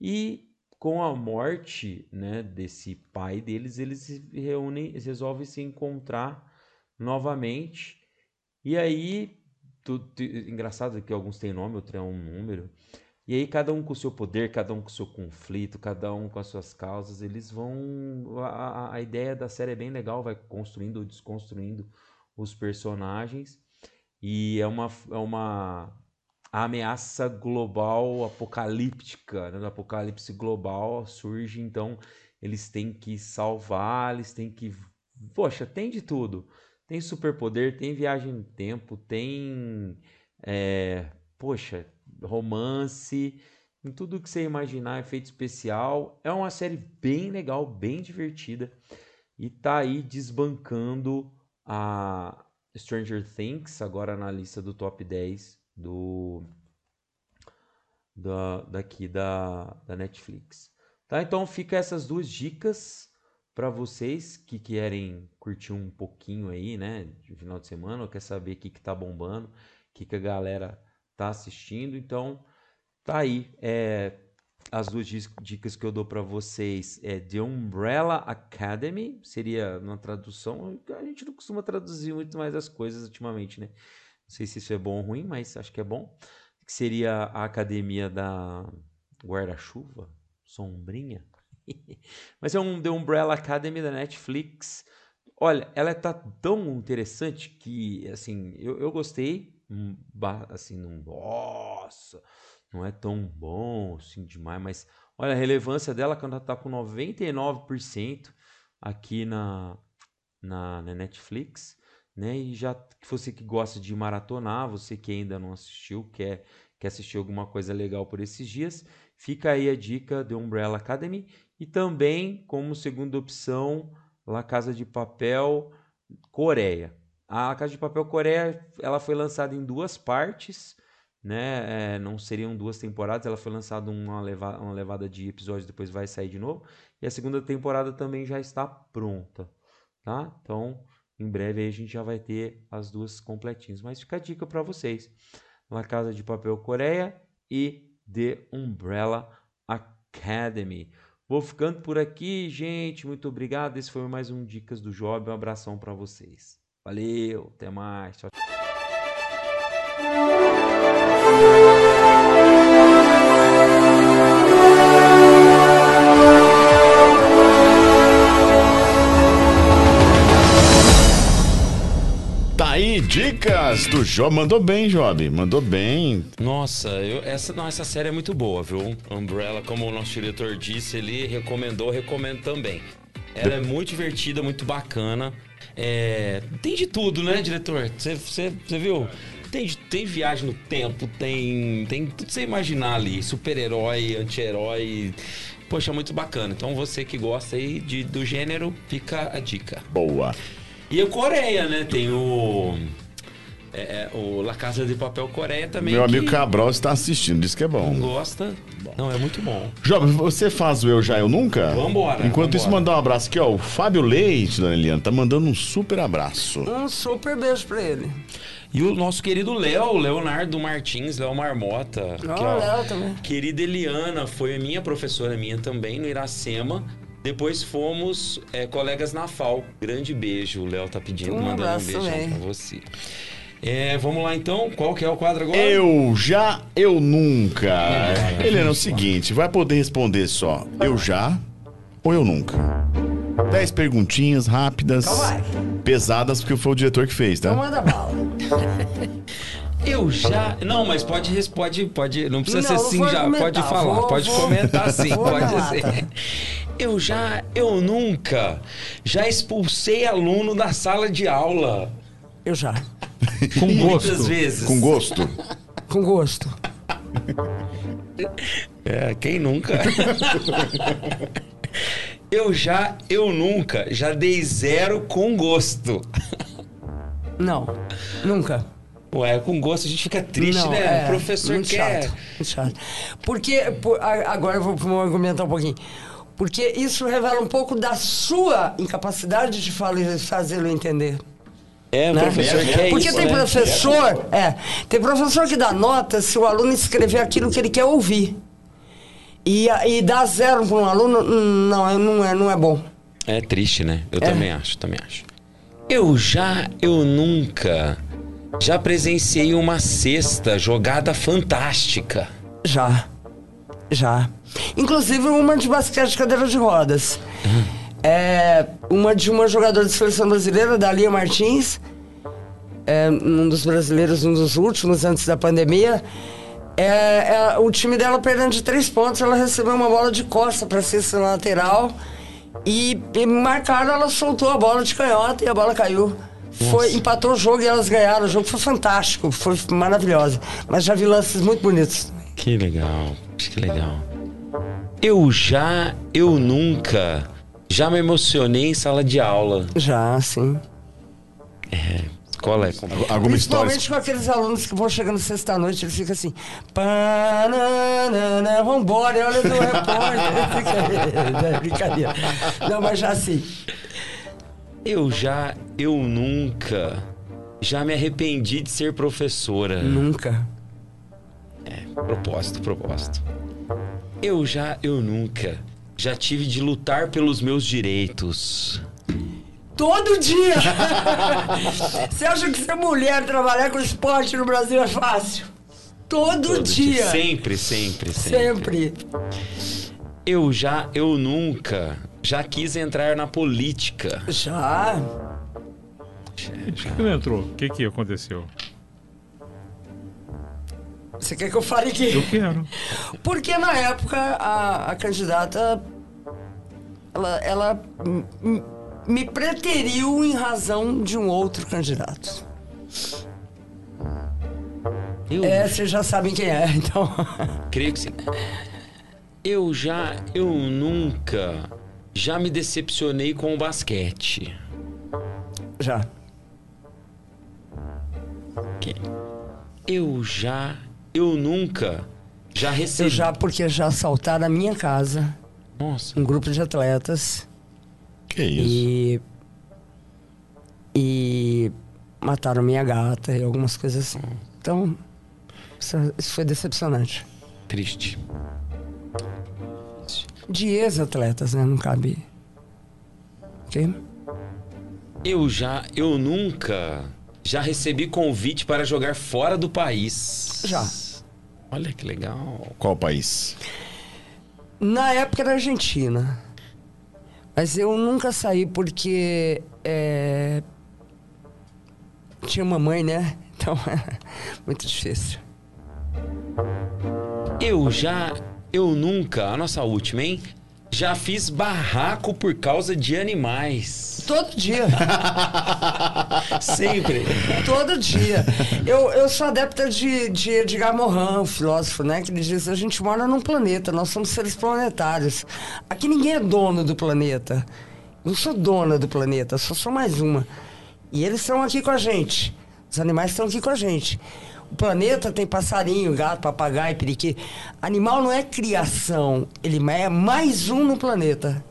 E com a morte né, desse pai deles, eles se reúnem, eles resolvem se encontrar novamente. E aí, tu- tu- engraçado que alguns têm nome, outros é um número. E aí, cada um com o seu poder, cada um com o seu conflito, cada um com as suas causas, eles vão. A- a ideia da série é bem legal, vai construindo ou desconstruindo os personagens. E é uma, é uma, ameaça global apocalíptica, né, do apocalipse global surge, então eles têm que salvar, eles têm que. Poxa, tem de tudo. Tem superpoder, tem viagem no tempo, tem. É, poxa, romance, em tudo que você imaginar, efeito especial. É uma série bem legal, bem divertida. E tá aí desbancando a Stranger Things, agora na lista do top 10 do da, daqui da, da Netflix. Tá? Então fica essas duas dicas para vocês que querem curtir um pouquinho aí, né, de final de semana, ou quer saber o que, que tá bombando, o que, que a galera tá assistindo. Então, tá aí. É, as duas dicas que eu dou para vocês é The Umbrella Academy, seria uma tradução, a gente não costuma traduzir muito mais as coisas ultimamente, né? Não sei se isso é bom ou ruim, mas acho que é bom. Que seria a academia da guarda-chuva, sombrinha. mas é um The Umbrella Academy da Netflix. Olha, ela tá tão interessante que, assim, eu, eu gostei, hum, assim, não, nossa, não é tão bom assim demais, mas olha a relevância dela quando ela tá com 99% aqui na, na, na, Netflix, né? E já que você que gosta de maratonar, você que ainda não assistiu, quer, quer assistir alguma coisa legal por esses dias, fica aí a dica do Umbrella Academy e também como segunda opção La Casa de Papel Coreia. A Casa de Papel Coreia, ela foi lançada em duas partes, né? É, não seriam duas temporadas, ela foi lançada uma, leva uma levada de episódios, depois vai sair de novo. E a segunda temporada também já está pronta, tá? Então, em breve a gente já vai ter as duas completinhas. Mas fica a dica para vocês. La Casa de Papel Coreia e The Umbrella Academy. Vou ficando por aqui, gente. Muito obrigado. Esse foi mais um Dicas do Job. Um abração para vocês. Valeu, até mais. Tchau. Dicas do Job. Mandou bem, Job. Mandou bem. Nossa, eu, essa, não, essa série é muito boa, viu? Umbrella, como o nosso diretor disse, ele recomendou, recomendo também. Ela é muito divertida, muito bacana. É, tem de tudo, né, diretor? Você viu? Tem, tem viagem no tempo, tem, tem tudo que você imaginar ali. Super-herói, anti-herói. Poxa, muito bacana. Então você que gosta aí de, do gênero, fica a dica. Boa. E a Coreia, né? Tem o. É, é, o La Casa de Papel Coreia também. Meu amigo Cabral está assistindo, diz que é bom. Gosta? Não, é muito bom. Jovem, você faz o Eu Já Eu Nunca? Vambora. Enquanto vambora. isso, mandar um abraço aqui, ó. O Fábio Leite, dona Eliana, tá mandando um super abraço. Um super beijo pra ele. E o nosso querido Léo, Leonardo Martins, Léo Marmota. Ó, que, ó, Léo também. Querida Eliana, foi minha professora minha também no Iracema. Depois fomos é, colegas na FAO. Grande beijo. O Léo tá pedindo, Um mandando um abraço beijão também. pra você. É, vamos lá então. Qual que é o quadro agora? Eu já, eu nunca. É o seguinte, vai poder responder só eu já ou eu nunca. Dez perguntinhas rápidas, Então pesadas, porque foi o diretor que fez, Então tá? manda bala. Eu já. Não, mas pode res- pode, pode. Não precisa Não, ser assim vou já. Pode falar, vou- pode vou- comentar sim, pode ser. Eu já, eu nunca, já expulsei aluno da sala de aula. Eu já. Com Muitas gosto. vezes. Com gosto. Com gosto. É, quem nunca? eu já, eu nunca, já dei zero com gosto. Não. Nunca. Ué, com gosto a gente fica triste, Não, né? é, o professor muito quer. Chato, muito chato. Porque, por- agora eu vou, argumentar um pouquinho. Porque isso revela um pouco da sua incapacidade de fazê-lo entender. É, o né? professor quer Porque isso. tem né? professor, é, tem professor que dá nota se o aluno escrever aquilo que ele quer ouvir. E, e dar zero para um aluno, não, não é, não é bom. É triste, né? Eu É. também acho, também acho. Eu já, eu nunca, já presenciei uma cesta jogada fantástica. Já. Já. Inclusive uma de basquete de cadeira de rodas. É, uma de uma jogadora de seleção brasileira, da Lia Martins. É, um dos brasileiros, um dos últimos antes da pandemia. É, é, o time dela perdendo de três pontos, ela recebeu uma bola de costa para cesta lateral e, e marcaram, ela soltou a bola de canhota e a bola caiu. Foi, empatou o jogo e elas ganharam. O jogo foi fantástico, foi maravilhosa. Mas já vi lances muito bonitos. Que legal, que legal. Eu já, eu nunca, já me emocionei em sala de aula. Já, sim. Qual é? Alguma história? Principalmente com aqueles alunos que vão chegando sexta-noite, eles ficam assim, pananana, vambora, olha do repórter. É brincadeira. Não, mas já assim. Eu já, eu nunca, já me arrependi de ser professora. Nunca. Propósito, propósito. Eu já, eu nunca, já tive de lutar pelos meus direitos. Todo dia! Você acha que ser mulher trabalhar com esporte no Brasil é fácil? Todo, Todo dia! Sempre, sempre, sempre. Sempre. Eu já, eu nunca, já quis entrar na política. Já. Por que não entrou? O que, que aconteceu? Você quer que eu fale Eu que? quero. Porque na época a, a candidata ela, ela me preteriu em razão de um outro candidato. Eu É, vocês já sabem quem é, então. creio que sim. Eu já, eu nunca, já me decepcionei com o basquete. Já. Eu já, eu nunca, já recebi. Eu já, porque já assaltaram a minha casa, Nossa, um grupo de atletas. Que isso? E. E. Mataram minha gata e algumas coisas assim. Então. Isso, isso foi decepcionante. triste. De ex-atletas, né? Não cabe. Ok? Eu já, eu nunca, já recebi convite para jogar fora do país. Já. Olha que legal. Qual país? Na época era Argentina. Mas eu nunca saí porque. é, Tinha uma mãe, né? Então era muito difícil. Eu já, eu nunca, a nossa última, hein? Já fiz barraco por causa de animais. Todo dia. Sempre. Todo dia. Eu, eu sou adepta de, de Edgar Morin, o filósofo, né? Que ele diz: a gente mora num planeta, nós somos seres planetários. Aqui ninguém é dono do planeta. Eu sou dona do planeta, só sou mais uma. E eles estão aqui com a gente. Os animais estão aqui com a gente. O planeta tem passarinho, gato, papagaio, periquito. Animal não é criação, ele é mais um no planeta.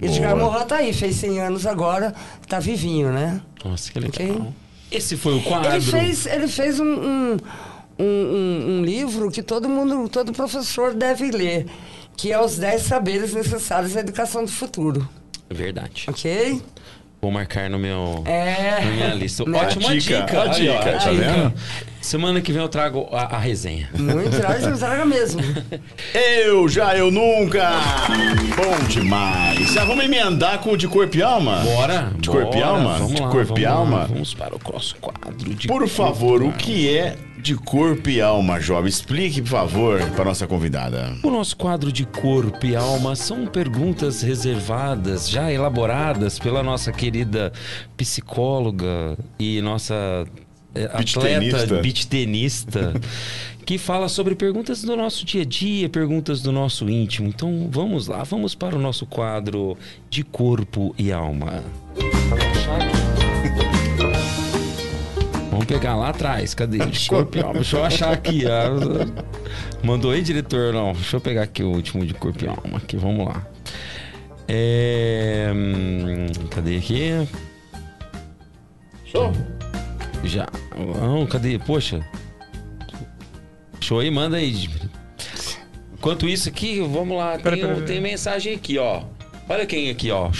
Edgar Boa. Morin tá aí, fez 100 anos agora, tá vivinho, né? Nossa, que legal. Ok. Esse foi o quadro. Ele fez, ele fez um, um, um, um- um livro que todo mundo, todo professor deve ler, que é Os 10 Saberes Necessários à Educação do Futuro. Verdade. Ok? Vou marcar no meu. É. Na minha lista. Né? Ótima A dica, dica. a Aí, ó, dica, a tá dica. vendo? Semana que vem eu trago a, a resenha. Muito traz, traga mesmo. Eu já, eu nunca. Bom demais. Já vamos emendar com o de corpo e alma? Bora. De corpo e alma? Vamos De lá, corpo vamos e lá. alma? Vamos para o nosso quadro de Por corpo favor, o que é de corpo e alma, jovem? Explique, por favor, para nossa convidada. O nosso quadro de corpo e alma são perguntas reservadas, já elaboradas pela nossa querida psicóloga e nossa eh, Beach atleta beach tenista, que fala sobre perguntas do nosso dia a dia, perguntas do nosso íntimo. Então vamos lá, vamos para o nosso quadro de corpo e alma. Vamos pegar lá atrás, cadê? E alma. Deixa eu achar aqui. Mandou aí, diretor? Não, deixa eu pegar aqui o último de e alma. Aqui, vamos lá. É... hum, Cadê aqui? Show. Já. Não, cadê? Poxa. Show aí, manda aí. Enquanto isso aqui, vamos lá. Pera, Tem, pera, pera. tem mensagem aqui, ó. Olha quem aqui, ó.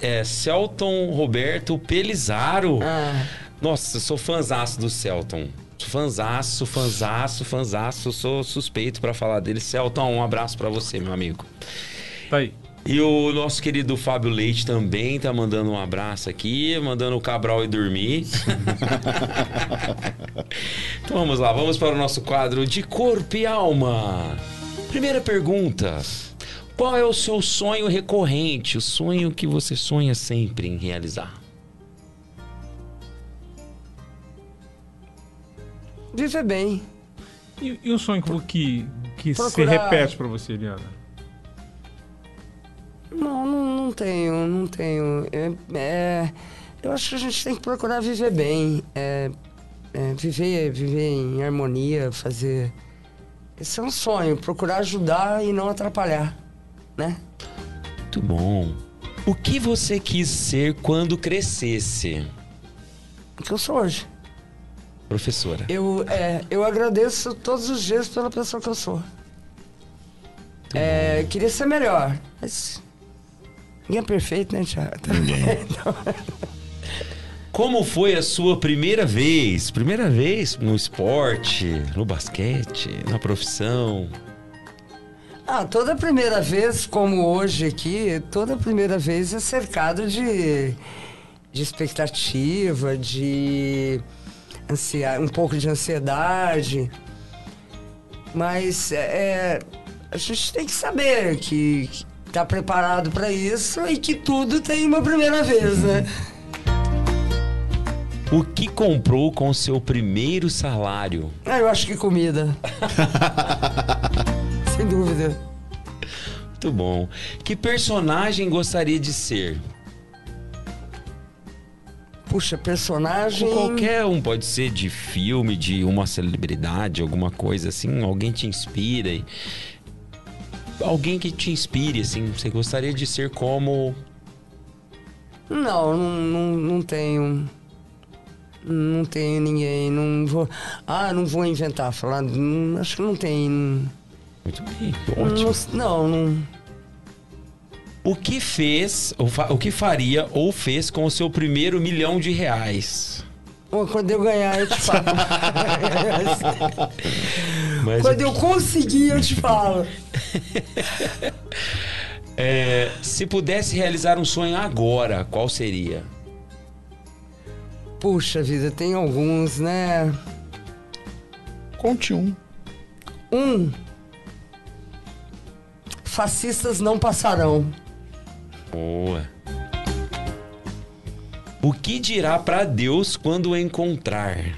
É Celton Roberto Pelizaro. Ah, Nossa, eu sou fãzaço do Celton. Fanzaço, fanzaço, fanzaço. Sou suspeito pra falar dele. Celton, um abraço pra você, meu amigo. Tá aí. E o nosso querido Fábio Leite também tá mandando um abraço aqui, mandando o Cabral ir dormir. Então vamos lá, vamos para o nosso quadro de corpo e alma. Primeira pergunta: Qual é o seu sonho recorrente, o sonho que você sonha sempre em realizar? Viver bem. E, e um sonho que, que, que se Procurar- repete pra você, Eliana? Não, não, não tenho, não tenho. É, é, eu acho que a gente tem que procurar viver bem. É, é, viver, viver em harmonia, fazer. Esse é um sonho, procurar ajudar e não atrapalhar, né? Muito bom. O que você quis ser quando crescesse? O que eu sou hoje. Professora. Eu, é, eu agradeço todos os dias pela pessoa que eu sou. É, queria ser melhor, mas ninguém é perfeito, né, Thiago? Então, Como foi a sua primeira vez? Primeira vez no esporte, no basquete, na profissão? Ah, toda primeira vez, como hoje aqui, toda primeira vez é cercado de, de expectativa, de ansia, um pouco de ansiedade. Mas é, a gente tem que saber que está preparado para isso e que tudo tem uma primeira vez, né? O que comprou com seu primeiro salário? Ah, eu acho que comida. Sem dúvida. Muito bom. Que personagem gostaria de ser? Puxa, personagem. Qualquer um, pode ser de filme, de uma celebridade, alguma coisa assim. Alguém te inspira. e- Alguém que te inspire, assim. Você gostaria de ser como. Não, não, não, não tenho. Não tenho ninguém. Não vou. Ah, não vou inventar, falar. acho que não tem. Muito bem, ótimo. Não, não. O que fez, o que faria ou fez com o seu primeiro milhão de reais? Bom, quando eu ganhar, eu te falo. Mas quando eu conseguir, eu te falo. é, se pudesse realizar um sonho agora, qual seria? Puxa vida, tem alguns, né? Conte um. Um. Fascistas não passarão. Boa. O que dirá pra Deus quando o encontrar?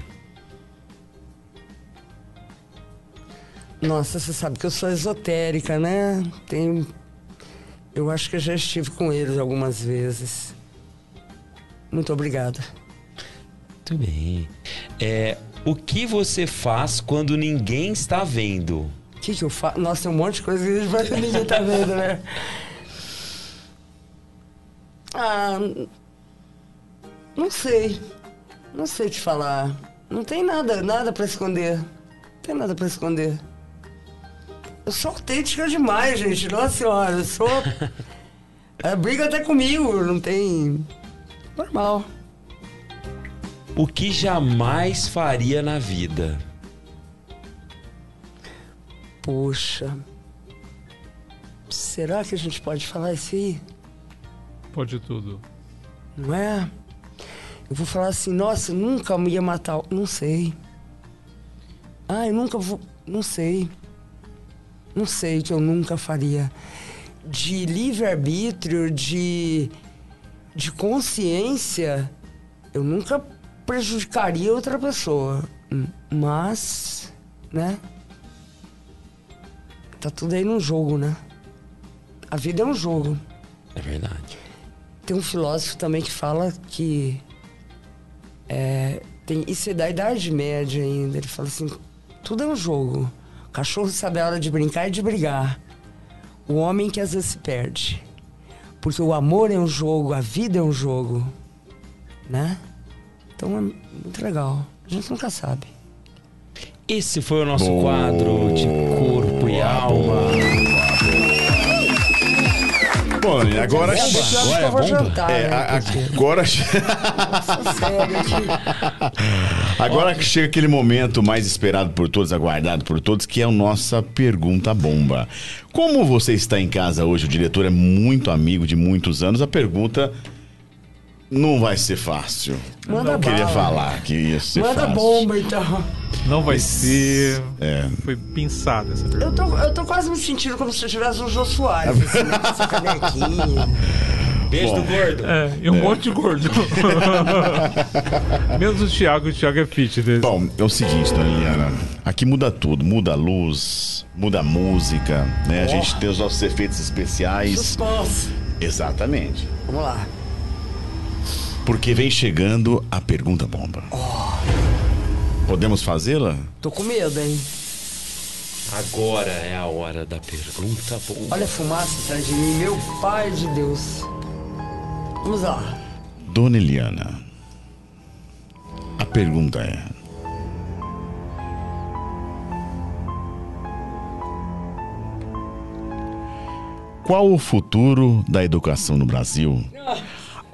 Nossa, você sabe que eu sou esotérica, né? Tenho. Eu acho que eu já estive com eles algumas vezes. Muito obrigada. Muito bem. É, o que você faz quando ninguém está vendo? O que, que eu faço? Nossa, tem um monte de coisa que a gente vai que ninguém tá vendo, né? Ah. Não sei. Não sei te falar. Não tem nada, nada pra esconder. Não tem nada pra esconder. Eu sou autêntica demais, gente. Nossa senhora, eu sou. É, briga até comigo, não tem. Normal. O que jamais faria na vida? Poxa. Será que a gente pode falar isso aí? Pode tudo. Não é? Eu vou falar assim, nossa, nunca me ia matar. Não sei. Ah, eu nunca vou. Não sei. Não sei o que eu nunca faria. De livre-arbítrio, de. de consciência, eu nunca prejudicaria outra pessoa. Mas, né? Tá tudo aí no jogo, né? A vida é um jogo. É verdade. Tem um filósofo também que fala que. É, tem, isso é da Idade Média ainda. Ele fala assim: tudo é um jogo. O cachorro sabe a hora de brincar e de brigar. O homem que às vezes se perde. Porque o amor é um jogo, a vida é um jogo. Né? Então é muito legal. A gente nunca sabe. Esse foi o nosso Boa, quadro de corpo e alma. Bom, e agora. Jantar. é, a- agora, Nossa, sério, aqui. agora que chega aquele momento mais esperado por todos, aguardado por todos, que é a nossa pergunta bomba. Como você está em casa hoje, o diretor é muito amigo de muitos anos, a pergunta Não vai ser fácil. Manda Não queria bala. falar que ia ser Manda fácil. bomba, então. Não vai ser. É. Foi pensada essa Eu pergunta. tô, eu tô quase me sentindo como se eu tivesse um Jô Soares, assim, né, com essa canequinha. Beijo do gordo. É, e um monte de gordo. Menos o Thiago, o Thiago é fitness. Bom, é o seguinte, dona Eliana. Aqui muda tudo. Muda a luz, muda a música, né? A gente tem os nossos efeitos especiais. Suspense. Exatamente. Vamos lá. Porque vem chegando a pergunta bomba. Podemos fazê-la? Tô com medo, hein? Agora é a hora da pergunta boa. Olha a fumaça atrás de mim, meu pai de Deus. Vamos lá. Dona Eliana, a pergunta é: Qual o futuro da educação no Brasil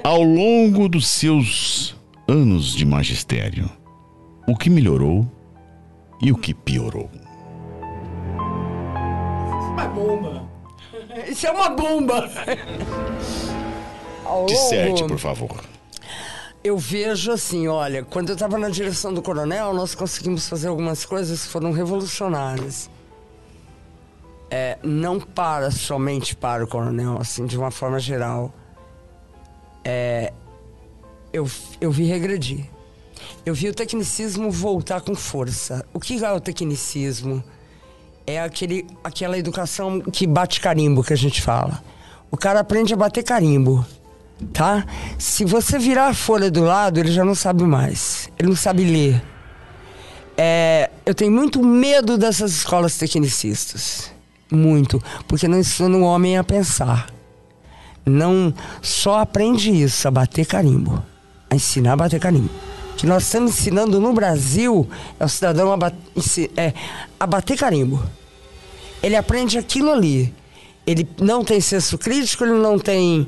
ao longo dos seus anos de magistério? O que melhorou e o que piorou? Uma bomba. Isso é uma bomba. Ao Disserte, por favor. Eu vejo assim, olha, quando eu estava na direção do coronel, nós conseguimos fazer algumas coisas que foram revolucionárias. É, não para somente para o coronel, assim, de uma forma geral. É, eu, eu vi regredir. Eu vi o tecnicismo voltar com força. O que é o tecnicismo? É aquele, aquela educação que bate carimbo que a gente fala. O cara aprende a bater carimbo tá? Se você virar a folha do lado, ele já não sabe mais. Ele não sabe ler. É, eu tenho muito medo dessas escolas tecnicistas. Muito. Porque não ensinam o homem a pensar. Não só aprende isso, a bater carimbo. A ensinar a bater carimbo. O que nós estamos ensinando no Brasil é o cidadão a, ba- ensi- é, a bater carimbo. Ele aprende aquilo ali. Ele não tem senso crítico, ele não tem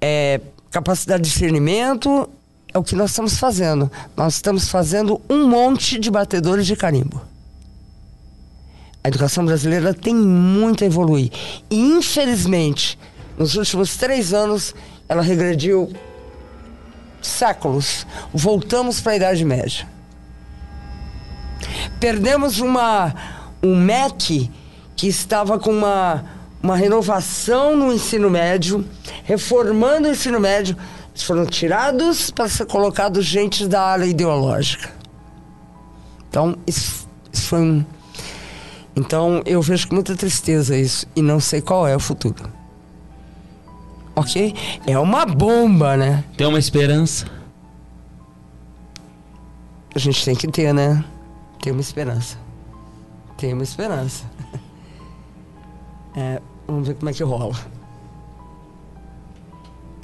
é, capacidade de discernimento é o que nós estamos fazendo. Nós estamos fazendo um monte de batedores de carimbo. A educação brasileira tem muito a evoluir. E, infelizmente, nos últimos três anos, ela regrediu séculos. Voltamos para a Idade Média. Perdemos uma, um MEC que estava com uma, uma renovação no ensino médio, reformando o ensino médio. Eles foram tirados para ser colocados gente da área ideológica. Então, isso, isso foi um. Então, eu vejo com muita tristeza isso e não sei qual é o futuro. Ok? É uma bomba, né? Tem uma esperança. A gente tem que ter, né? Tem uma esperança. Tem uma esperança. É, vamos ver como é que rola.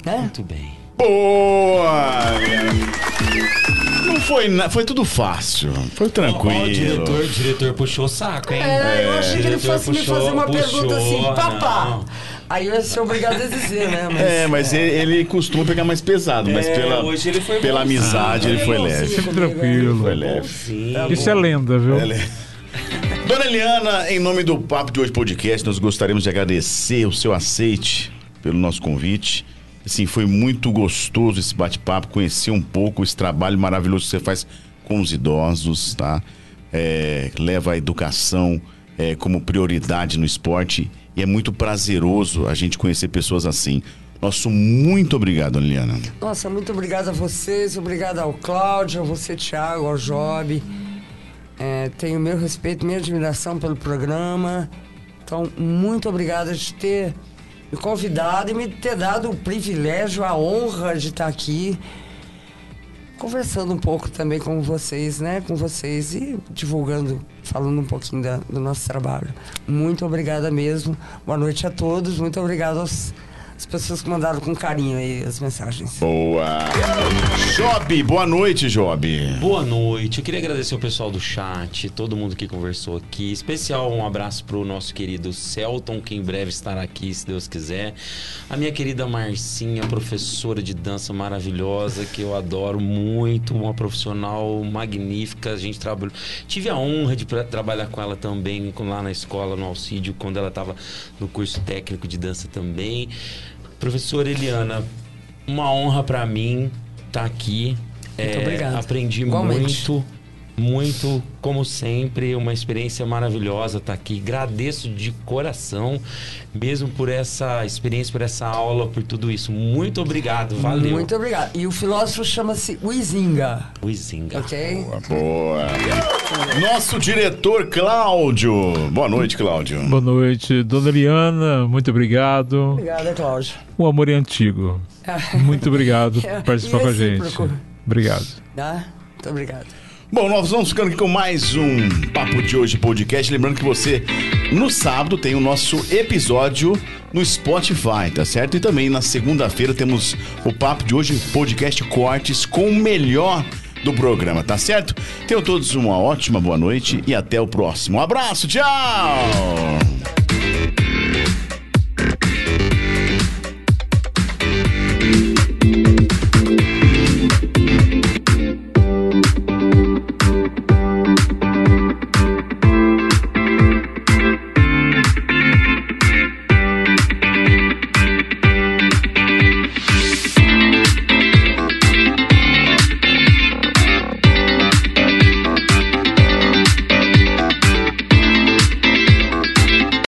Né? Muito bem. Boa! Não foi, na- foi tudo fácil. Foi Ó, tranquilo. o diretor, o diretor puxou o saco, hein? É, eu achei que ele fosse me puxou- fazer uma puxou, pergunta assim, papá. não. Aí eu ia ser obrigado a dizer, né? Mas, É, mas ele, ele costuma pegar mais pesado, mas É, pela, hoje ele foi pela amizade ele foi leve. Sempre tranquilo. Foi leve. Sim. Isso é lenda, viu? Dona Eliana, em nome do Papo de Hoje Podcast, nós gostaríamos de agradecer o seu aceite pelo nosso convite. Assim, foi muito gostoso esse bate-papo, conhecer um pouco esse trabalho maravilhoso que você faz com os idosos, tá? É, leva a educação é, como prioridade no esporte e é muito prazeroso a gente conhecer pessoas assim. Nosso muito obrigado, Dona Eliana. Nossa, muito obrigado a vocês, obrigado ao Cláudio, a você, Thiago, ao Job. É, tenho meu respeito, minha admiração pelo programa. Então, muito obrigado de ter me convidado e me ter dado o privilégio, a honra de estar aqui conversando um pouco também com vocês, né? Com vocês e divulgando, falando um pouquinho da- do nosso trabalho. Muito obrigada mesmo. Boa noite a todos. Muito obrigado aos, às pessoas que mandaram com carinho aí as mensagens. Boa! Job, boa noite, Job. Boa noite. Eu queria agradecer o pessoal do chat, todo mundo que conversou aqui. Especial um abraço pro nosso querido Celton, que em breve estará aqui, se Deus quiser. A minha querida Marcinha, professora de dança maravilhosa, que eu adoro muito, uma profissional magnífica. A gente trabalhou. Tive a honra de trabalhar com ela também lá na escola, no Alcídio, quando ela estava no curso técnico de dança também. Professora Eliana, Uma honra pra mim estar aqui. Muito É, obrigado. Aprendi Igualmente. muito, muito, como sempre, uma experiência maravilhosa estar aqui. Agradeço de coração, mesmo por essa experiência, por essa aula, por tudo isso. Muito obrigado, valeu. Muito obrigado. E o filósofo chama-se Huizinga, Luizinga. ok? Boa. Nosso diretor Cláudio. Boa noite, Cláudio. Boa noite, dona Eliana, muito obrigado. Obrigada, Cláudio. O amor é antigo. Muito obrigado por participar com a gente. Obrigado. Tá? Muito obrigado. Bom, nós vamos ficando aqui com mais um Papo de Hoje podcast. Lembrando que você, no sábado, tem o nosso episódio no Spotify, tá certo? E também na segunda-feira temos o Papo de Hoje podcast cortes com o melhor do programa, tá certo? Tenham todos uma ótima boa noite e até o próximo. Um abraço, tchau!